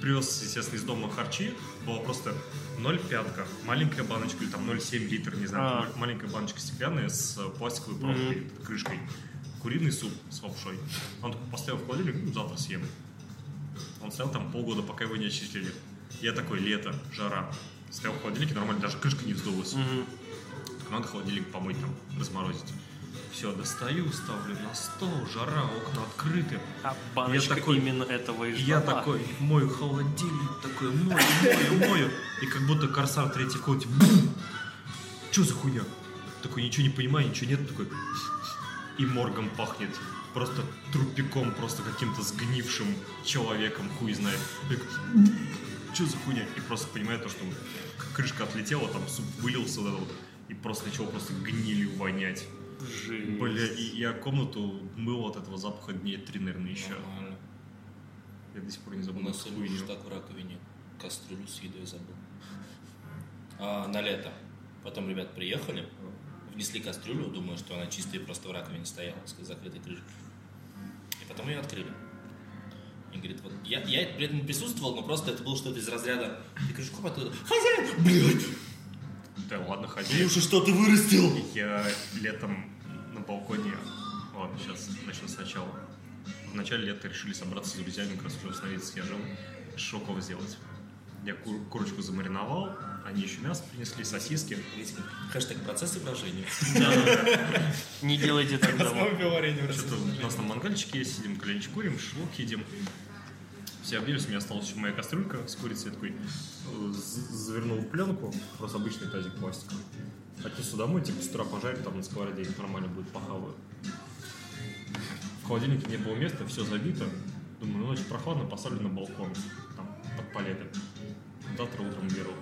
Привез, естественно, из дома харчи. Было просто 0,5, маленькая баночка, или там 0,7 литр, не знаю, А. маленькая баночка стеклянная с пластиковой пробкой, крышкой. Куриный суп с лапшой. Он такой поставил в холодильник, ну, завтра съем. Он стоял там полгода, пока его не отчислили. Я такой, лето, жара. Стоял в холодильнике, нормально, даже крышка не вздулась. Мгм. Так надо холодильник помыть там, разморозить. Все, достаю, ставлю на стол, жара, окна открыты. А баночка такой- именно этого и И я ждала. такой, мою холодильник, такой, мою, мою, мою. И как будто корсар третий коте. Че за хуйня? Такой, ничего не понимаю, ничего нет. Такой, и моргом пахнет. Просто трупиком, просто каким-то сгнившим человеком, хуй знает. Что за хуйня? И просто понимаю то, что крышка отлетела, там суп вылился вот это вот, и просто начал просто гнилью вонять. Жесть. Бля, и я комнату мыл от этого запаха дней три, наверное, еще. Нормально. Я до сих пор не У забыл нас эту Илюша хуйню. так в раковине кастрюлю с едой забыл. А, на лето. Потом ребят приехали, внесли кастрюлю, думаю, что она чистая, просто в раковине стояла с закрытой крышкой. И потом ее открыли. И говорит, вот я, я при этом присутствовал, но просто это было что-то из разряда. Говорю, что оттуда? Хозяин! Блядь! Да ладно, ходи. Илюша, что ты вырастил? Я летом на балконе... Ладно, сейчас начну сначала. В начале лета решили собраться с друзьями, как раз уже остановиться я жил. Шоков сделать. Я кур- курочку замариновал, они еще мясо принесли, сосиски. Хэштег процесс брожения. Не делайте так дома. у нас на мангальчике есть, сидим, коленчик курим, шелок едим. Все объелись, у меня осталась еще моя кастрюлька с курицей. Я такой завернул в пленку, просто обычный тазик пластиковый. Отнесу домой, типа с утра пожарю, там на сковороде нормально будет, похаваю. В холодильнике не было места, все забито. Думаю, ну ночью прохладно, поставлю на балкон, там, под палеты. Завтра утром беру,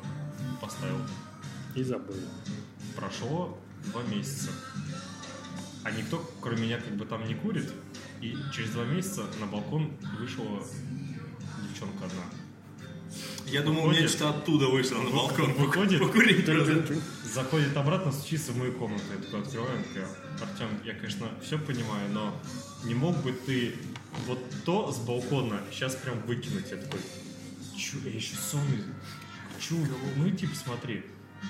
поставил. И забыл. Прошло два месяца. А никто, кроме меня, как бы там не курит. И через два месяца на балкон вышла девчонка одна. Я думал, Выходит. нечто оттуда вышло на балкон. Выходит. Покурить. *laughs* Заходит обратно, стучится в мою комнату. Я такой открываю, такая, Артем, я, конечно, все понимаю, но не мог бы ты вот то с балкона сейчас прям выкинуть? Я такой, чё, я еще сонный. Чё, ну иди посмотри.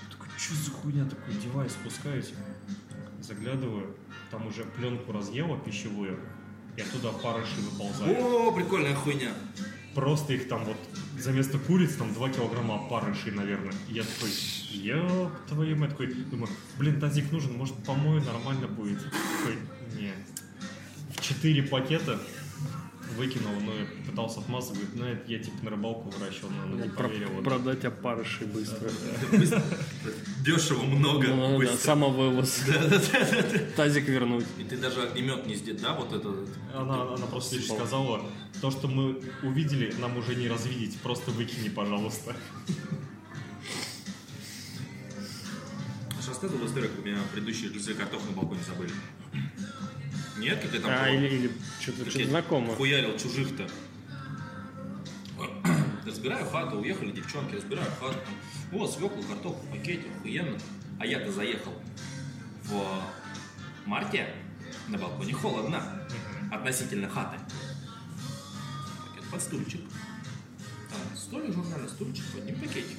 Такой, что за хуйня такой, девайс, спускаюсь, заглядываю, там уже пленку разъела пищевую, и оттуда парыши выползают. О, прикольная хуйня. Просто их там вот за место куриц там 2 килограмма опарышей, наверное. И я такой, ёб твою мать, такой, думаю, блин, тазик нужен, может помою, нормально будет. Такой, не. В 4 пакета выкинул, но я пытался отмазать, говорит, ну это я типа на рыбалку выращивал, но не поверил. вот. Продать опарыши быстро. *laughs* Дешево, много, Ну, самовывоз. *laughs* Тазик вернуть. И ты даже огнемет не сделал, да, вот это? Она, она просто лишь сказала, то, что мы увидели, нам уже не развидеть, просто выкини, пожалуйста. Что рассказывал историю, как у меня предыдущие друзья картофель на балконе забыли? Нет, как я там А, или, или что-то что я знакомо. Хуярил чужих-то. *clears throat* Разбираю хату, уехали девчонки, разбираю хату. О, свеклу, картоху, в пакете, охуенно. А я-то заехал в марте, на балконе холодно, относительно хаты. Пакет под стульчик. Там столик, журнальный стульчик, под ним пакетик.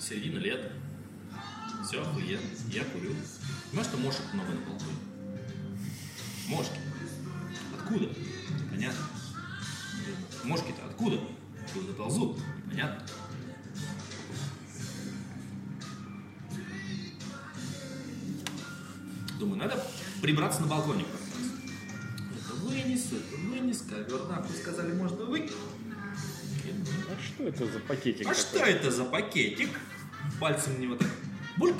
Середина лета. Все охуенно. Я курю. Понимаешь, что мошек много на балконе? Мошки. Откуда? Непонятно. Мошки-то откуда? Откуда ползут? Непонятно. Думаю, надо прибраться на балконе как раз. Это вынес, это вынес, ковер нахуй сказали, можно выкинуть. А что это за пакетик? а такой? что это за пакетик? Пальцем в него так бульк.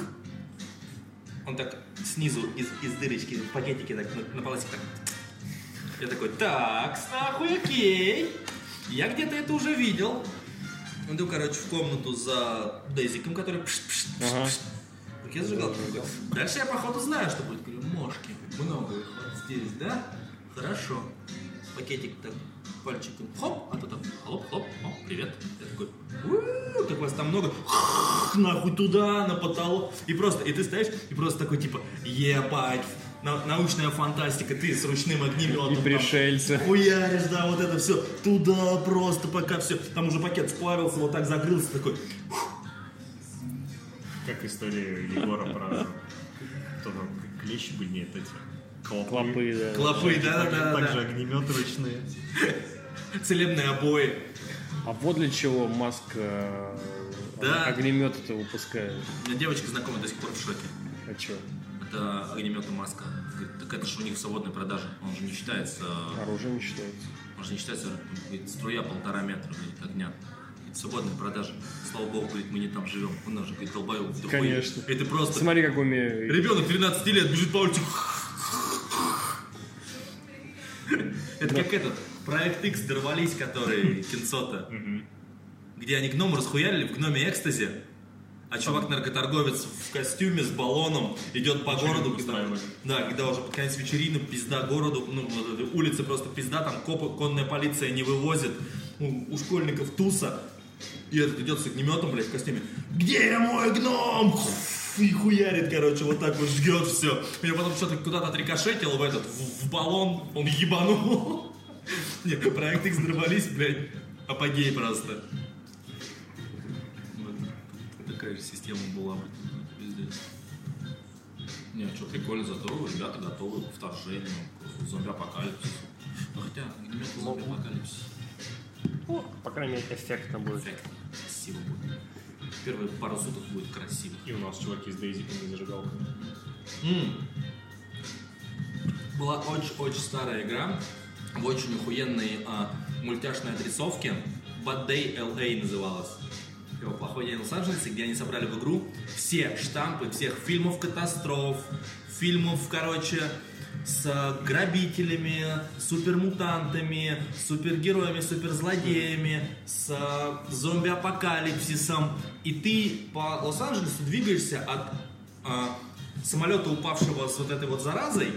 Он так снизу из, из дырочки в пакетике так на, на полосе так. Я такой, так, нахуй, окей. Я где-то это уже видел. Иду, короче, в комнату за Дейзиком, который пш пш пш я зажигал. Дальше я, походу, знаю, что будет. Говорю, мошки, много их вот здесь, да? Хорошо. Пакетик так пальчиком хоп, а то там хлоп, хлоп, о, привет. Такой, «У-у-у, как вас там много, нахуй туда, на потолок. И просто, и ты стоишь, и просто такой, типа, ебать, на- научная фантастика, ты с ручным огнеметом. И там пришельцы. Хуяришь, да, вот это все туда просто, пока все, там уже пакет сплавился, вот так закрылся, такой, Как история Егора про... Кто там? Клещи были? Нет, эти... Клопы. Клопы, да. клопы, да, да, да, Также да, огнеметы ручные. целебные обои. А вот для чего Маск э, Да. огнемет это выпускает. У меня девочка знакомая до сих пор в шоке. А что? Это огнеметная маска. Говорит, так это же у них в свободной продаже. Он же не считается, Оружие не считается. он же не считается, говорит, струя полтора метра, говорит, огня. Говорит, свободная продажа. Слава богу, говорит, мы не там живем. Он же, говорит, долбоёб. Конечно. Это просто... Смотри, как умею. Ребенок 13 лет бежит по улице. Это как этот, проект X дорвались, который *laughs* Кинцота. Где они гном расхуярили в гноме экстазе. А чувак-наркоторговец в костюме с баллоном идет по городу, когда, да, когда уже под конец вечерины, пизда городу, ну, вот этой улицы просто пизда, там копы, конная полиция не вывозит, у, у школьников туса, и этот идет с огнеметом, блядь, в костюме. Где мой гном? И хуярит, короче, вот так вот жгет все. Меня потом что-то куда-то отрикошетило в этот, в, в баллон, он ебанул. Нет, проект X взорвались, блядь, апогей просто. Вот. Такая же система была бы. Пиздец. Не, что прикольно, зато ребята готовы к вторжению, к зомби-апокалипсису. Ну хотя, огнемет зомби-апокалипсис. Ну, по крайней мере, эффектно будет. Эффектно. Красиво будет. Первые пару суток будет красиво. И у нас чуваки с дейзиками и зажигалками. Была очень-очень старая игра в очень охуенной а, мультяшной отрисовке. Bad Day LA называлась. Его плохой день в Лос-Анджелесе, где они собрали в игру все штампы всех фильмов катастроф, фильмов, короче, с а, грабителями, супермутантами, супергероями, суперзлодеями, с а, зомби-апокалипсисом. И ты по Лос-Анджелесу двигаешься от а, самолета, упавшего с вот этой вот заразой,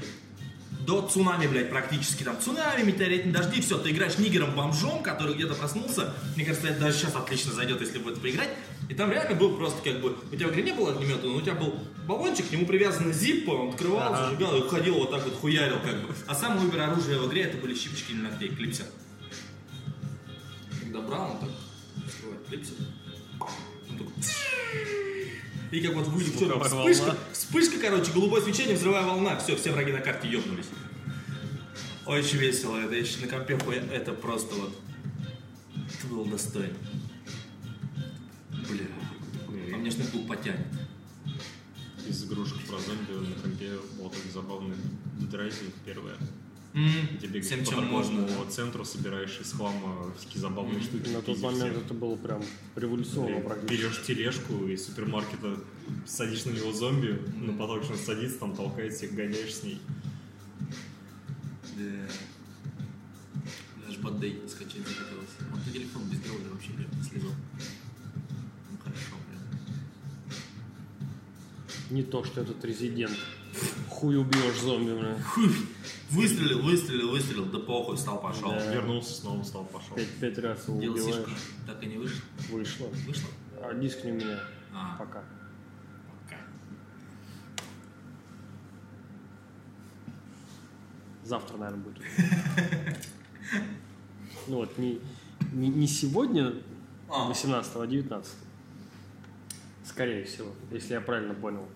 до цунами, блядь, практически. Там цунами, метеоритные дожди, все. Ты играешь нигером-бомжом, который где-то проснулся. Мне кажется, это даже сейчас отлично зайдет, если это поиграть. И там реально был просто как бы... У тебя в игре не было огнемета, но у тебя был баллончик, к нему привязана зиппа, он открывал, зажигал и ходил вот так вот хуярил как бы. А самое выбор оружия в игре это были щипчики для ногтей, клипсы. Когда брал, он так открывает клипсы. И как вот всё, Звуковая вспышка, вспышка, короче, голубое свечение, взрывая волна, все, все враги на карте ебнулись. Очень весело, это еще на компе это просто вот, это было достойно. Бля, а мне ж на клуб потянет. Из игрушек про зомби на компе был такой забавный драйзинг первое. М, Где бегаешь Всем, по чем можно. центру, собираешь из хлама всякие забавные штуки. На тот момент это было прям революционно практически. Берешь тележку из супермаркета, садишь на него зомби, на поток что он садится, там толкает всех, гоняешь с ней. Да. Даже баддей скачать захотелось. Вот на телефон без грода вообще блядь, не слезал. Ну хорошо, блядь. Не то, что этот резидент. Хуй убьешь зомби, бля. Выстрелил, выстрелил, выстрелил, да похуй, стал, пошел. Да. Вернулся, снова стал, пошел. Пять, пять раз его Делал убиваешь. сишку. Так и не вышло. Вышло. Вышло? А диск не у меня. А, Пока. пока. Завтра, наверное, будет. *laughs* Ну вот, не, не, не сегодня, А. 18 а 19 Скорее всего, если я правильно понял.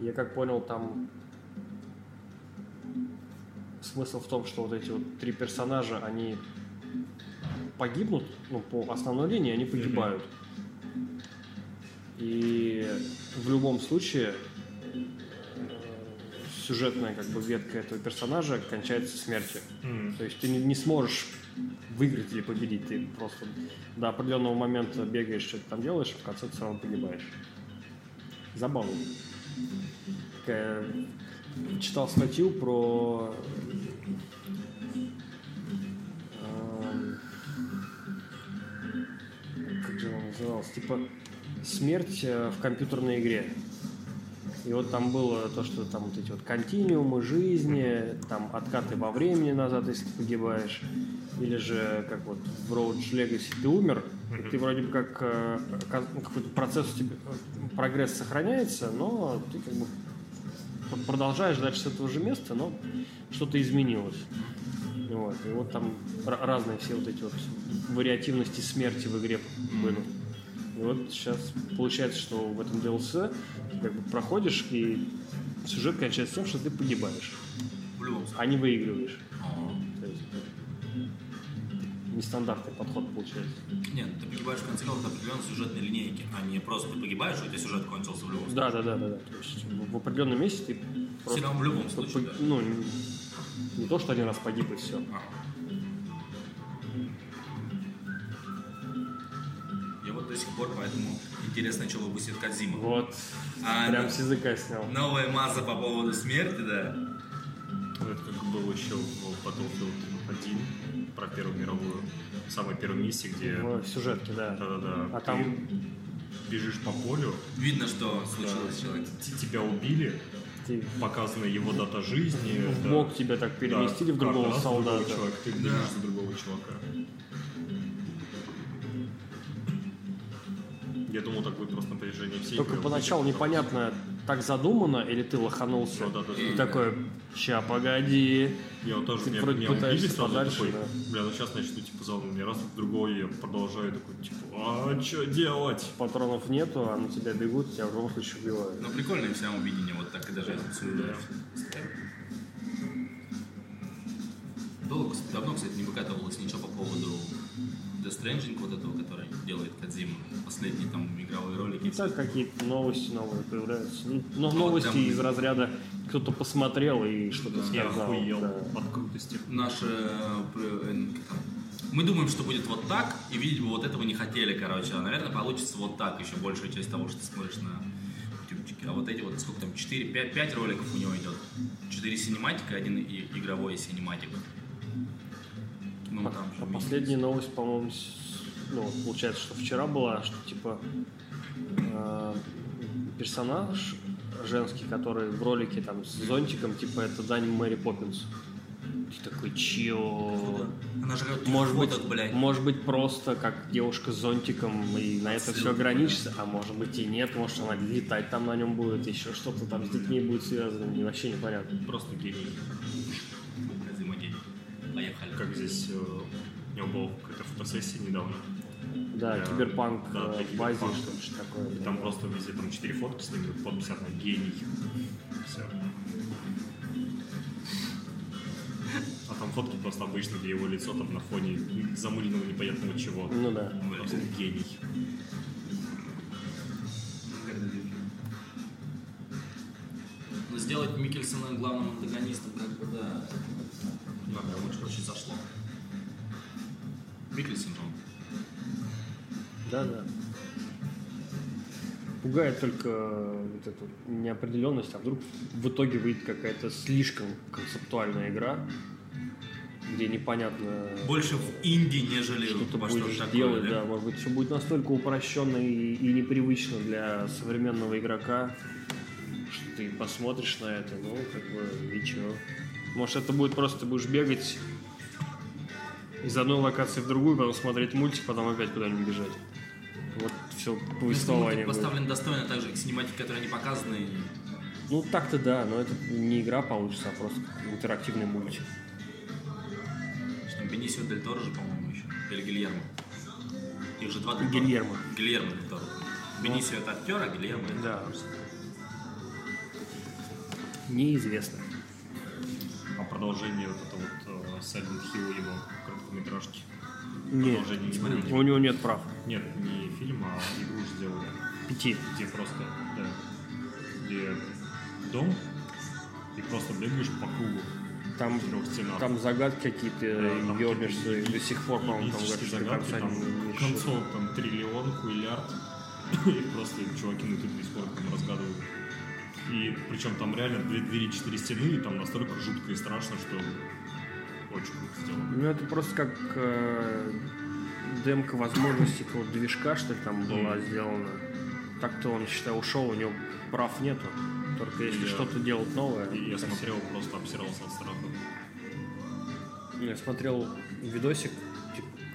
Я как понял, там смысл в том, что вот эти вот три персонажа, они погибнут, ну, по основной линии они погибают. И в любом случае э, сюжетная как бы ветка этого персонажа кончается смертью. М. То есть ты не, не сможешь выиграть или победить. Ты просто до определенного момента бегаешь, что-то там делаешь, а в конце ты все равно погибаешь. Забавно. Читал статью про эм, как же он назывался, типа смерть э, в компьютерной игре. И вот там было то, что там вот эти вот континуумы жизни, там откаты во времени назад, если ты погибаешь, или же как вот в Roach Legacy ты умер, ты вроде бы как э, какой-то процесс у тебя, прогресс сохраняется, но ты как бы продолжаешь дальше с этого же места, но что-то изменилось. Вот. И вот там ра- разные все вот эти вот вариативности смерти в игре были. И вот сейчас получается, что в этом DLC ты как бы проходишь, и сюжет кончается тем, что ты погибаешь, В любом случае. а не выигрываешь. То есть нестандартный подход получается. Нет, ты погибаешь в конце концов от определенной сюжетной линейки, а не просто ты погибаешь, и у тебя сюжет кончился в любом случае. Да, да, да, да, да. То есть в определенном месте ты Все просто равно в любом случае, по- да. ну, не- не то, что один раз погиб и все. А. интересно, что выпустит Кадзима. Вот. А, Прям да. с языка снял. Новая масса по поводу смерти, да. Это как было еще в Battlefield 1 про Первую мировую. В самой первой миссии, где... В сюжетке, да. Да-да-да. А ты там бежишь по полю, Видно, что случилось с человеком. т- тебя убили, ты показана его дата жизни. в да. тебя так переместили Да, в другого раз другого солдата. человека, ты бежишь за другого чувака. Я думал, так будет просто напряжение всей Только игры. поначалу непонятно, так задумано или ты лоханулся. Ну, да, да, и да. такой, ща, погоди. Я вот тоже, Ты меня, вроде меня убили пытаешься сразу, подальше, такой, да. бля, ну сейчас начну, типа, за мной раз, другой, я продолжаю, такой, типа, а что делать? Патронов нету, а на тебя бегут, тебя в любом случае убивают. Ну, прикольное всем видение, вот так и даже отсюда. Долго, давно, кстати, не выкатывалось ничего по поводу Death Stranding, вот этого, который делает Кадзима. Последние там игровые ролики. И так какие-то новости новые появляются. Ну, Но Ну, новости вот прям- из разряда кто-то посмотрел и что-то Я сказал. охуел да. от крутости. Наше... э, э, там, Мы думаем, что будет вот так, и видеть бы вот этого не хотели, короче. А, наверное, получится вот так еще большая часть того, что ты смотришь на ютубчике. А вот эти вот, сколько там, 4, 5, 5 роликов у него идет. 4 синематика, один и- игровой синематик. Ну, там же а последняя новость, по-моему, ну, получается, что вчера была, что типа э, персонаж женский, который в ролике там с зонтиком, типа это Дань Мэри Поппинс. Ты такой, чё? Она жрет Может быть, фоток, блядь. может быть, просто как девушка с зонтиком, и на это все ограничится, а может быть и нет, может она летать там на нем будет, еще что-то там с детьми будет связано, и вообще непонятно. Просто гений. Поехали. Как здесь э, у него была какая-то фотосессия недавно. Да, Да, киберпанк да, э, для в Азии, киберпанка. что ли, что такое. И там просто везде там четыре фотки с ним, подпись одна гений. Все. А там фотки просто обычно, где его лицо там на фоне замыленного непонятного чего. Ну да. Просто гений. Но сделать Микельсона главным антагонистом, как бы, да. Да, прям очень, очень зашло. Же он. Да, да. Пугает только э, вот эту неопределенность, а вдруг в итоге выйдет какая-то слишком концептуальная игра, где непонятно, Больше в инди, нежели что ты будешь что-то делать, такое, да, может быть, все будет настолько упрощенно и, и непривычно для современного игрока, что ты посмотришь на это, ну, как бы, и чё. Может, это будет просто ты будешь бегать из одной локации в другую, потом смотреть мультик, потом опять куда-нибудь бежать. Вот все Если повествование поставлен достойно, так же, как синематики, которые не показаны. Ну, так-то да, но это не игра получится, а просто интерактивный мультик. Что Бенисио Дель Торо же, по-моему, еще. Или Гильермо. Их же два Дель. Гильермо. Гильермо Дель Торо. Бенисио это актер, а Гильермо это Да. Неизвестно. А продолжение вот это вот э, Silent Hill его короткометражки. Нет, Продолжение не у него нет прав. Нет, не фильм, а игру сделали. Пяти. Где просто, да, где дом, и просто бегаешь по кругу Там, там загадки какие-то, Да, и до сих пор, по-моему, там говорят, загадки, там не- концов там триллион, куиллиард, *coughs* и просто чуваки на тут до сих пор там разгадывают. И причем там реально две двери, четыре стены, и там настолько жутко и страшно, что очень круто сделано. Ну, это просто как э, демка возможностей какого-то движка, что ли, там была сделана. Так-то он, считай, ушел, у него прав нету. Только если Я- что-то делать новое. И я смотрел, просто обсирался от страха. Я смотрел видосик,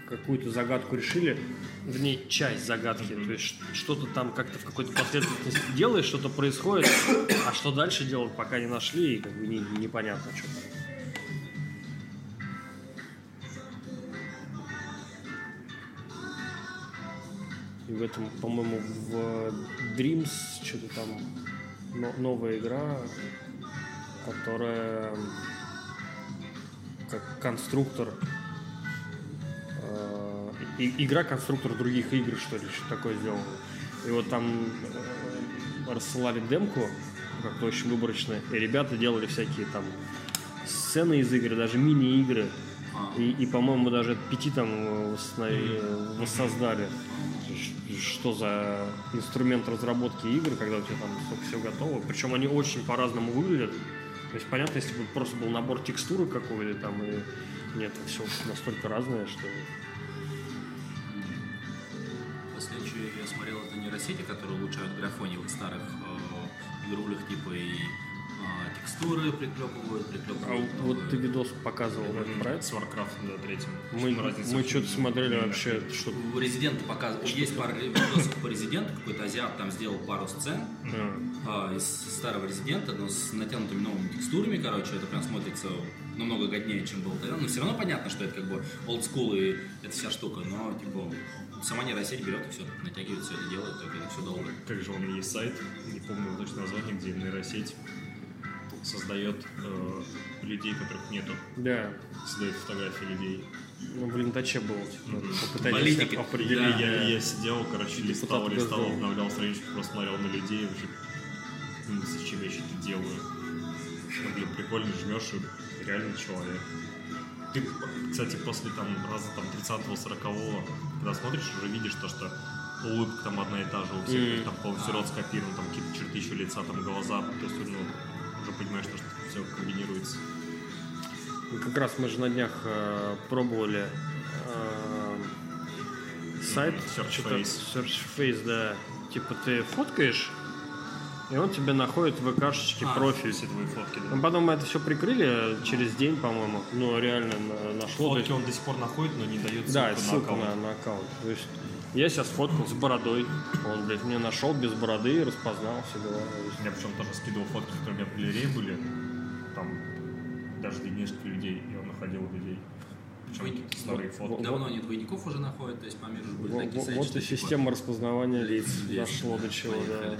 какую-то загадку решили, вернее, часть загадки. То есть что-то там как-то в какой-то последовательности делаешь, что-то происходит, а что дальше делать, пока не нашли, и как бы не- непонятно, что там. И в этом, по-моему, в Dreams что-то там но- новая игра, которая как конструктор и- игра конструктор других игр, что ли, что такое сделано. И вот там э, рассылали демку, как-то очень выборочно, и ребята делали всякие там сцены из игры, даже мини-игры. И, и, по-моему, даже пяти там э, э, воссоздали. Что за инструмент разработки игр, когда у тебя там все готово. Причем они очень по-разному выглядят. То есть понятно, если бы просто был набор текстуры какой-то там и нет, все настолько разное, что Последнюю я смотрел, это нейросети, которые улучшают графоний в старых э, игрулях, типа и текстуры приклепывают, А приклепывают. вот новые. ты видос показывал про это? С Warcraft, да, третьим. Мы, мы что-то смотрели вообще, что У Резидента показывают, есть пара видосов по Резиденту, какой-то азиат там сделал пару сцен а, а, из старого Резидента, но с натянутыми новыми текстурами, короче, это прям смотрится намного годнее, чем было тогда. Но все равно понятно, что это как бы олдскул и это вся штука, но типа сама нейросеть берет и все, натягивает все это делает, только это все долго. Как же он есть сайт, не помню точно название, где нейросеть создает э, людей, которых нету. да, Создает фотографии людей. ну, в лентаче было, типа, попытались определить. Или я, да. я сидел, короче, листал, листал, обновлял страничку, просто смотрел на людей, вообще, ну, зачем я что-то делаю. Ну, блин, прикольно жмешь и реально человек. Ты, кстати, после там раза там 30-го, 40-го, когда смотришь, уже видишь то, что улыбка там одна и та же у всех, Мгм. там полностью рот скопирован, там какие-то черты еще лица, там глаза, то есть, ну, уже понимаешь, то, что все комбинируется. Ну, Как раз мы же на днях э, пробовали э, сайт Search Face. Search Face, да. Типа ты фоткаешь И он тебе находит в ВКшечке А, профиль. Все твои фотки, да. Ну, потом мы это все прикрыли через день, по-моему. Ну, реально на- нашло. Фотки он до сих пор находит, но не дает Да, ссылку ссылку на на, аккаунт. на аккаунт. То есть я сейчас фоткал с бородой. Он, блядь, меня нашел без бороды, распознал все дела. Я причем тоже скидывал фотки, которые у меня в галерее были. Там даже длиннейших людей, и он находил людей. Причем Двойники. старые фотки. Давно они двойников уже находят, то есть по миру же были во- такие Вот и типа- система распознавания лиц дошло до чего, да.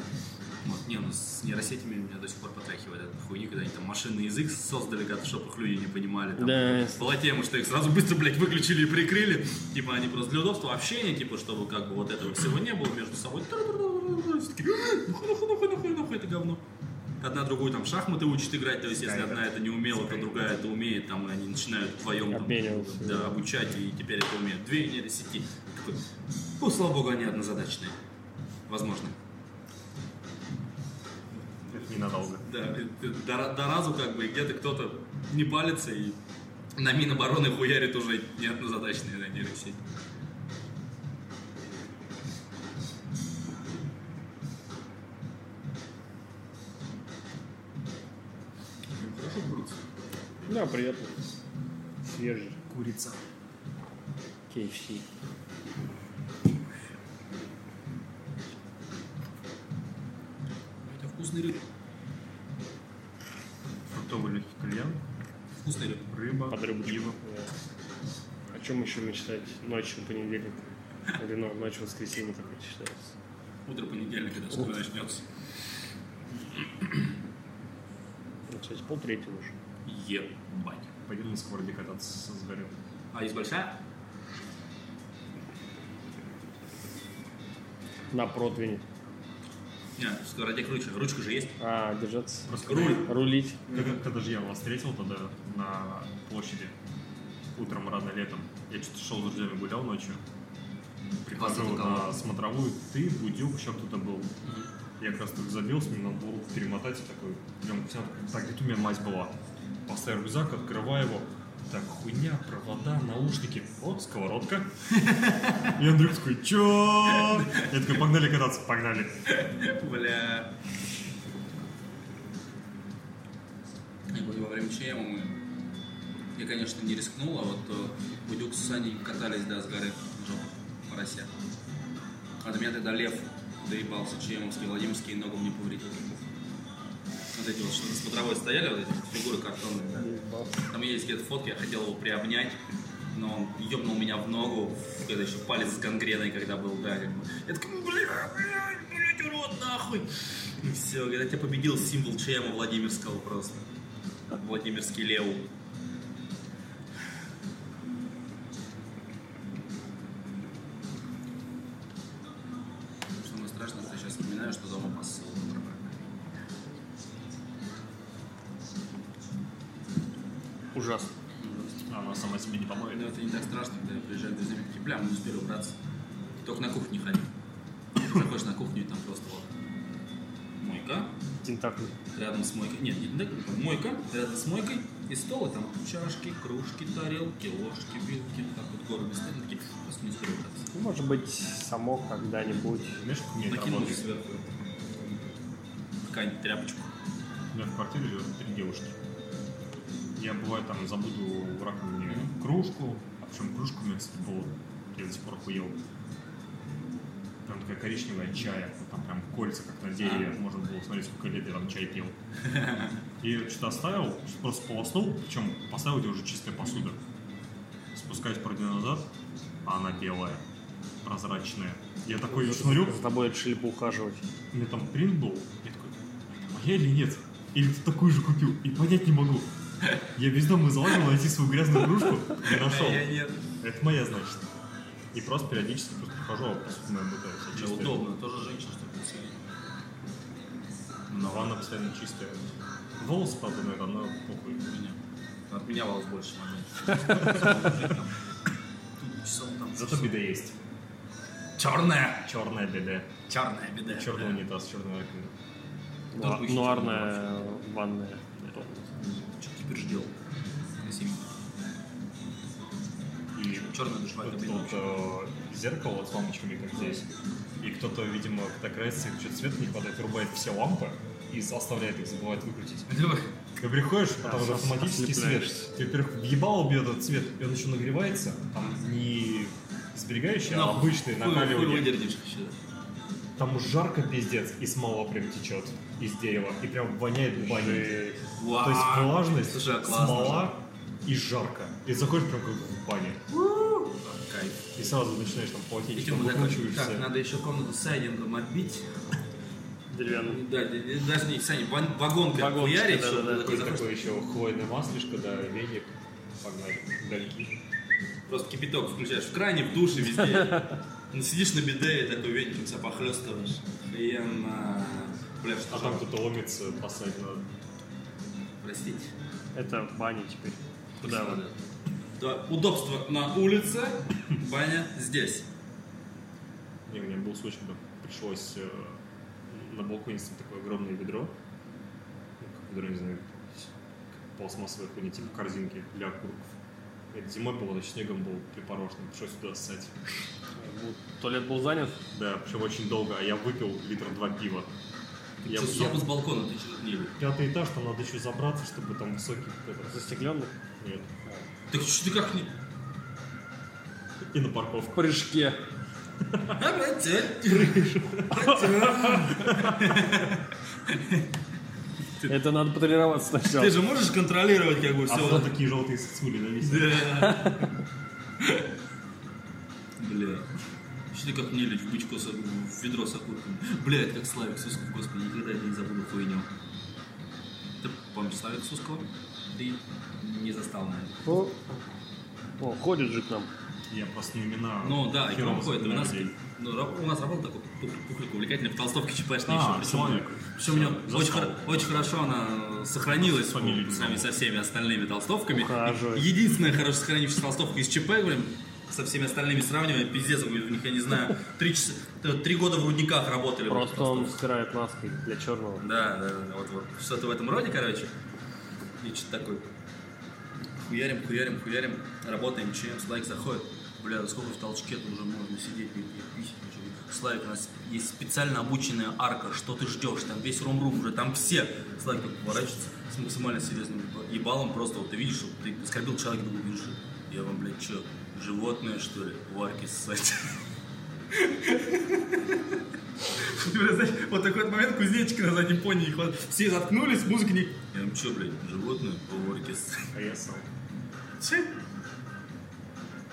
Вот, не, ну с нейросетями меня до сих пор потряхивает эта хуйня, когда они там машинный язык создали, как чтобы их люди не понимали. Там Да. Была тема, что их сразу быстро, блядь, выключили и прикрыли. Типа они просто для удобства общения, типа, чтобы как бы вот этого всего не было между собой. «А, нахуй, нахуй, нахуй, нахуй, нахуй это говно. Одна другую там шахматы учит играть, то есть если одна это не умела, то другая это умеет, там и они начинают вдвоем там, да. обучать, и теперь это умеют. Две нейросети. Такой, ну, слава богу, они однозадачные. Возможно. Ненадолго. Да, ты до, до разу как бы где-то кто-то не палится и на Минобороны хуярит уже не однозадачные да, нейросеть. Хорошо курица. Да, приятно. Свежий. Курица. KFC. Это вкусный рыб. Фруктовый легкий кальян, Вкусный рыб. рыба, Под рыбочку. пиво. Да. О чем еще мечтать? Ночью понедельник. Или ну, ночь воскресенья, как это считается. Утро понедельника, когда скоро начнется. Ну, кстати, полтретьего уже. Ебать. Пойдем на сковороде кататься с горем. А есть большая? На противне. Нет, в сковороде круче. Ручка же есть. А, держаться. Просто Руль. Рулить. Когда, когда же я вас встретил тогда на площади, утром рано летом, я что-то шел с друзьями, гулял ночью, прихожу на смотровую, ты, Будюк, еще кто-то был. Я как раз так забился, мне надо было руку перемотать, и такой, прям, так, где-то у меня мазь была. Поставил рюкзак, открываю его, так, хуйня, провода, наушники, вот, сковородка. И Андрюк такой, чё? Я такой, погнали кататься, погнали. Бля. Во время ЧМ мы... Я, конечно, не рискнул, а вот э, Будюк с Саней катались, да, с горы жопу по росе. А до меня тогда лев доебался ЧМовский, Владимирский, ногу мне повредил. Вот эти вот, что на смотровой стояли, вот эти фигуры картонные, да. Там есть где-то фотки, я хотел его приобнять, но он ебнул меня в ногу, когда еще палец с гангреной, когда был, да. Я такой, бля, блядь, блядь, урод, нахуй. И все, когда тебя победил символ ЧМа Владимирского просто. Владимирский лев. Ужасно. А она сама себе не помоет. Но это не так страшно, когда я приезжаю к друзьям, такие, бля, мы не успели убраться. Только на кухне ходи. Ты заходишь на кухню, и там просто вот мойка, Тентакль. рядом с мойкой. Нет, не так, мойка, рядом с мойкой, и стол, и там чашки, кружки, тарелки, ложки, вилки, так вот горы стоят, такие, просто не успели убраться. Ну, Может быть, само когда-нибудь. Знаешь, как Накинули сверху какая-нибудь тряпочку. У меня в квартире живет три девушки. Я бывает там забуду в раковине кружку, а причем кружку у меня, кстати, была, я до сих пор охуел. Прям такая коричневая чая, там прям кольца, как на дереве, можно было смотреть, сколько лет я там чай пил. И что-то оставил, просто полоснул, причем поставил, где уже чистая посуда. Спускаюсь пару дней назад, а она белая, прозрачная. Я такой смотрю, За тобой решили поухаживать. у меня там принт был, я такой, моя или нет? Или ты такую же купил? И понять не могу. Я дом излазил найти свою грязную кружку, не нашел. Это моя, значит. И просто периодически просто прихожу, а посудная бутылка вся чистая. Удобно, тоже женщина, что ли, Но ванна постоянно чистая. Волосы, правда, наверное, но похуй. меня. От меня волос больше там. *laughs* Зато беда есть. Черная! Черная беда. Черная беда. Черный унитаз, черная еще Нуарная ванная. Теперь ждел? Красивенько. И черная душевая Вот кабина. тут э, зеркало с лампочками, как здесь. И кто-то, видимо, когда красится, что-то света не хватает, рубает все лампы и оставляет их, забывает выключить. Ты приходишь, а там уже автоматический свет. Ты, во-первых, въебало бьет этот свет, и он еще нагревается. Там не сберегающий, а обычный накаливание. Там жарко пиздец, и смола прям течет из дерева. И прям воняет баней. То есть влажность, Слушай, а классно смола и жарко. И заходишь прям как в бане. Кайф. И сразу начинаешь там такой, выкручиваешься. так, надо еще комнату с сайдингом отбить. Деревянный. Да, даже не ван- вагонкой Вагончик, хуярить, да-да-да. чтобы ты такой еще хвойное маслишко, да, веник. Погнали. Дальки. просто кипяток включаешь в кране, в душе, везде. *laughs* Ну, сидишь на биде и такой веником себя похлестываешь. Охуенно. Бля, что А там кто-то ломится, поставить надо. Простите. Это баня теперь. Куда вы? Да, удобство на улице, баня здесь. Не, у меня был случай, когда пришлось э, на балконе ставить такое огромное ведро. Ну, как ведро, не знаю, как пластмассовая хуйня, типа корзинки для окурков. Это зимой было, значит, снегом был припорошен, пришлось сюда ссать. Туалет был занят? Да, причем очень долго, а я выпил литр два пива. Я, сопу с балкона ты что гнили? Пятый этаж, там надо еще забраться, чтобы там высокий Застекленный? Нет. Так что ты как не... И на парковку. В прыжке. *laughs* *laughs* Это надо потренироваться сначала. Ты же можешь контролировать как бы А все. вот такие желтые сосули, висят? Да. *laughs* Бля. Ты как мне лить в бычку, с- в ведро с окурками? Бля, это как Славик Сусков, господи, никогда это не забуду хуйню. Ты помнишь Славик Сускова? Ты не застал, наверное. О, О, ходит же к нам. Я просто не имена. Ну да, и к нам ходит. У нас, ну, у нас работал такой пух- пухлик увлекательный в толстовке ЧПшный А, еще. Славик. Причем у него Застал. очень, хоро- очень хорошо она сохранилась С по сравнению со всеми остальными толстовками. Ухаживает. Единственная хорошо сохранившаяся толстовка из ЧП, блин, со всеми остальными сравнивая, пиздец, у них, я не знаю, три, часа, три года в рудниках работали. блин, Просто он стирает маской для черного. Да, да, да, вот, вот. Что-то в этом роде, короче. И что-то такое. Хуярим, хуярим, хуярим, работаем, чем Слайк заходит. Бля, да сколько в толчке-то уже можно сидеть, пить, пить, писать, ничего. Слайк, у нас есть специально обученная арка, что ты ждешь, там весь рум-рум уже, там все. Слайк так поворачивается с максимально серьезным ебалом, просто вот ты видишь, что ты оскорбил человека, «Видишь, я вам, блядь, что, животное, что ли, в арке ссать? Вот такой вот момент кузнечика на заднем пони, все заткнулись, музыка не... Я говорю, что, блядь, животное в орке А я сам. Че?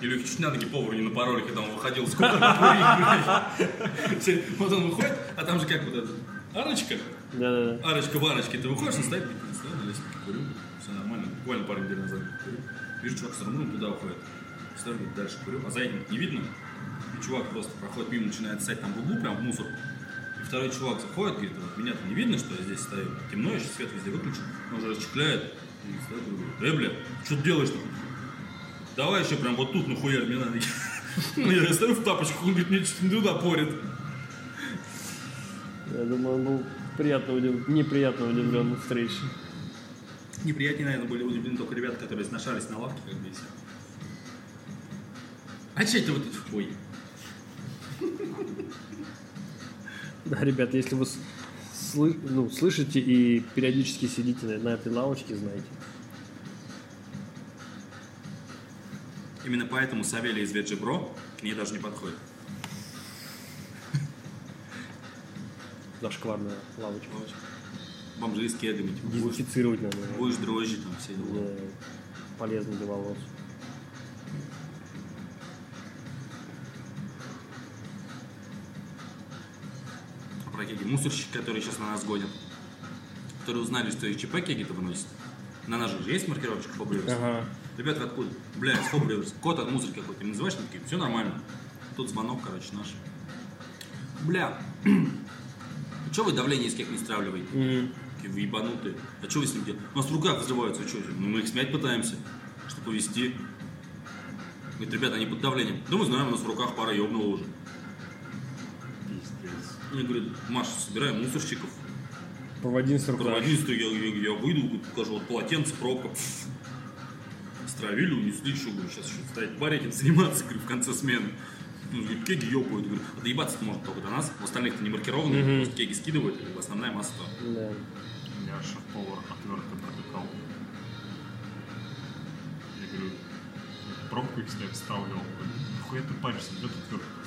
Или чуть на ноги повару не напороли, когда он выходил *laughs* с кухни. Вот он выходит, а там же как вот это, арочка, Да-да-да. арочка в арочке, ты выходишь, он стоит, не стою на лестнице, курю, все нормально, буквально пару недель назад курю. Вижу, чувак с румыном туда уходит. Стою, говорит, дальше курю, а задник не видно. И чувак просто проходит мимо, начинает ссать там в углу, прям в мусор. И второй чувак заходит, говорит, вот меня-то не видно, что я здесь стою. Темно, еще свет везде выключен. Он уже расчехляет. И стоит, говорит, э, бля, что ты делаешь-то? Давай еще прям вот тут нахуярь, мне надо. Ну, *laughs* я стою в тапочках, он говорит, мне что-то не туда порит. Я думаю, он был приятно удив... неприятно удивлен встрече. Неприятнее, наверное, были удивлены только ребята, которые сношались на лавке, как здесь. А че это вот это? Ой. Да, ребят, если вы слы- ну, слышите и периодически сидите на, на этой лавочке, знаете. Именно поэтому Савелий из Веджи Бро к ней даже не подходит. Зашкварная лавочка. Бомжи с кегами, типа, будешь, Дезинфицировать надо. будешь дрожжи, там все дела. Полезно для волос. Мусорщики, которые сейчас на нас гонят, которые узнали, что из ЧП кеги-то выносят. На нас же есть маркировочка Фобриверс? Ага. Ребята, вы откуда? Бля, из Фобриверс. Код от мусорки какой-то. Называешь? Они такие, все нормально. Тут звонок, короче, наш. Бля, *clears throat* что вы давление из кек не стравливаете? Такие вы ебанутые. А что вы с ним делаете? У нас в руках взрываются, что? Ну, мы их смять пытаемся, чтобы повезти. Говорит, ребята, они под давлением. Да мы знаем, у нас в руках пара ебнула уже. Они говорят, Маша, собираем мусорщиков. Проводи инструктаж. Проводительство, я, я, я выйду, покажу, вот полотенце, пробка. Пф. Натравили, унесли, что, говорю, сейчас еще стоять в баре этим заниматься, говорю, в конце смены. Ну, говорит, кеги ёпают, говорю, а доебаться может только до нас, у остальных-то не маркированы, просто кеги скидывают, и основная масса то. Да. Я шеф-повар отверткой протыкал. Я говорю, пробку их вставлял. Говорю, Нихуя ты паришься, где тут отвертка?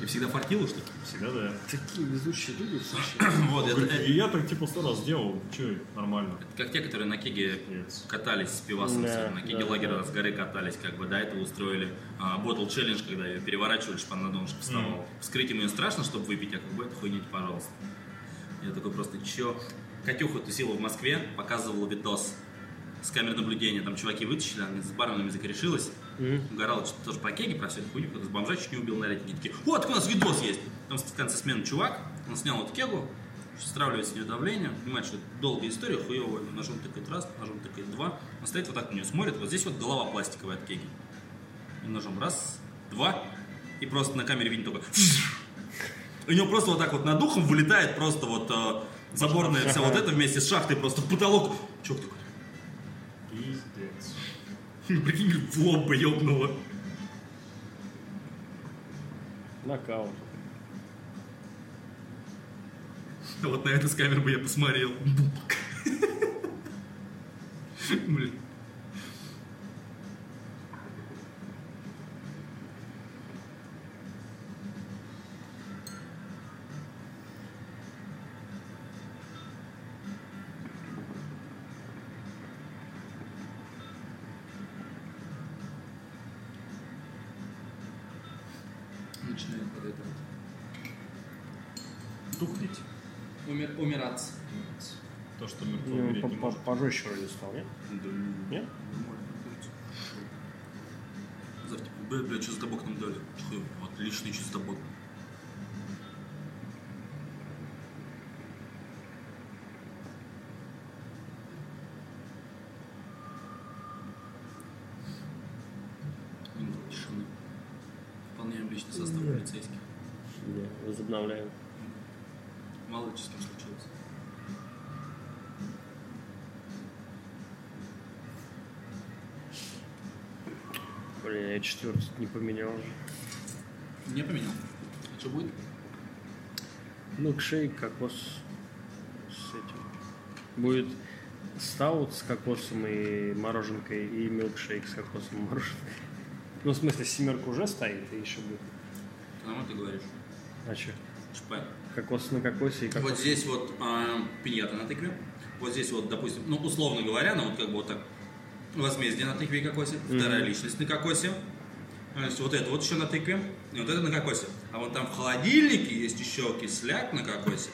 Ты всегда фартила, что ли? Всегда да. Такие везучие люди. *clears throat* Вот, это, это И я так типа сто раз сделал, че, нормально. как те, которые на кеге Нет. катались с пивасом, Да, на кеге да, лагеря да. с горы катались, как бы до этого устроили а, ботл челлендж, когда ее переворачивали, чтобы она на донышко вставала. Вскрыть ему ее страшно, чтобы выпить, а как бы это хуйня, пожалуйста. Я такой просто, чё? Катюха тусила в Москве, показывала видос с камер наблюдения, там чуваки вытащили, она с барменами закорешилась, угорала что-то тоже про кеги, про всю эту хуйню, кто-то с бомжа чуть не убил на рейтинге, такие, вот, так у нас видос есть. Там в конце смены чувак, он снял эту кегу, стравливает с нее давление, понимает, что это долгая история, хуевая, ножом тыкает раз, ножом тыкает два, он стоит вот так на нее смотрит, вот здесь вот голова пластиковая от кеги. И ножом раз, два, и просто на камере видно только *laughs* у него просто вот так вот над духом вылетает просто вот э, заборная вся вот это вместе с шахтой просто в потолок. Чё такой? Прикинь, в лоб бы ёбнуло. Нокаут. Вот на это с камеры бы я посмотрел. Блин. Пожестче вроде стал, нет? Нет? Завтра, бля, бля, табак нам дали? Хуй, отличный тишины. Выполняем личный состав полицейских. Да, возобновляем. Мало ли что с кем случилось. Блин, я четвертый не поменял. Не поменял. А что будет? Милкшейк, кокос с этим. Будет стаут с кокосом и мороженкой и милкшейк с кокосом и мороженкой. Ну, в смысле, семерка уже стоит и еще будет. Нормально ты говоришь. А что? ЧП. Кокос на кокосе и кокос. Вот здесь вот а, пиньята на тыкве. Вот здесь вот, допустим, ну, условно говоря, ну, вот как бы вот так, возмездие на тыкве и кокосе, вторая личность на кокосе, то есть вот это вот еще на тыкве, и вот это на кокосе. А вот там в холодильнике есть еще кисляк на кокосе.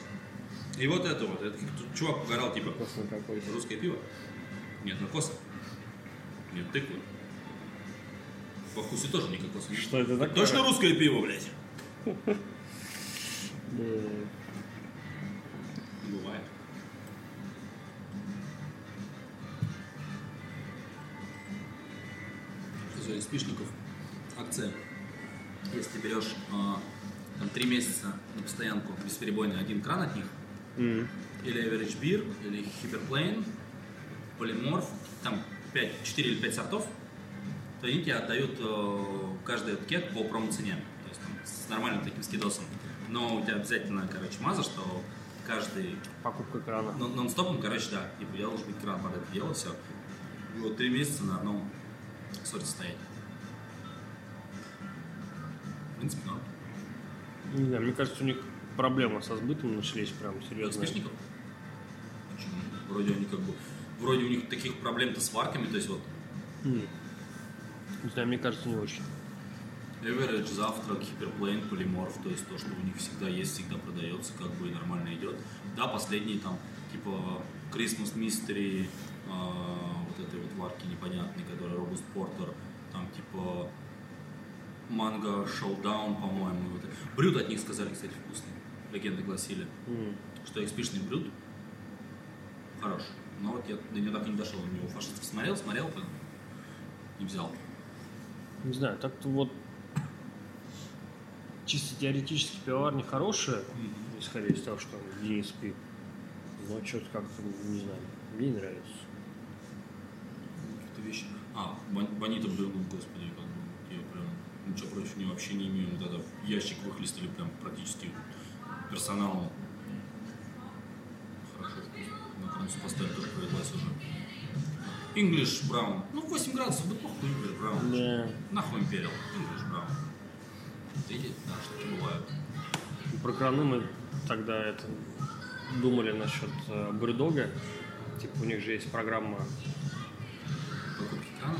И вот это вот. Это, тут чувак угорал, типа, Кокос русское пиво. Нет, на коса. Нет, тыквы. По вкусу тоже не кокоса. Что это такое? Точно русское пиво, блядь. Бывает. Из спишников акция. Если ты берешь а, там три месяца на постоянку бесперебойный один кран от них, М. или Average Beer, или Hyperplane, Polymorph, там 5, 4 или 5 сортов, то они тебе отдают э, каждый этот кек по промо-цене. То есть там, с нормальным таким скидосом. Но у тебя обязательно, короче, маза, что каждый Покупка крана. нон- нон-стопом, короче, да, типа я должен быть кран под это дело, все. И вот три месяца на одном сорте стоять. В принципе, норм. Не знаю, мне кажется, у них проблемы со сбытом начались прям серьезные. Успешников? Почему? Вроде они как бы... Вроде у них таких проблем-то с варками, то есть вот М. Не знаю, мне кажется, не очень. Average, завтрак, гиперплейн, полиморф, то есть то, что у них всегда есть, всегда продается, как бы и нормально идет. Да, последние там, типа Christmas Mystery, а, вот этой вот варки непонятной, которая Robust Porter, там типа Манго Showdown, по-моему. Вот. Брют от них сказали, кстати, вкусный. Легенды гласили, М. что экспишный брют хорош. Но вот я до него так и не дошел. У него фашистов смотрел, смотрел, так не взял. Не знаю, так-то вот чисто теоретически пивоварня хорошая, исходя из того, что DSP. Но что-то как-то, не знаю, мне не нравится. вещи. А, бон- Бонита Блю, господи, как бы, я прям ничего против не вообще не имею. Вот это ящик выхлестали прям практически персоналу. Хорошо, вкусно. На крымсу поставить тоже повелась уже. English Brown. Ну, 8 градусов, да похуй English Brown. Да. Нахуй империал. English Brown. Видите, да, штуки бывают. Про краны мы тогда это думали насчет э, брюдога. Типа у них же есть программа Покупки крана.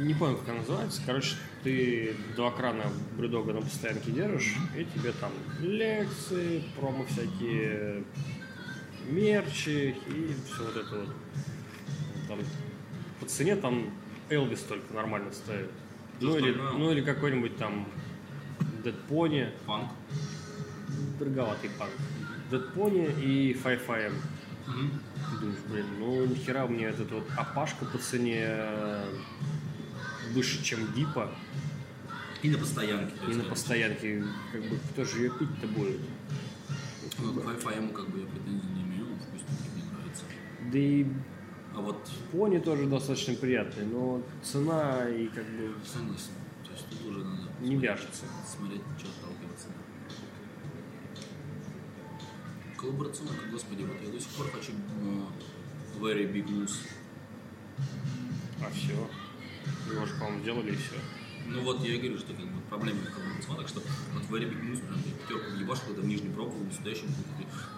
Не помню, как она называется. Короче, ты два крана брюдога на постоянке держишь, и тебе там лекции, промо всякие, мерчи и все вот это вот. Там, по цене там Элвис только нормально стоит. Ну или, ну или какой-нибудь там Pony, Панк. дороговатый панк. Pony и 5FM. Мгм. Ты думаешь, блин, ну нихера мне этот вот опашка по цене э, выше, чем Дипа, И на постоянке. то и на постоянке, как бы, кто же ее пить-то будет? Ну, к Wi-Fi ему как бы я претензий не имею, вкусненький, мне нравится. Да и А вот пони тоже достаточно приятный, но цена и как бы согласен. То есть тут уже надо не вяжется. смотреть, что отталкиваться. Коллаборационка, господи, вот я до сих пор хочу э, Very Big Moose. А все. Его же, по-моему, сделали и все. Ну вот я и говорю, что как бы проблема коллаборационок, что вот Very Big Moose прям я пятерку ебашил, когда в нижний пробовал, не сюда еще был,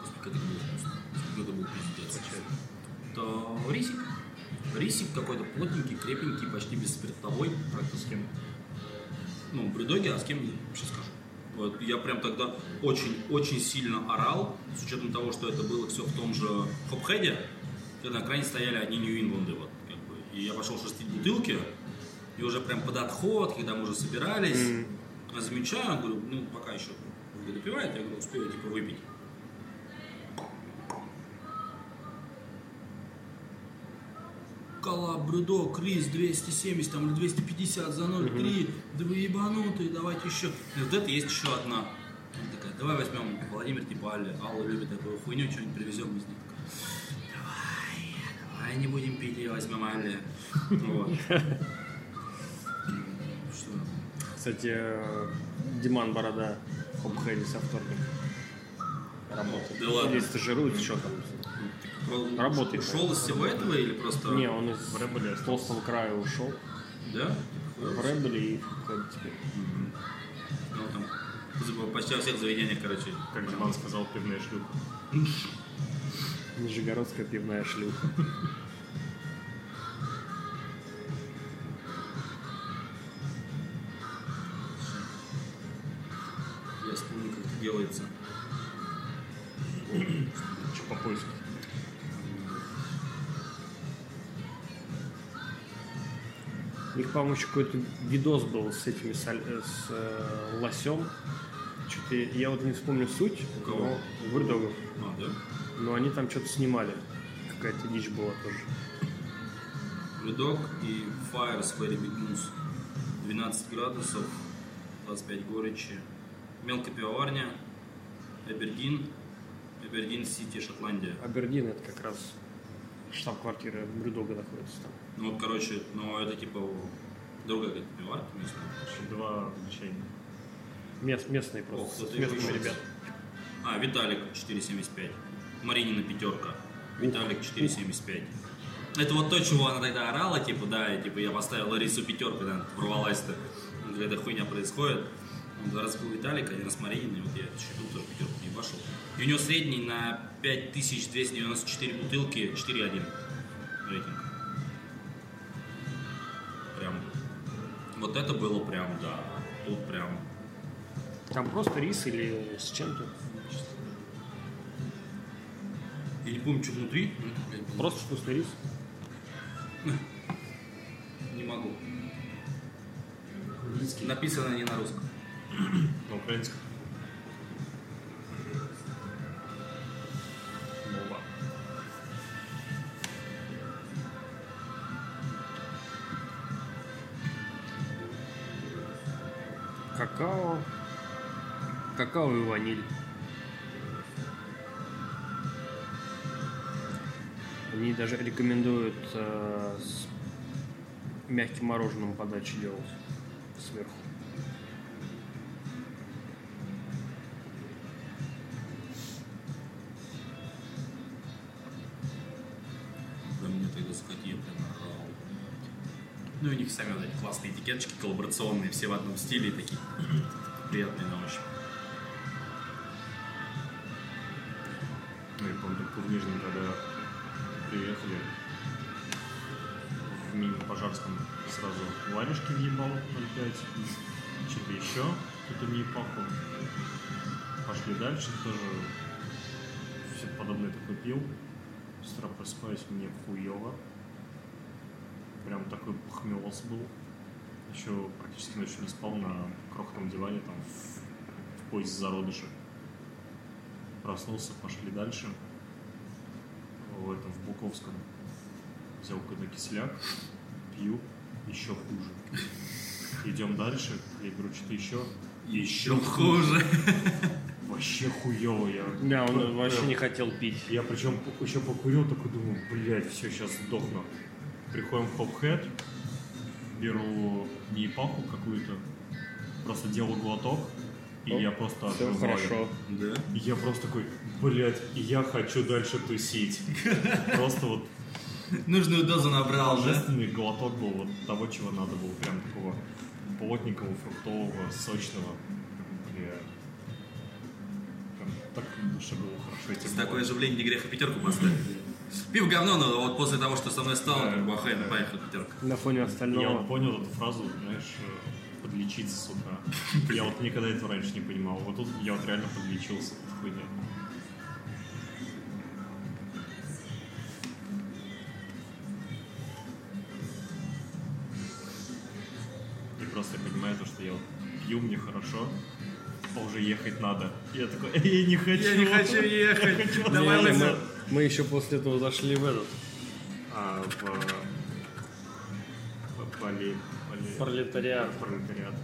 господи, как это было вкусно. Как это был пиздец. То рисик. Рисик какой-то плотненький, крепенький, почти бесспиртовой, практически. Ну, брюдоги, а с кем сейчас скажу. Вот, я прям тогда очень-очень сильно орал, с учетом того, что это было все в том же Хопхеде, когда на крайне стояли одни Нью-Ингланды, вот, как бы. И я пошел шерстить бутылки, и уже прям под отход, когда мы уже собирались, я замечаю, говорю, ну, пока еще вы допиваете, я говорю, успею, типа, выпить. Кола, брюдо, Крис 270 там, или 250 за 0,3, да вы ебанутые, давайте еще. И вот это есть еще одна. Она такая, давай возьмем Владимир типа Алла, Алла любит такую хуйню, что-нибудь привезем из них. Давай, давай не будем пить, ее возьмем Алле. Вот. *laughs* Кстати, Диман Борода Хопхеде со вторника работает. Да ладно. Или стажируется, что там. Работает. Ушел из всего этого или просто... Не, он из толстого края ушел. Да? В Рэббеле и в Хопхеде теперь. Ну, там, почти во всех заведениях, короче. Как Диман сказал, пивная шлюха. *laughs* Нижегородская пивная шлюха. Делается. Че по поиску? У них, по-моему, еще какой-то видос был с этими э, с э, лосем. Что-то я вот не вспомню суть. У кого? но- У Брюдогов. А, да? Но они там что-то снимали. Какая-то дичь была тоже. Блюдок и Fire с Moose. 12 градусов, 25 горечи. Мелкая пивоварня, Эбердин, Эбердин Сити, Шотландия. Абердин это как раз штаб-квартира Брюдога находится там. Ну вот, короче, ну это типа другая какая-то пивоварня местная. Два обучения. Мест, местные просто, кто-то с местными ребят. А, Виталик 4,75. Маринина пятерка. Виталик 4,75. Это вот то, чего она тогда орала, типа, да, и, типа, я поставил Ларису пятерку, когда ворвалась-то, когда эта хуйня происходит. Он два раза был Виталик, один раз Маринина, и вот я еще тут тоже пятерку не пошел. И у него средний на 5294 бутылки 4,1 рейтинг. Прям. Вот это было прям, да. Тут прям Там просто рис или с чем-то. Я не помню, что внутри. было. Просто вкусный рис. *laughs* Не могу. Написано не на русском. На украинском. Мова. Какао. Какао и ваниль. Они даже рекомендуют э, с мягким мороженым подачи делать сверху. Сами вот эти классные этикеточки коллаборационные, все в одном стиле и такие приятные на ощупь. Ну, я помню, в Нижнем, когда приехали, в мимо Пожарском сразу варежки въебал 0,5, что-то еще, какую-то неепаху. Пошли дальше, тоже все подобное такое пил. С утра просыпаюсь, мне хуево. Прям такой похмелос был. Еще практически ночью не спал на крохотном диване, там в, в поясе зародыша. Проснулся, пошли дальше. В этом, в Буковском. Взял какой-то кисляк, пью, еще хуже. Идем дальше, я говорю, что-то еще. Еще хуже. *laughs* Вообще хуево я. Да, он Прям- вообще не хотел пить. Я причем еще покурил, такой думаю, блядь, все, сейчас сдохну. Приходим в Хопхэт, беру не паху какую-то, просто делаю глоток, и Оп, я просто Все отрываю. хорошо. Да? И я просто такой, блядь, я хочу дальше тусить. *laughs* Просто вот Нужную дозу набрал, да? глоток был вот того, чего надо было, прям такого плотненького, фруктового, сочного. Прям так в душе было хорошо. С было. такое оживление не греха пятерку поставить. Пиво говно, но вот после того, что со мной стало, как бы охуенно, да. поехала пятерка. На фоне Я вот остального. понял эту фразу, знаешь, э, подлечиться с утра. *laughs* Я вот никогда этого раньше не понимал. Вот тут я вот реально подлечился от хуйни. И просто я понимаю то, что я вот пью, мне хорошо, а уже ехать надо. Я такой, я не хочу. Я не хочу ехать. Давай Не, мы... мы, мы еще после этого зашли в этот А, в... в поли... поли- пролетариат. пролетариат.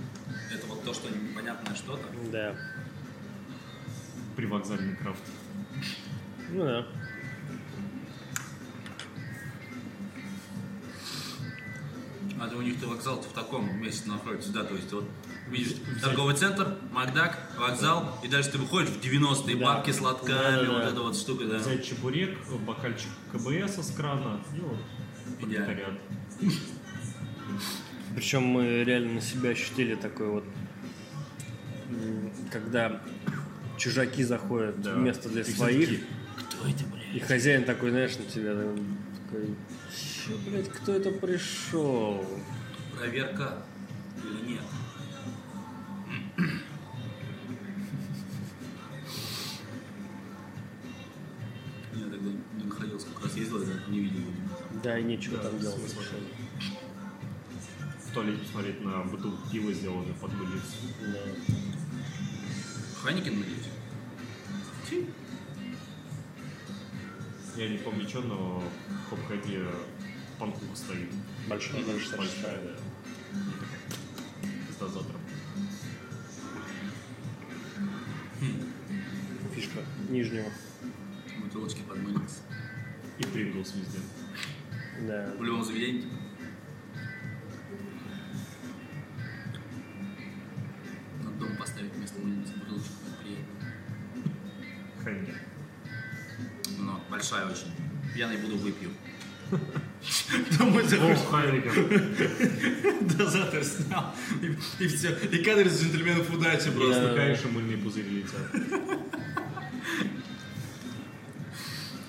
Это вот то, что непонятное что-то. Да. Привокзальный крафт. Ну да. А то у них-то вокзал в таком месте находится, да, то есть вот видишь, торговый центр, Макдак, вокзал, и дальше ты выходишь в 90-е, Да. бабки с лотками, Да-да-да. вот эта вот штука, да. Взять чебурек, бокальчик КБС с крана и вот пролетариат. Причем мы реально на себя ощутили такой вот, когда чужаки заходят Да. в место для И своих, такие, Кто это, блядь? и хозяин такой, знаешь, на тебя такой, «Чё, блядь, кто это пришел? Проверка или нет? Я не видел. Да, и нечего Да, там делать совершенно. В туалете посмотреть на бутылку пива, сделанную под мыльницу. Да. Хайникин, надеюсь? Я не помню, что, но в Хопхэте панкуха стоит. Большая, большая. Большая, да. Такая, Пизда завтра. Фишка нижнего. Бутылочки подмылись. И Принглс везде. Да. В любом заведении. Надо дома поставить вместо мыльницы бутылочку, как приятно. Хэнкер. Ну, большая очень. Пьяный буду выпью. Думаю, О, Хайнекен. дозатор снял. И, и все. И кадр из джентльменов удачи просто. И мыльные пузыри летят. *laughs*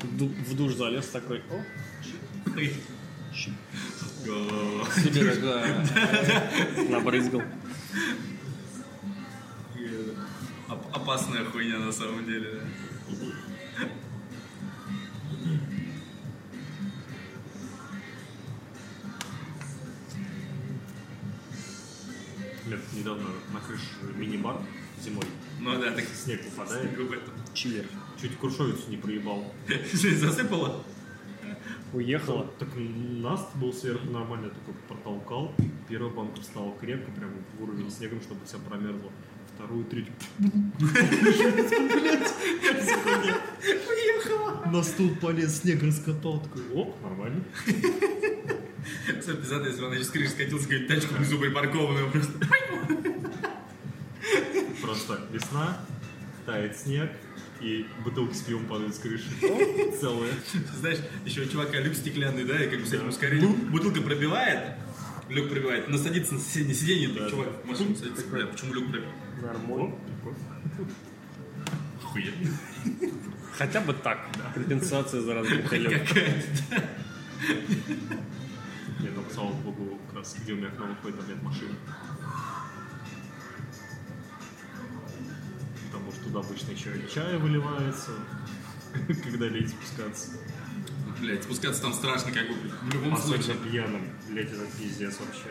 В ду- В душ залез такой, о, себе такой *laughs* набрызгал. Оп- Опасная хуйня на самом деле. да. Недавно на крыше мини-бар зимой. Ну да, так Снег выпадает. Чивер. Чуть крушовицу не проебал. *laughs* Жизнь засыпала? Уехала. Так наст был сверху нормально, такой протолкал. Первая банка встала крепко, прям в уровень снегом, чтобы вся промерзла. вторую, третью. Уехала. На стул полез, снег раскатал. Такой, о, нормально. Все пиздато, если он с крыши скатился, какую тачку внизу припаркованную просто. Просто весна, тает снег, и бутылки с пивом падают с крыши. Целые. Знаешь, еще у чувака люк стеклянный, да, и как бы с этим ускорением. Бутылка пробивает, люк пробивает, но садится на соседнее сиденье, так чувак в машину садится, бля, почему люк пробил? Нормально. Охуенно. Хотя бы так. Компенсация за разбитый люк. Какая-то. Нет, ну, слава богу, как раз где у меня окно выходит, там нет машины. Туда обычно еще и чай выливается, *laughs* когда лень спускаться. Блять, спускаться там страшно, как бы, в любом Особенно случае. пьяным, блять, это пиздец вообще.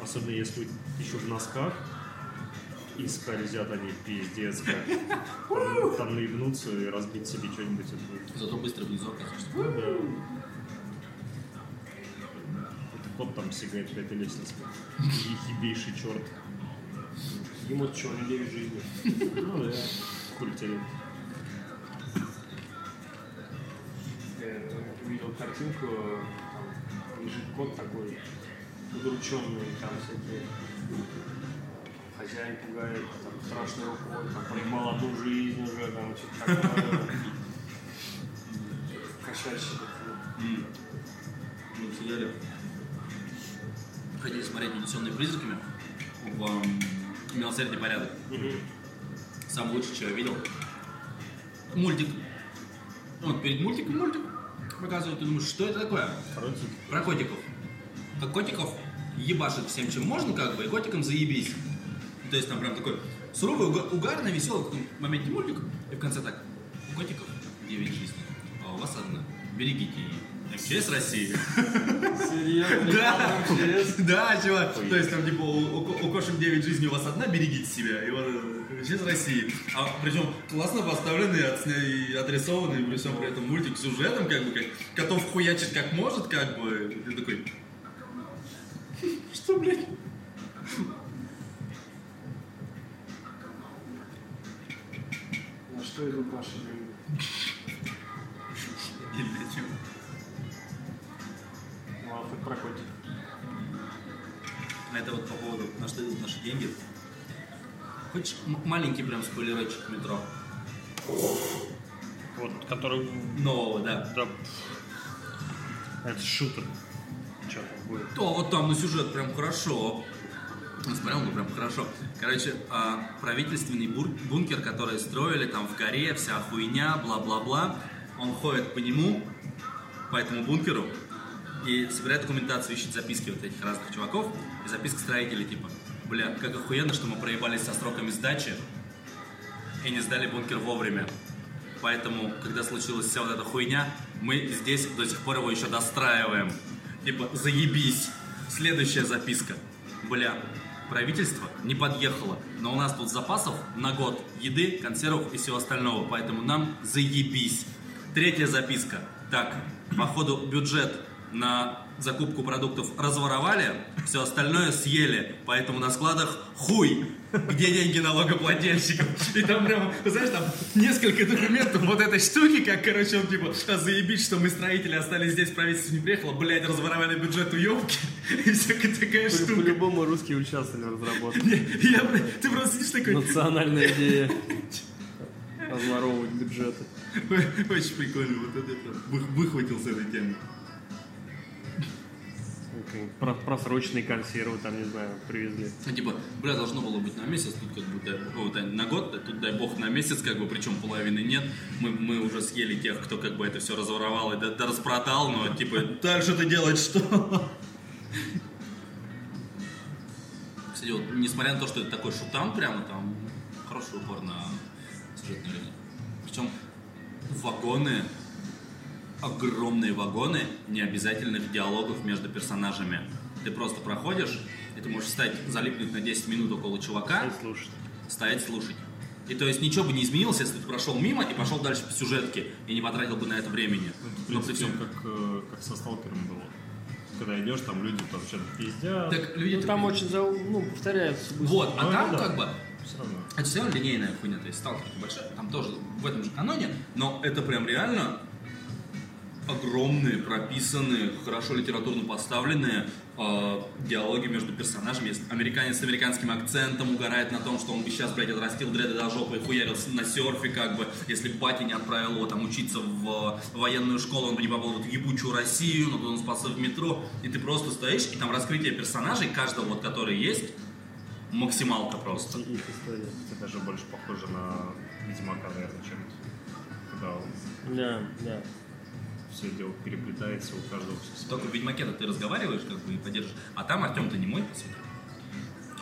Особенно если еще в носках, и скользят они пиздец как. Там, там наебнуться и разбить себе что-нибудь. Зато быстро внизу оказывается. Да. Это кот там сигает по этой лестнице. Ебейший черт. Ему что, не 9 жизней. Ну да. Хули увидел картинку, там лежит кот такой, удрученный, там всякие хозяин пугает, там страшный рукой, там проебал одну жизнь уже, там что-то такое. Кошачий такой. Мы сидели, хотели смотреть «Унесенные призраками» в «Милосердие порядок». Самый лучший, что я видел. Мультик. Вот перед мультиком мультик показывают, ты думаешь, что это такое? Про котиков. Как котиков ебашит всем, чем можно, как бы, и котикам заебись. То есть там прям такой суровый, уга- угарный, веселый в каком моменте мультик, и в конце так, котиков 9 жизней, а у вас одна. Берегите ее. МЧС России. Серьезно? Да, да, чувак. То есть там типа у, у- кошек 9 жизней, у вас одна, берегите себя. И вот э, сейчас России. А причем классно поставленный, и отрисованный, при всем при этом мультик с сюжетом, как бы как котов хуячит как может, как бы. И ты такой. Что, блядь? На что идут наши деньги? Ну, а Это вот по поводу, на что идут наши деньги. Хочешь маленький прям спойлерочек метро? Вот, который... Нового, да. Да. Это шутер. Что там будет? То вот там на сюжет прям хорошо. Смотрел, ну прям хорошо. Короче, а, правительственный бур- бункер, который строили там в горе, вся хуйня, бла-бла-бла. Он ходит по нему, по этому бункеру, и собирает документацию, ищет записки вот этих разных чуваков, и записка строителей типа, бля, как охуенно, что мы проебались со сроками сдачи и не сдали бункер вовремя. Поэтому, когда случилась вся вот эта хуйня, мы здесь до сих пор его еще достраиваем. Типа, заебись. Следующая записка. Бля, правительство не подъехало, но у нас тут запасов на год еды, консервов и всего остального, поэтому нам заебись. Третья записка. Так, походу бюджет на закупку продуктов разворовали, все остальное съели, поэтому на складах хуй. Где деньги налогоплательщиков? И там прям, знаешь, там несколько документов вот этой штуки, как, короче, он типа, а заебись, что мы строители остались здесь, правительство не приехало, блядь, разворовали бюджет уебки, *laughs* и всякая такая штука. По-любому русские участвовали в разработке. Я, ты просто сидишь такой, Национальная идея. *laughs* Разворовывать бюджеты. Очень прикольно, вот это выхватил с этой темы. Про- Просроченные консервы там, не знаю, привезли. Ну, типа, бля, должно было быть на месяц, тут как бы, дай, о, дай- на год, а тут дай бог на месяц, как бы, причем половины нет. Мы, мы уже съели тех, кто как бы это все разворовал и да, да распродал, но типа, дальше-то делать что? Кстати, вот, несмотря на то, что это такой шутан, прямо там хороший упор на сюжетную линию. Причем вагоны, огромные вагоны необязательных диалогов между персонажами. Ты просто проходишь, и ты можешь встать, залипнуть на 10 минут около чувака, Ай, слушай. стоять слушать. И то есть ничего бы не изменилось, если бы ты прошел мимо и пошел дальше по сюжетке, и не потратил бы на это времени. В Но при принципе, всем... как, э, как со сталкером было. Когда идешь, там люди там что-то пиздят. Так люди Ну, там очень, за- ну, повторяется. быстро. Вот, а Ну, там да. как бы Все равно. Это все равно линейная хуйня, то есть сталкер большая, там тоже в этом же каноне, но это прям реально огромные, прописанные, хорошо литературно поставленные э, диалоги между персонажами. Есть американец с американским акцентом угорает на том, что он бы сейчас, блядь, отрастил дреды до жопы и хуярился на серфе, как бы, если бы батя не отправил его там учиться в э, военную школу, он бы не попал в эту ебучую Россию, но он спасся в метро, и ты просто стоишь, и там раскрытие персонажей, каждого вот, который есть, максималка просто. Их история. Это даже больше похоже на Ведьмака, наверное, чем когда Да, да. Все дело переплетается, у каждого все Только в Ведьмаке-то ты разговариваешь, как бы, и поддержишь. А там Артем-то не мой, по сути.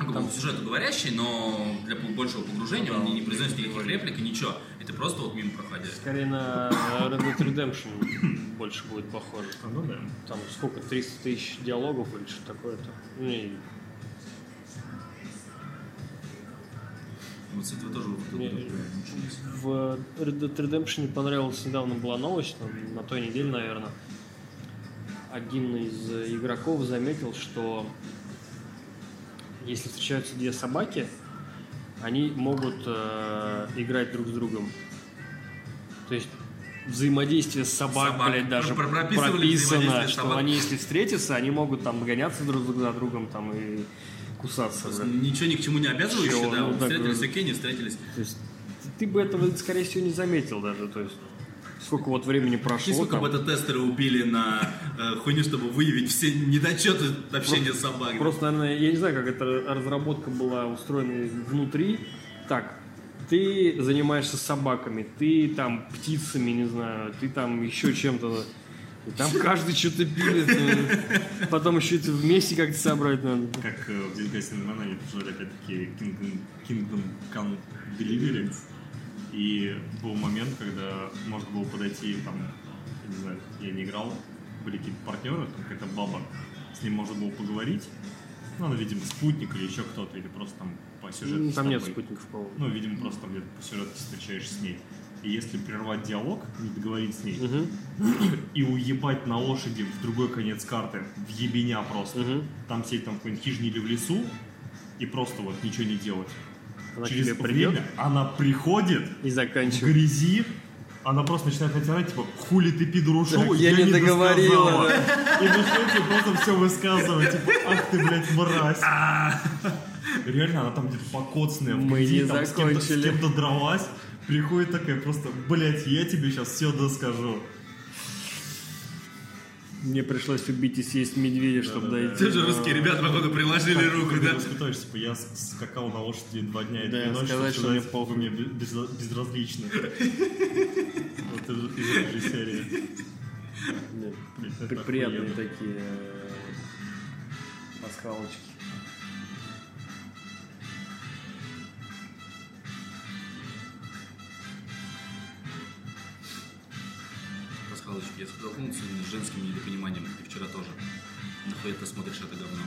Бы по сюжету говорящий, но для большего погружения он не, не произносит никаких реплик и ничего. Ты просто вот мимо проходишь. Скорее на Red Dead Redemption *coughs* больше будет похоже. Ну да. Там сколько, 300 тысяч диалогов или что такое-то? Ну, Вот с этого тоже вот это Не, вот, ничего не знаю. В Red Dead Redemption понравилась недавно была новость, там, на той неделе, наверное. Один из игроков заметил, что если встречаются две собаки, они могут э, играть друг с другом. То есть взаимодействие с собак, Собак. блядь, даже про- прописано, что собак. они, если встретятся, они могут там гоняться друг за другом там и кусаться. блядь. Ничего ни к чему не обязывающее, Чего? да. Ну, так, встретились, э, окей, не встретились. То есть ты бы этого, скорее всего, не заметил даже. То есть сколько вот времени И прошло. сколько там. бы это тестеры убили на э, хуйню, чтобы выявить все недочеты общения с собакой. Просто, наверное, я не знаю, как эта разработка была устроена внутри. Так, ты занимаешься собаками, ты там птицами, не знаю, ты там еще чем-то. И там каждый что-то пилит. ну, Потом еще это вместе как-то собрать надо. Как э, в Man они пришли опять-таки Kingdom, Kingdom Come Delivery. И был момент, когда можно было подойти, там, я не знаю, я не играл, были какие-то партнеры, там какая-то баба, с ним можно было поговорить. Ну, она, видимо, спутник или еще кто-то, или просто там по сюжету. Ну, Там нет спутников, по-моему. Ну, видимо, просто там где-то по сюжету встречаешься с ней. И если прервать диалог, не договорить с ней, и уебать на лошади в другой конец карты, в ебеня просто, Мгм. там сидеть там в какой-нибудь хижине или в лесу, и просто вот ничего не делать. Она Через тебе придет время она приходит и в заканчивает. грязи, она просто начинает натирать, типа, хули ты пидор ушел, Так, я не договорила, досказала». И начинает просто все высказывать, типа, ах ты, блядь, мразь. *laughs* Реально, она там где-то покоцанная в Мы не там с закончили. кем-то дралась, приходит такая просто, блядь, я тебе сейчас все доскажу. Мне пришлось убить и съесть медведя, чтобы дойти. Те же русские ребята, походу, приложили руку, да? Распитаешь, типа, я скакал на лошади два дня и Да, две ночи, сказать, чтобы что мне похуй. мне без- безразличны. Вот из этой же серии. Да, Приятные такие э, пасхалочки. Пасхалочки, я столкнулся с женским недопониманием, и вчера тоже. Нахуй ты смотришь это говно?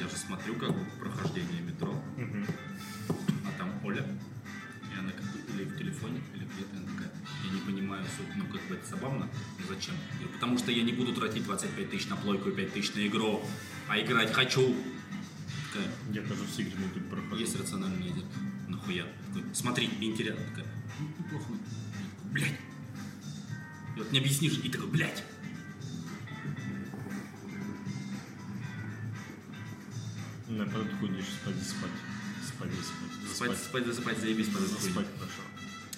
Я же смотрю, как бы, прохождение метро, а там Оля, и она как бы или в телефоне, или где-то, она такая, я не понимаю суть, ну как бы это забавно, но зачем? Я говорю, потому что я не буду тратить 25 тысяч на плойку и 5 тысяч на игру, а играть хочу. Такая, Я тоже все игры YouTube прохожу. есть рациональный идет. Нахуя? Такой, смотри, интересно. Такая, «Ну, неплохо. Блядь. Вот не объяснишь, и такой, блядь. На потом ты ходишь спать, спать. Спать, спать. Спать, спать, засыпать, заебись, хуйню. Спать хорошо.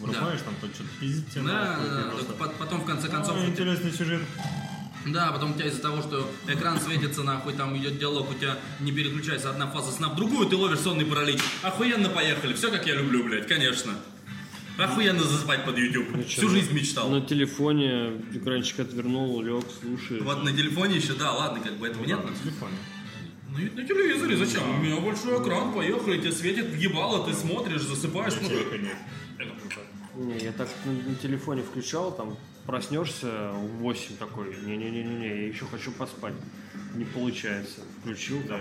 Врубаешь, там то что-то пиздит тебе. Да, да, да, просто, потом в конце концов... «А, интересный сюжет. Да, потом у тебя из-за того, что экран светится, нахуй, там идет диалог, у тебя не переключается одна фаза сна в другую, ты ловишь сонный паралич. Охуенно поехали, все как я люблю, блядь, конечно. Охуенно засыпать под YouTube. Всю жизнь мечтал. На телефоне экранчик отвернул, лег, слушай. Вот на телефоне еще, да, ладно, как бы этого Да, нет. на телефоне. Ну и на телевизоре зачем? У меня большой экран, поехали, тебе светит в ебало, ты смотришь, засыпаешь. Ну, нет. Не, я так на, на телефоне включал, там проснешься в 8 такой, не-не-не-не, я еще хочу поспать. Не получается. Включил, там,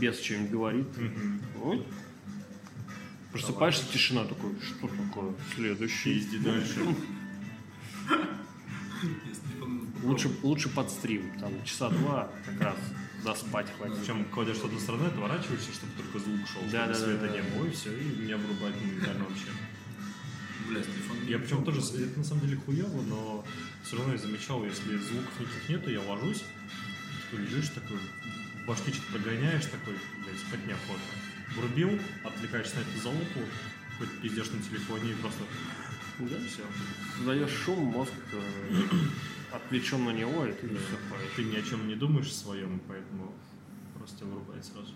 без что-нибудь говорит. Ой. Просыпаешься, тишина такой, что такое? Следующий. Пизди дальше. Лучше, лучше под стрим, там часа два как раз доспать хватит. Причем кладешь с одной стороны, отворачиваешься, чтобы только звук шел, Да, чтобы да, света да, не было, и все, и меня вырубает моментально вообще. Бля, телефон. Я причем тоже, это на самом деле хуево, но все равно я замечал, если звуков никаких нету, я ложусь, такой лежишь такой, что-то прогоняешь такой, блядь, спать неохота. Врубил, отвлекаешься на эту залупу, хоть пиздешь на телефоне и просто Да. все. Даешь шум, мозг э, отвлечен на него, и ты все Ты ни о чем не думаешь своем, поэтому просто тебя вырубает сразу.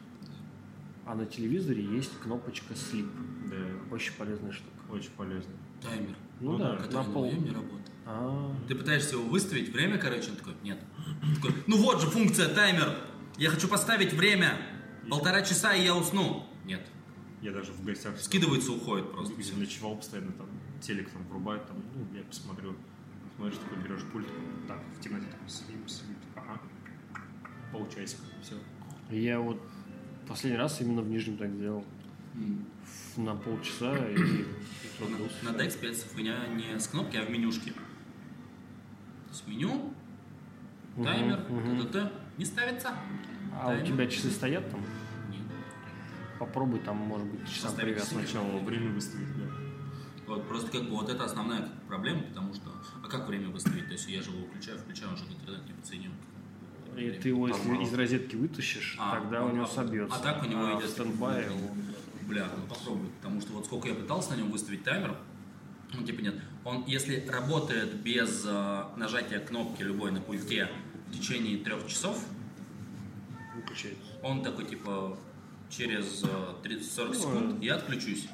А на телевизоре есть кнопочка sleep. Да, Очень полезная штука. очень полезно. Таймер, Ну, Ну да, да, на который на пол. не работает. А, Ты пытаешься его выставить, время, короче, он такой, нет. Такой, ну вот же функция таймер. Я хочу поставить время. Полтора часа, и я усну. Нет. Я даже в гостях Скидывается, уходит просто. где ночевал постоянно, там телек там врубает, там, ну, я посмотрю. Смотришь, такой берешь пульт, так, в темноте такой слип, слип, ага. Полчасика, все. я вот последний раз именно в Нижнем так сделал. М. Ф- На полчаса и *clears throat* На, трудился. на Dex спец хуйня не с кнопки, а в менюшке. То есть меню, таймер, мгм. т.т.т. Не ставится. А у Таймер. тебя часы стоят там? Попробуй там, может быть, часам часы. Сначала время выставить, да. Вот просто как бы вот это основная проблема, потому что а как время выставить? То есть я же его включаю, включаю, он же интернет не подсоединен. И ты его, если Нормально. из розетки вытащишь, А, тогда у он- него а- собьется. а так у него а идет он- Бля, ну попробуй. Потому что вот сколько я пытался на нем выставить таймер, ну типа нет. Он, если работает без э, нажатия кнопки любой на пульте в течение трех часов, выключается. он такой типа через э, 30-40 Ну, секунд я отключусь.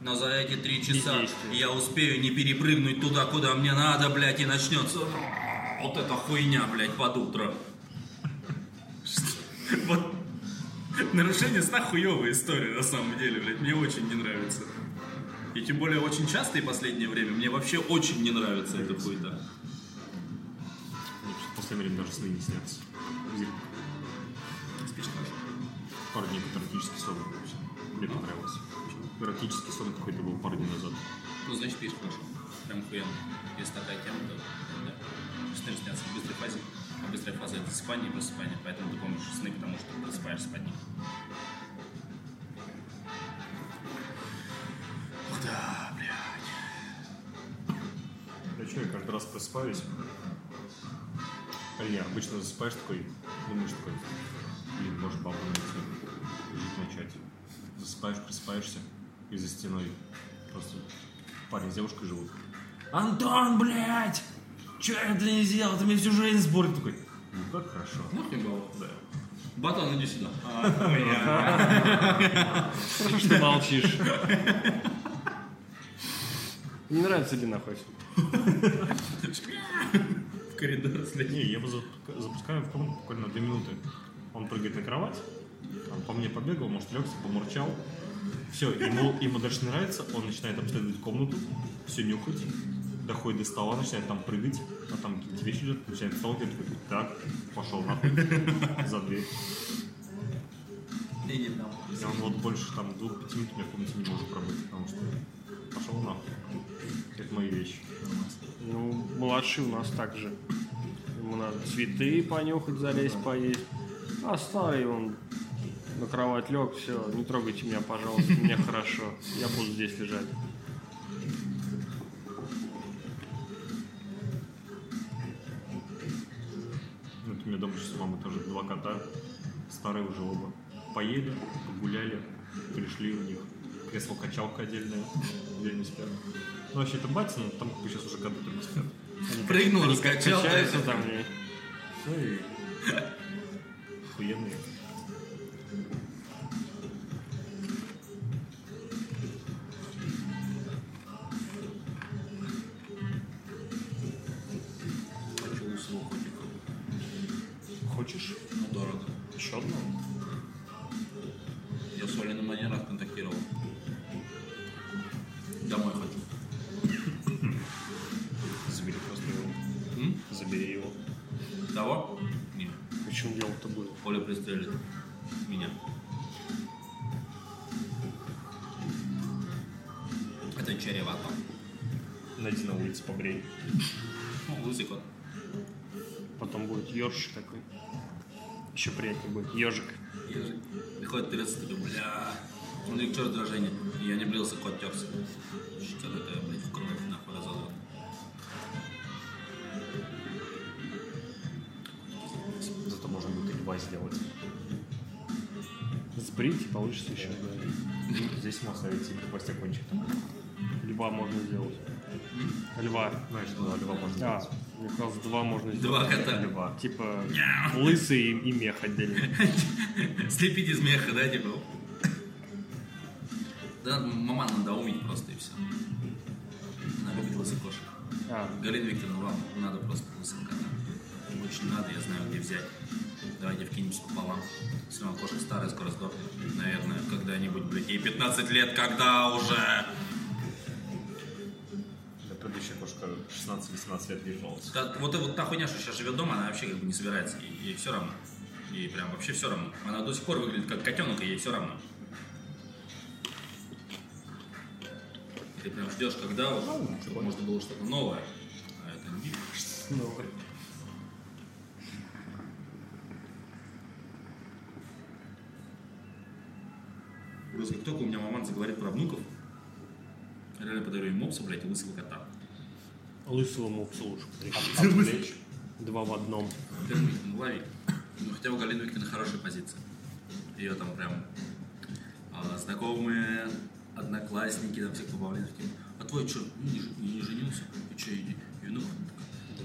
Но за эти три часа я успею не перепрыгнуть туда, куда мне надо, блядь, и начнется вот эта хуйня, блядь, под утро. Вот нарушение сна хуевая история на самом деле, блядь, мне очень не нравится. И тем более очень часто и последнее время мне вообще очень не нравится эта хуйта. Мне в последнее время даже сны не снятся. Пару дней под эротический сон. Мне понравилось. Эротический сон какой-то был пару дней назад. Ну, значит, спишь хорошо. Прям охуенно. Если такая тема, то да. Сны снятся в быстрой фазе. А быстрая фаза это засыпание и просыпание. Поэтому ты помнишь сны, потому что просыпаешься под них. Ух да, блядь. Я что, я каждый раз просыпаюсь. А не, обычно засыпаешь такой, думаешь такой, блин, может бабу найти, жить начать. Засыпаешь, просыпаешься, и за стеной просто парень с девушкой живут. Антон, блядь! Че это не сделал? Ты мне всю жизнь сборник такой. Ну как хорошо. Нахуй было. Да. Батон, иди сюда. Хорошо, что молчишь. Не нравится ли нахуй? В коридор след. Не, я его запуска- запускаю в комнату буквально 2 минуты. Он прыгает на кровать, там, по мне побегал, может, легся, помурчал. Все, ему, ему дальше нравится, он начинает обследовать комнату, все нюхать, доходит до стола, начинает там прыгать, а там какие-то вещи лежат, начинает сталкивать, такой, так, пошел нахуй, за дверь. И он вот больше там двух-пяти минут у меня в комнате не может пробыть, потому что пошел нахуй. Это мои вещи. Ну, младший у нас так же. Ему надо цветы понюхать, залезть, поесть. А старый он на кровать лег, все, не трогайте меня, пожалуйста, мне хорошо. Я буду здесь лежать. Вот у меня дома сейчас у мамы тоже два кота, старые уже оба. Поели, погуляли, пришли у них кресло-качалка отдельное, где они спят. Ну, вообще, это батя, но там как бы сейчас уже коты только спят. Прыгнул, Они раскачал. качаются там. и- Все, и *laughs* охуенные. Будет. Ежик. Ежик. Приходит певец такой, бля, смотри, что раздражение. И я не брился, кот терся. Что это, блядь, в кровь нахуй разодрал. Зато можно будет и льва сделать. Сбрить и получится еще. Здесь можно ставить себе кончик. Льва можно сделать. Льва. Знаешь, да, льва можно А, сделать. мне казалось, два можно сделать. Два кота. Льва. Типа лысый и, и мех отдельно. *laughs* Слепить из меха, да, типа? Да, маман надоумить просто и все. Она любит лысых кошек. А, Галина Викторовна, вам надо просто лысого кота. Очень надо, я знаю, где взять. Давайте вкинемся пополам. Все равно кошка старая, скоро сдохнет. Наверное, когда-нибудь, блядь, ей 15 лет, когда уже? Да, предыдущая кошка 16-18 лет держалась. Та- вот, вот та хуйня, что сейчас живет дома, она вообще как бы не собирается. Ей, ей все равно. Ей прям вообще все равно. Она до сих пор выглядит как котенок, и ей все равно. Ты прям ждешь, когда вот, чтобы можно было что-то новое. А это не Просто как только у меня маман заговорит про внуков, я реально подарю им мопса, блядь, и лысого кота. Лысого мопса лучше. Отвлечь. Два в одном. Термин, ну, лови. Ну, хотя у Галины Викторовны хорошая позиция. Ее там прям а, знакомые, одноклассники, там всех побавленных. Типа, а твой что, не, ж- не женился? И что, иди, и внук?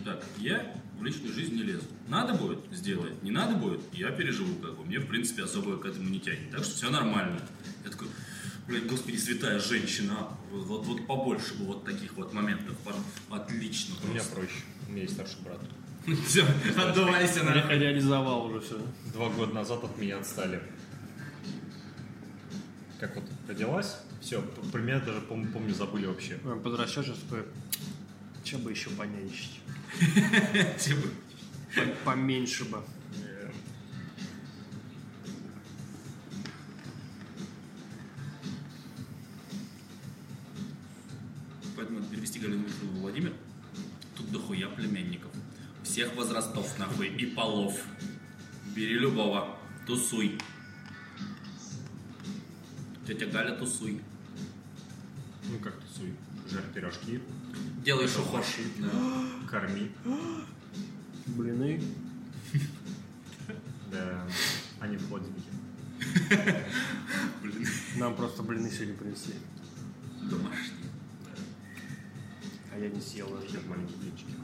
Так, я в личную жизнь не лезу. Надо будет, сделать. Не надо будет, я переживу, как бы. Мне, в принципе, особо к этому не тянет. Так что все нормально. Блядь, господи, святая женщина. Вот, вот, вот побольше бы вот таких вот моментов. Отлично У меня просто. проще. У меня есть старший брат. Все, отдувайся на... Ре- реализовал уже все. Два года назад от меня отстали. Как вот родилась, все, про меня даже, пом- помню, забыли вообще. Подрастешь, сейчас такой, че бы еще понянчить? *laughs* По- Поменьше бы. Перевести Галину в Владимир. Тут дохуя племянников. Всех возрастов, нахуй, и полов. Бери любого. Тусуй. Тетя Галя, тусуй. Ну как тусуй, жарь пирожки, Делай, что хочешь. Да. *gasps* корми. Блины. *laughs* Да, они в холодильнике. *laughs* Блин, Нам просто блины сегодня принесли. домашний. А я не съел даже. Такие маленькие блинчики.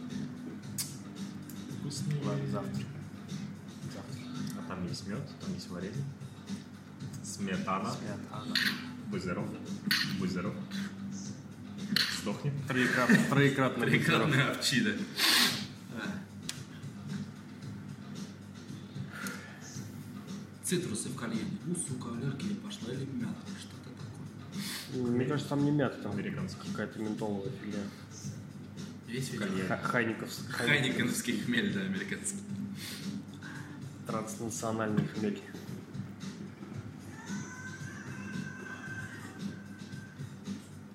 Вкусные. Ладно, завтра. Завтра. А там есть мед, там есть варенье. Сметана. Сметана. Будь здоров. Будь здоров. Сдохни. Троекратно, троекратно. Трикратная овчина. Цитрусы в кальяне. У, сука, аллергия пошла или мята. Мне кажется, там не мята, там Американский. какая-то ментоловая фигня. Весь Кальян. кальян. Ха- Хайниковс. Хайникеновский хмель, да, американский. Транснациональный хмель.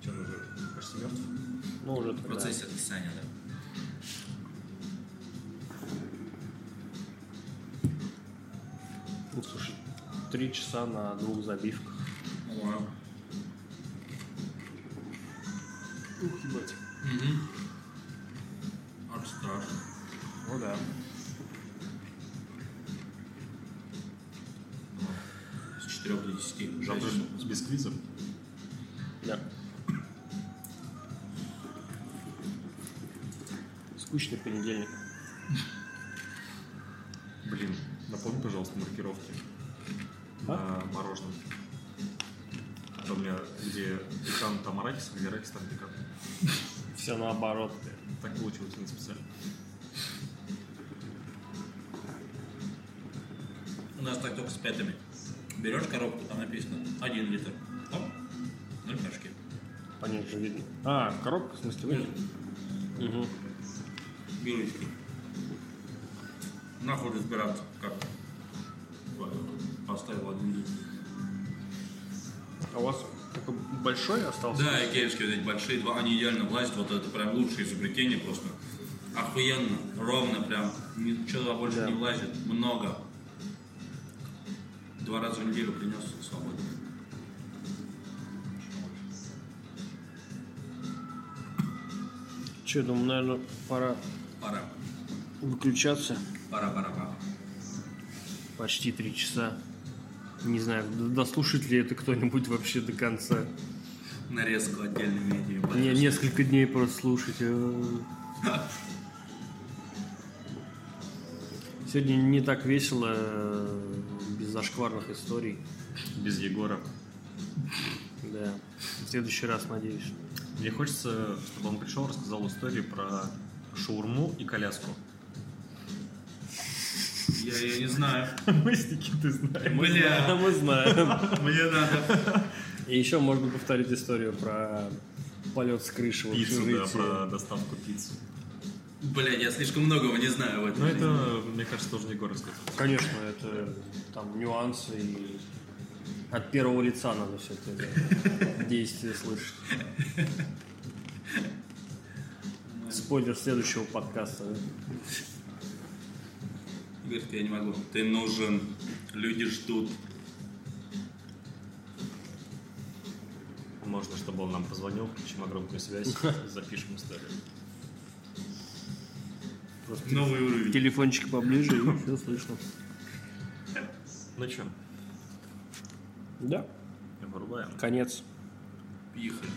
Что, он уже почти мертв? Ну, уже В процессе откисания, да. Ну, слушай, три часа на двух забивках. Ух, ебать. Угу. Аж страшно. Ну да. С 4 до 10. Завтра Жадно. без квизов. Да. Скучный понедельник. Блин, напомни, пожалуйста, маркировки А? на мороженом. А то у меня, где экран там арахис, а где арахис там пекан. Все наоборот. Так получилось не специально. У нас так только с пятами. Берешь коробку, там написано 1 литр. Там 0 пешки. По ней же видно. А, коробка, в смысле, вы? Угу. Героический. Нахуй разбираться, как поставил один литр. А у вас такой большой остался? Да, икеевские вот эти большие два, они идеально влазят, вот это прям лучшее изобретение просто. Охуенно, ровно прям. Ничего больше Да. не влазит. Много. Два раза в неделю принес свободно. Че, думаю, наверное, пора Пора. выключаться. Пора, пора, пора. Почти три часа. Не знаю, дослушает ли это кто-нибудь вообще до конца. Нарезку отдельными этими. Не, несколько дней просто слушать. э. Сегодня не так весело, э, без зашкварных историй. Без Егора. Да. В следующий раз, надеюсь. Мне хочется, чтобы он пришел, рассказал историю про шаурму и коляску. Я, я не знаю. Мы с Никитой знаем. Бля, Мы знаем. мне надо. И еще можно повторить историю про полет с крыши в Пиццу, да, про доставку пиццы. Бля, я слишком многого не знаю в этом. Ну это, мне кажется, тоже Егор рассказал. Конечно, это там нюансы и от первого лица надо все это действие слышать. Спойлер следующего подкаста. Говорит, я не могу. Ты нужен. Люди ждут. Можно, чтобы он нам позвонил, включим громкую связь, *laughs* запишем историю. Новый уровень. Телефончик поближе и все *laughs* слышно. Ну что, Да, вырубаем. конец. Поехали.